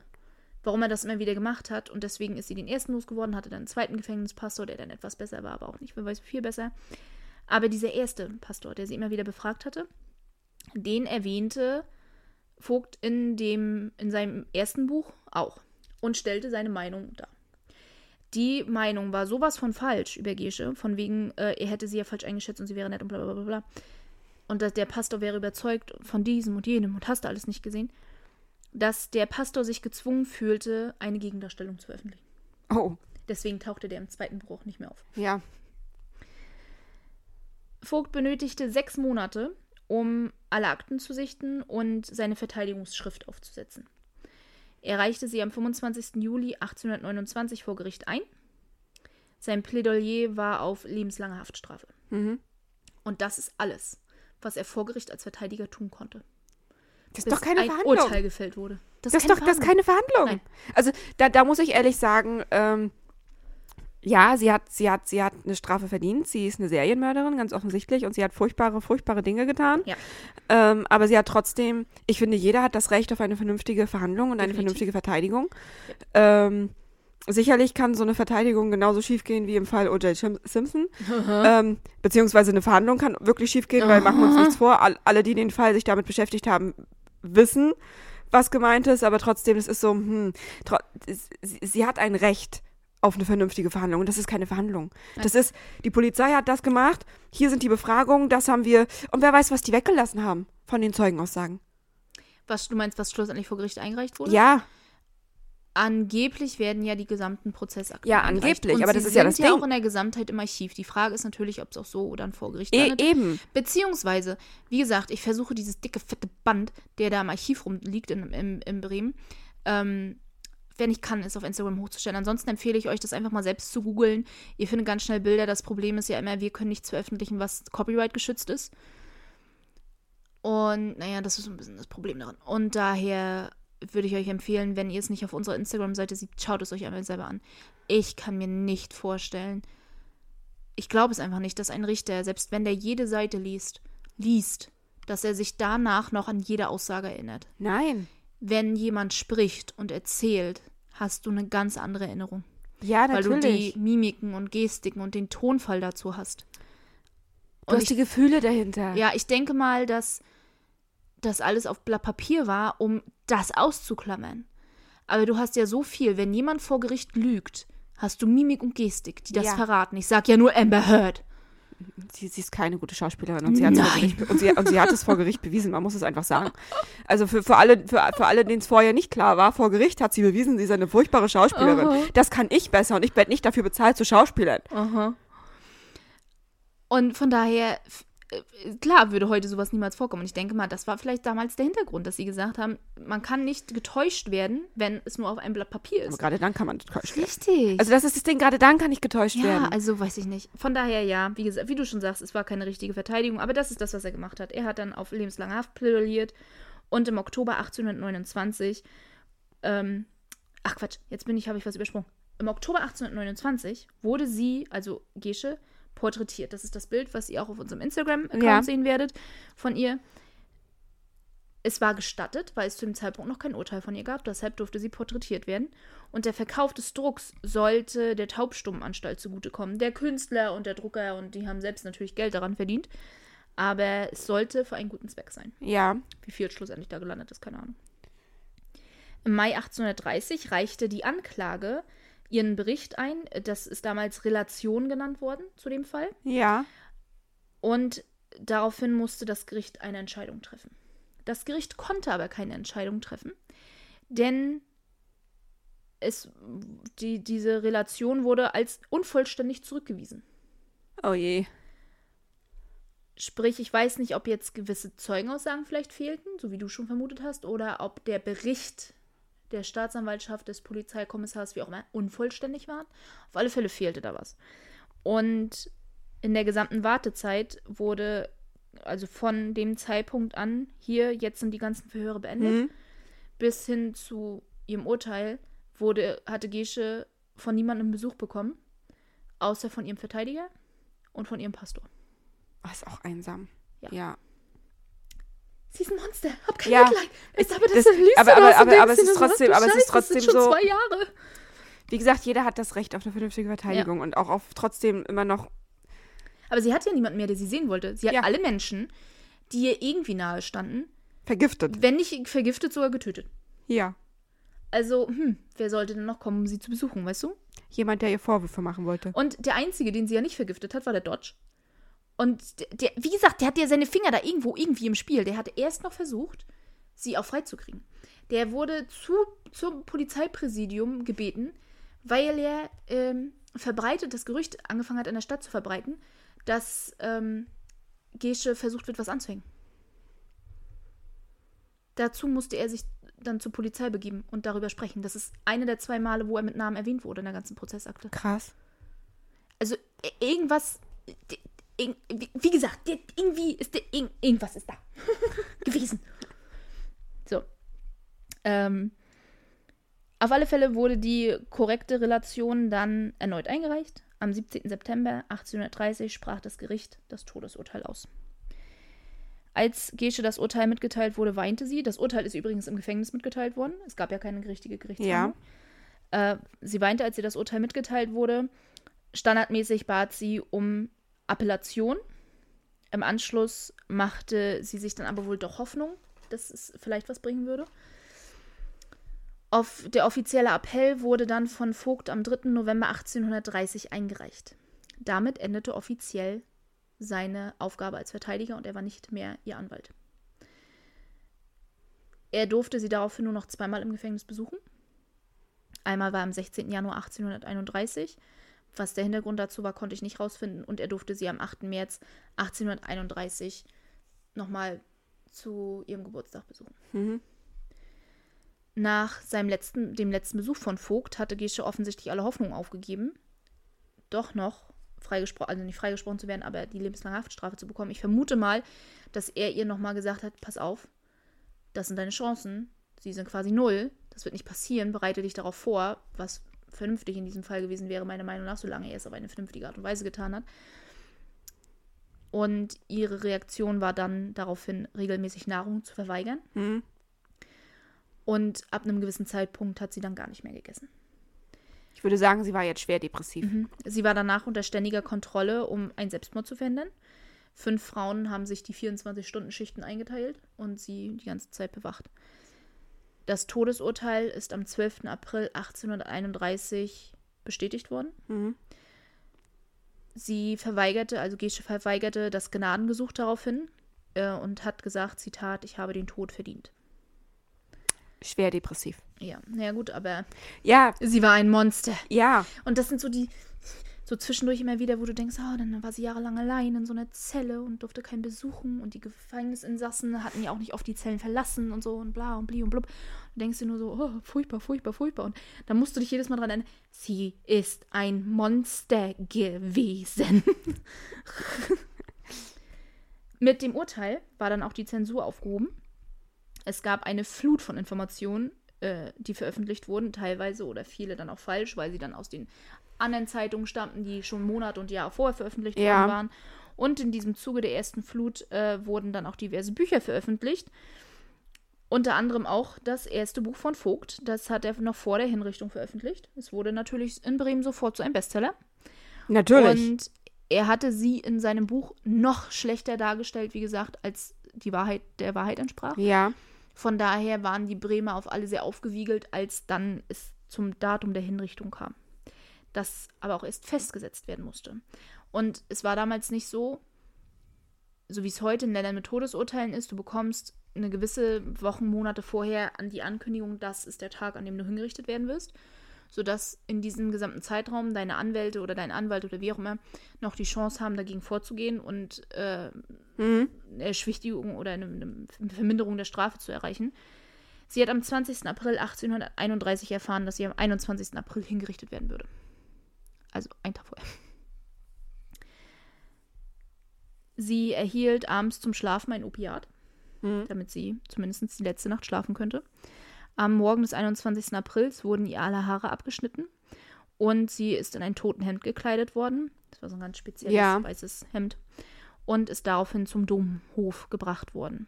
warum er das immer wieder gemacht hat. Und deswegen ist sie den ersten losgeworden, hatte dann einen zweiten Gefängnispastor, der dann etwas besser war, aber auch nicht, wer weiß, viel besser. Aber dieser erste Pastor, der sie immer wieder befragt hatte, den erwähnte Vogt in, dem, in seinem ersten Buch auch und stellte seine Meinung dar. Die Meinung war sowas von falsch über Gesche, von wegen, äh, er hätte sie ja falsch eingeschätzt und sie wäre nett und bla bla bla bla. Und dass der Pastor wäre überzeugt von diesem und jenem und hast du alles nicht gesehen, dass der Pastor sich gezwungen fühlte, eine Gegendarstellung zu veröffentlichen. Oh, Deswegen tauchte der im zweiten Buch auch nicht mehr auf. ja. Vogt benötigte sechs Monate, um alle Akten zu sichten und seine Verteidigungsschrift aufzusetzen. Er reichte sie am 25. Juli 1829 vor Gericht ein. Sein Plädoyer war auf lebenslange Haftstrafe. Mhm. Und das ist alles, was er vor Gericht als Verteidiger tun konnte. Das ist bis doch keine ein Verhandlung. Urteil gefällt wurde. Das ist doch das ist keine Verhandlung. Nein. Also da, da muss ich ehrlich sagen, ähm, ja, sie hat, sie hat, sie hat eine Strafe verdient. Sie ist eine Serienmörderin, ganz offensichtlich, und sie hat furchtbare, furchtbare Dinge getan. Ja. Ähm, aber sie hat trotzdem, ich finde, jeder hat das Recht auf eine vernünftige Verhandlung und eine Definitiv. vernünftige Verteidigung. Ähm, sicherlich kann so eine Verteidigung genauso schiefgehen wie im Fall O.J. Sim- Simpson. Ähm, beziehungsweise eine Verhandlung kann wirklich schiefgehen, weil machen wir uns nichts vor. All, alle, die den Fall sich damit beschäftigt haben, wissen, was gemeint ist, aber trotzdem, es ist so, hm, sie, sie hat ein Recht auf eine vernünftige Verhandlung und das ist keine Verhandlung. Das ist, die Polizei hat das gemacht, hier sind die Befragungen, das haben wir, und wer weiß, was die weggelassen haben von den Zeugenaussagen. Was du meinst, was schlussendlich vor Gericht eingereicht wurde? Ja, Angeblich werden ja die gesamten Prozessakten Ja, angeblich, aber das ist ja das ja Ding. auch in der Gesamtheit im Archiv. Die Frage ist natürlich, ob es auch so oder dann vor Gericht e landet. eben. Beziehungsweise, wie gesagt, ich versuche dieses dicke, fette Band, der da im Archiv rumliegt in, in, in Bremen, ähm, wenn ich kann, es auf Instagram hochzustellen. Ansonsten empfehle ich euch, das einfach mal selbst zu googeln. Ihr findet ganz schnell Bilder. Das Problem ist ja immer, wir können nichts veröffentlichen, was Copyright geschützt ist. Und naja, das ist so ein bisschen das Problem daran. Und daher würde ich euch empfehlen, wenn ihr es nicht auf unserer Instagram-Seite seht, schaut es euch einmal selber an. Ich kann mir nicht vorstellen, ich glaube es einfach nicht, dass ein Richter, selbst wenn der jede Seite liest, liest, dass er sich danach noch an jede Aussage erinnert. Nein. Wenn jemand spricht und erzählt, hast du eine ganz andere Erinnerung. Ja, Weil du natürlich. die Mimiken und Gestiken und den Tonfall dazu hast. Du Und hast ich, die Gefühle dahinter. ja, ich denke mal, dass das alles auf Blatt Papier war, um das auszuklammern. Aber du hast ja so viel, wenn jemand vor Gericht lügt, hast du Mimik und Gestik, die das Ja. verraten. Ich sag ja nur Amber Heard. Sie, sie ist keine gute Schauspielerin und sie. Gericht, und, sie, und sie hat es vor Gericht bewiesen, man muss es einfach sagen. Also für, für alle, für, für alle denen es vorher nicht klar war, vor Gericht hat sie bewiesen, sie ist eine furchtbare Schauspielerin. Aha. Das kann ich besser und ich werde nicht dafür bezahlt zu Schauspielern. Aha. Und von daher, klar würde heute sowas niemals vorkommen. Und ich denke mal, das war vielleicht damals der Hintergrund, dass sie gesagt haben, man kann nicht getäuscht werden, wenn es nur auf einem Blatt Papier Aber ist. gerade dann kann man getäuscht werden. Richtig. Also das ist das Ding, gerade dann kann ich getäuscht ja, werden. also weiß ich nicht. Von daher ja, wie gesagt, wie du schon sagst, es war keine richtige Verteidigung, aber das ist das, was er gemacht hat. Er hat dann auf lebenslange Haft plädiert und im Oktober 1829, ähm, ach Quatsch, jetzt bin ich, habe ich was übersprungen. Im Oktober 1829 wurde sie, also Gesche, porträtiert. Das ist das Bild, was ihr auch auf unserem Instagram-Account Ja. sehen werdet von ihr. Es war gestattet, weil es zu dem Zeitpunkt noch kein Urteil von ihr gab. Deshalb durfte sie porträtiert werden. Und der Verkauf des Drucks sollte der Taubstummenanstalt zugutekommen. Der Künstler und der Drucker, und die haben selbst natürlich Geld daran verdient. Aber es sollte für einen guten Zweck sein. ja. Wie viel schlussendlich da gelandet ist, keine Ahnung. Im Mai 1830 reichte die Anklage ihren Bericht ein. Das ist damals Relation genannt worden zu dem Fall. Ja. Und daraufhin musste das Gericht eine Entscheidung treffen. Das Gericht konnte aber keine Entscheidung treffen, denn es, die, diese Relation wurde als unvollständig zurückgewiesen. Oh je. Sprich, ich weiß nicht, ob jetzt gewisse Zeugenaussagen vielleicht fehlten, so wie du schon vermutet hast, oder ob der Bericht der Staatsanwaltschaft, des Polizeikommissars, wie auch immer, unvollständig war. Auf alle Fälle fehlte da was. Und in der gesamten Wartezeit wurde, also von dem Zeitpunkt an, hier, jetzt sind die ganzen Verhöre beendet, Mhm. bis hin zu ihrem Urteil, wurde, hatte Gesche von niemandem Besuch bekommen, außer von ihrem Verteidiger und von ihrem Pastor. Ist auch einsam. Ja. ja. Sie ist ein Monster. Hab kein Ja, Mitleid. es- aber das, das- liest aber- aber- aber- aber es ist trotzdem- aber es ist trotzdem schon so- zwei Jahre. Wie gesagt, jeder hat das Recht auf eine vernünftige Verteidigung und auch auf trotzdem immer noch. Aber sie hat ja niemanden mehr, der sie sehen wollte. Sie hat Ja. alle Menschen, die ihr irgendwie nahe standen, Vergiftet. wenn nicht vergiftet, sogar getötet. Ja. Also, hm, wer sollte denn noch kommen, um sie zu besuchen, weißt du? Jemand, der ihr Vorwürfe machen wollte. Und der Einzige, den sie ja nicht vergiftet hat, war der Dodge. Und der, wie gesagt, der hatte ja seine Finger da irgendwo, irgendwie im Spiel. Der hatte erst noch versucht, sie auch freizukriegen. Der wurde zu, zum Polizeipräsidium gebeten, weil er ähm, verbreitet, das Gerücht angefangen hat, in der Stadt zu verbreiten, dass ähm, Gesche versucht wird, was anzuhängen. Dazu musste er sich dann zur Polizei begeben und darüber sprechen. Das ist eine der zwei Male, wo er mit Namen erwähnt wurde in der ganzen Prozessakte. Krass. Also i- irgendwas, wie- gesagt, irgendwie ist der, irg- irgendwas ist da *laughs* gewesen. So. Ähm, auf alle Fälle wurde die korrekte Relation dann erneut eingereicht. Am 17. September 1830 sprach das Gericht das Todesurteil aus. Als Gesche das Urteil mitgeteilt wurde, weinte sie. Das Urteil ist übrigens im Gefängnis mitgeteilt worden. Es gab ja keine richtige Gerichtsverhandlung. Äh, sie weinte, als ihr das Urteil mitgeteilt wurde. Standardmäßig bat sie um Appellation. Im Anschluss machte sie sich dann aber wohl doch Hoffnung, dass es vielleicht was bringen würde. Auf, der offizielle Appell wurde dann von Vogt am 3. November 1830 eingereicht. Damit endete offiziell seine Aufgabe als Verteidiger und er war nicht mehr ihr Anwalt. Er durfte sie daraufhin nur noch zweimal im Gefängnis besuchen. Einmal war am 16. Januar 1831. Was der Hintergrund dazu war, konnte ich nicht rausfinden. Und er durfte sie am 8. März 1831 nochmal zu ihrem Geburtstag besuchen. Mhm. Nach seinem letzten, dem letzten Besuch von Vogt hatte Gesche offensichtlich alle Hoffnung aufgegeben, doch noch freigesprochen, also nicht freigesprochen zu werden, aber die lebenslange Haftstrafe zu bekommen. Ich vermute mal, dass er ihr nochmal gesagt hat, pass auf, das sind deine Chancen, sie sind quasi null, das wird nicht passieren, bereite dich darauf vor, was vernünftig in diesem Fall gewesen wäre, meiner Meinung nach, solange er es auf eine vernünftige Art und Weise getan hat. Und ihre Reaktion war dann daraufhin, regelmäßig Nahrung zu verweigern. Mhm. Und ab einem gewissen Zeitpunkt hat sie dann gar nicht mehr gegessen. Ich würde sagen, sie war jetzt schwer depressiv. Sie war danach unter ständiger Kontrolle, um einen Selbstmord zu verhindern. Fünf Frauen haben sich die 24-Stunden-Schichten eingeteilt und sie die ganze Zeit bewacht. Das Todesurteil ist am 12. April 1831 bestätigt worden. Mhm. Sie verweigerte, also Gesche verweigerte das Gnadengesuch daraufhin äh, und hat gesagt, Zitat, ich habe den Tod verdient. Schwer depressiv. Ja, naja gut, aber Ja, sie war ein Monster. ja. Und das sind so die, so zwischendurch immer wieder, wo du denkst, ah, dann war sie jahrelang allein in so einer Zelle und durfte keinen besuchen und die Gefängnisinsassen hatten ja auch nicht oft die Zellen verlassen und so und bla und bli und blub. Du denkst dir nur so, oh, furchtbar, furchtbar, furchtbar. Und dann musst du dich jedes Mal dran erinnern, sie ist ein Monster gewesen. *laughs* Mit dem Urteil war dann auch die Zensur aufgehoben. Es gab eine Flut von Informationen, äh, die veröffentlicht wurden, teilweise oder viele dann auch falsch, weil sie dann aus den anderen Zeitungen stammten, die schon Monate und Jahre vorher veröffentlicht Ja. worden waren. Und in diesem Zuge der ersten Flut äh, wurden dann auch diverse Bücher veröffentlicht. Unter anderem auch das erste Buch von Vogt. Das hat er noch vor der Hinrichtung veröffentlicht. Es wurde natürlich in Bremen sofort zu einem Bestseller. Natürlich. Und er hatte sie in seinem Buch noch schlechter dargestellt, wie gesagt, als die Wahrheit der Wahrheit entsprach. ja. Von daher waren die Bremer auf alle sehr aufgewiegelt, als dann es zum Datum der Hinrichtung kam. Das aber auch erst festgesetzt werden musste. Und es war damals nicht so, so wie es heute in Ländern mit Todesurteilen ist, du bekommst eine gewisse Wochen, Monate vorher an die Ankündigung, das ist der Tag, an dem du hingerichtet werden wirst, sodass in diesem gesamten Zeitraum deine Anwälte oder dein Anwalt oder wie auch immer noch die Chance haben, dagegen vorzugehen und äh, Mhm. eine Erschwichtigung oder eine, eine Verminderung der Strafe zu erreichen. Sie hat am 20. April 1831 erfahren, dass sie am 21. April hingerichtet werden würde. Also ein Tag vorher. Sie erhielt abends zum Schlafen ein Opiat, Mhm. damit sie zumindest die letzte Nacht schlafen könnte. Am Morgen des 21. Aprils wurden ihr alle Haare abgeschnitten und sie ist in ein Totenhemd gekleidet worden. Das war so ein ganz spezielles Ja. weißes Hemd. Und ist daraufhin zum Domhof gebracht worden.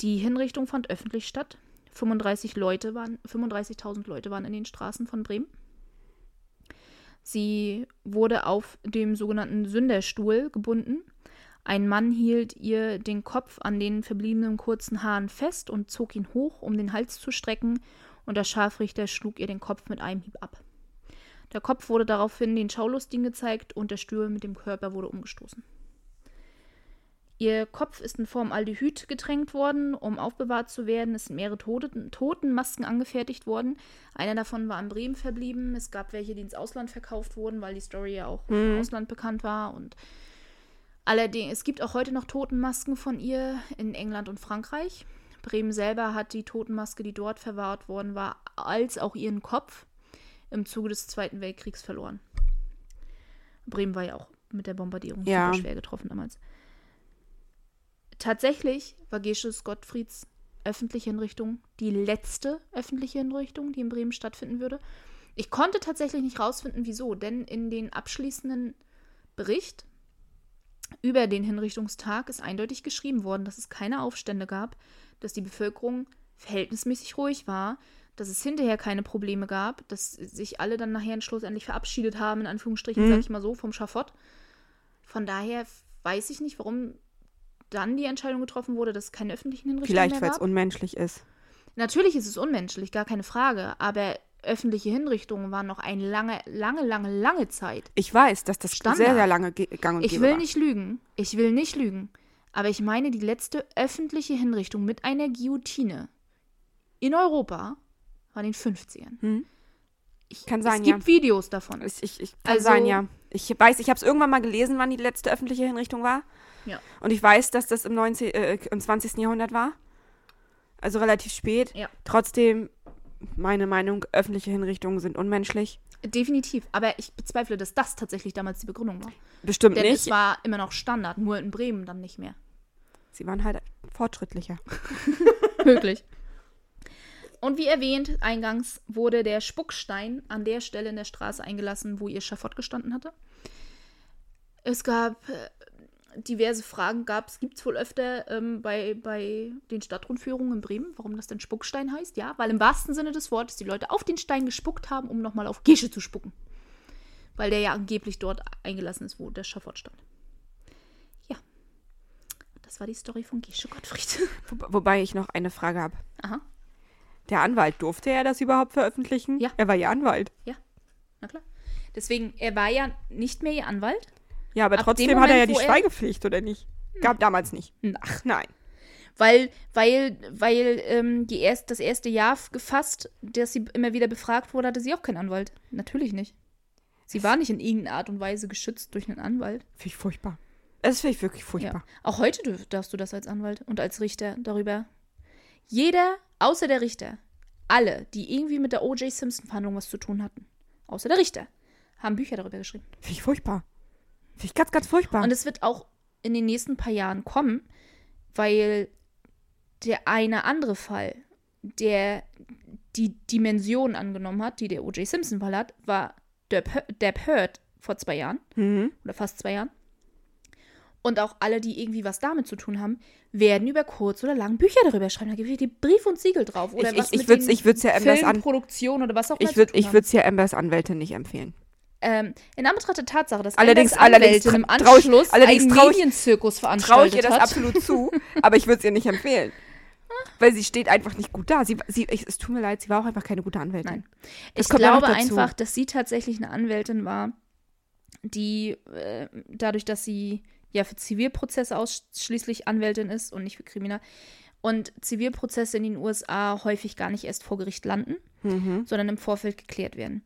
Die Hinrichtung fand öffentlich statt. 35 Leute waren, 35.000 Leute waren in den Straßen von Bremen. Sie wurde auf dem sogenannten Sünderstuhl gebunden. Ein Mann hielt ihr den Kopf an den verbliebenen kurzen Haaren fest und zog ihn hoch, um den Hals zu strecken, und der Scharfrichter schlug ihr den Kopf mit einem Hieb ab. Der Kopf wurde daraufhin den Schaulustigen gezeigt und der Stuhl mit dem Körper wurde umgestoßen. Ihr Kopf ist in Formaldehyd getränkt worden, um aufbewahrt zu werden. Es sind mehrere Toten, Totenmasken angefertigt worden. Einer davon war in Bremen verblieben. Es gab welche, die ins Ausland verkauft wurden, weil die Story ja auch im Ausland bekannt war. Und allerdings, es gibt auch heute noch Totenmasken von ihr in England und Frankreich. Bremen selber hat die Totenmaske, die dort verwahrt worden war, als auch ihren Kopf im Zuge des Zweiten Weltkriegs verloren. Bremen war ja auch mit der Bombardierung Ja. schwer getroffen damals. Tatsächlich war Gesches Gottfrieds öffentliche Hinrichtung die letzte öffentliche Hinrichtung, die in Bremen stattfinden würde. Ich konnte tatsächlich nicht rausfinden, wieso, denn in den abschließenden Bericht über den Hinrichtungstag ist eindeutig geschrieben worden, dass es keine Aufstände gab, dass die Bevölkerung verhältnismäßig ruhig war, dass es hinterher keine Probleme gab, dass sich alle dann nachher schlussendlich verabschiedet haben, in Anführungsstrichen, Mhm. sag ich mal so, vom Schafott. Von daher weiß ich nicht, warum dann die Entscheidung getroffen wurde, dass es keine öffentlichen Hinrichtungen Vielleicht, mehr weil es gab. unmenschlich ist. Natürlich ist es unmenschlich, gar keine Frage, aber öffentliche Hinrichtungen waren noch eine lange, lange, lange, lange Zeit. Ich weiß, dass das Standard. sehr, sehr lange ge- gang und Ich will war. nicht lügen. Ich will nicht lügen. Aber ich meine, die letzte öffentliche Hinrichtung mit einer Guillotine in Europa war in den 50ern. Hm? Ich, Kann sein, es gibt Videos davon. Ich, ich, ich kann Also- sein, ja. Ich weiß, ich habe es irgendwann mal gelesen, wann die letzte öffentliche Hinrichtung war. Ja. Und ich weiß, dass das im, 19, äh, im 20. Jahrhundert war. Also relativ spät. Ja. Trotzdem, meine Meinung, öffentliche Hinrichtungen sind unmenschlich. Definitiv. Aber ich bezweifle, dass das tatsächlich damals die Begründung war. Bestimmt Denn nicht. es war immer noch Standard, nur in Bremen dann nicht mehr. Sie waren halt fortschrittlicher. *laughs* Möglich. Und wie erwähnt, eingangs wurde der Spuckstein an der Stelle in der Straße eingelassen, wo ihr Schafott gestanden hatte. Es gab äh, diverse Fragen, gab es, gibt es wohl öfter ähm, bei, bei den Stadtrundführungen in Bremen, warum das denn Spuckstein heißt. Ja, weil im wahrsten Sinne des Wortes die Leute auf den Stein gespuckt haben, um nochmal auf Gesche zu spucken. Weil der ja angeblich dort eingelassen ist, wo der Schafott stand. Ja. Das war die Story von Gesche Gottfried. *laughs* Wo, wobei ich noch eine Frage habe. Aha. Der Anwalt, durfte er das überhaupt veröffentlichen? Ja. Er war ja Anwalt. Na klar. Deswegen, er war ja nicht mehr ihr Anwalt. Ja, aber Ab trotzdem dem hat er ja Moment, die Schweigepflicht, oder nicht? Gab damals nicht. Ach. Nein. Weil, weil, weil ähm, die erst, das erste Jahr gefasst, dass sie immer wieder befragt wurde, hatte sie auch keinen Anwalt. Natürlich nicht. Sie war nicht in irgendeiner Art und Weise geschützt durch einen Anwalt. Finde ich furchtbar. Es finde ich wirklich Ja. furchtbar. Auch heute darfst du das als Anwalt und als Richter darüber. Jeder, außer der Richter, alle, die irgendwie mit der O.J. Simpson-Verhandlung was zu tun hatten, außer der Richter, haben Bücher darüber geschrieben. Finde ich furchtbar. Finde ich ganz, ganz furchtbar. Und es wird auch in den nächsten paar Jahren kommen, weil der eine andere Fall, der die Dimension angenommen hat, die der O.J. Simpson-Fall hat, war Depp Depp Heard vor zwei Jahren mhm. oder fast zwei Jahren. Und auch alle, die irgendwie was damit zu tun haben, werden über kurz oder lang Bücher darüber schreiben. Da gibt es die Brief und Siegel drauf. Oder Ich- was ich- ich mit würd's- den ich würd's ja Ambers an- Filmproduktion oder was auch immer Ich würde ich würd's ja Ambers Anwältin nicht empfehlen. Ähm, in Anbetracht der Tatsache, dass Allerdings- allerdings im tra- trau ich- Anschluss allerdings einen trau ich- Medienzirkus Traue ich ihr das hat. absolut zu, *laughs* aber ich würde es ihr nicht empfehlen. Weil sie steht einfach nicht gut da. Sie, sie, es tut mir leid, sie war auch einfach keine gute Anwältin. Nein. Das Ich glaube einfach, dass sie tatsächlich eine Anwältin war, die äh, dadurch, dass sie ja für Zivilprozesse ausschließlich Anwältin ist und nicht für Kriminal und Zivilprozesse in den USA häufig gar nicht erst vor Gericht landen, Mhm. sondern im Vorfeld geklärt werden.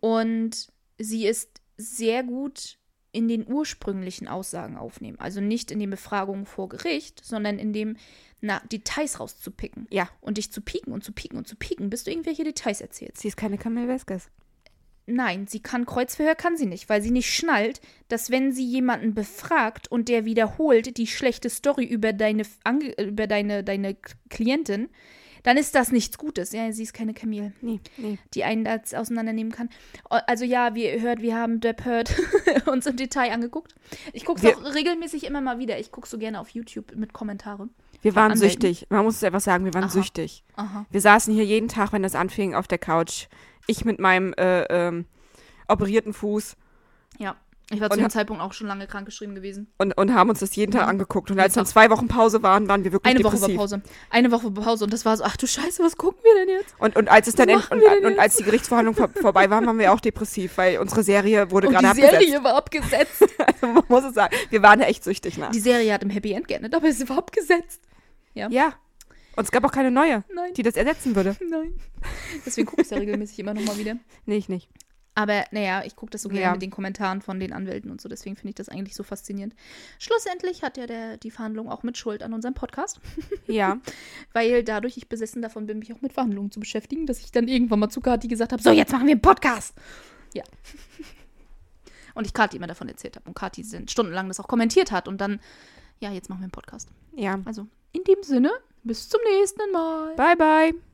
Und sie ist sehr gut in den ursprünglichen Aussagen aufnehmen. Also nicht in den Befragungen vor Gericht, sondern in dem na, Details rauszupicken. Ja. Und dich zu pieken und zu pieken und zu pieken, bis du irgendwelche Details erzählst. Sie ist keine Camille Vesquez. Nein, sie kann Kreuzverhör, kann sie nicht, weil sie nicht schnallt, dass wenn sie jemanden befragt und der wiederholt die schlechte Story über deine, über deine, deine Klientin, dann ist das nichts Gutes. Ja, sie ist keine Camille, Nee, nee. die einen das auseinandernehmen kann. Also ja, wie ihr hört, wir haben Depp Heard *laughs* uns im Detail angeguckt. Ich gucke es auch regelmäßig immer mal wieder. Ich gucke so gerne auf YouTube mit Kommentare. Wir waren Anwälten. süchtig. Man muss es einfach sagen, wir waren Aha. süchtig. Aha. Wir saßen hier jeden Tag, wenn das anfing, auf der Couch. Ich mit meinem äh, ähm, operierten Fuß Ja. Ich war zu Und dem Zeitpunkt auch schon lange krankgeschrieben gewesen. und, und haben uns das jeden Tag Mhm. angeguckt. Und als dann zwei Wochen Pause waren, waren wir wirklich Eine Woche depressiv. war Pause. Eine Woche Pause und das war so, ach du Scheiße, was gucken wir denn jetzt? Und, und als es dann Was und, und jetzt? als die Gerichtsverhandlung vor, vorbei waren, waren wir auch depressiv, weil unsere Serie wurde Und gerade die abgesetzt. Serie war abgesetzt. *laughs* Also man muss es sagen, wir waren echt süchtig nach. Die Serie hat im Happy End geendet, aber sie war abgesetzt. Ja. Und es gab auch keine neue, Nein, die das ersetzen würde. nein. Deswegen gucke ich es *laughs* ja regelmäßig immer nochmal wieder. Nee, ich nicht. Aber naja, ich gucke das so gerne Ja. mit den Kommentaren von den Anwälten und so, deswegen finde ich das eigentlich so faszinierend. Schlussendlich hat ja der, die Verhandlung auch mit Schuld an unserem Podcast, *laughs* Ja. weil dadurch ich besessen davon bin, mich auch mit Verhandlungen zu beschäftigen, dass ich dann irgendwann mal zu Kati gesagt habe, so, jetzt machen wir einen Podcast. Ja. *laughs* Und ich Kati immer davon erzählt habe und Kati dann stundenlang das auch kommentiert hat und dann, ja, jetzt machen wir einen Podcast. Ja. Also in dem Sinne, bis zum nächsten Mal. Bye, bye.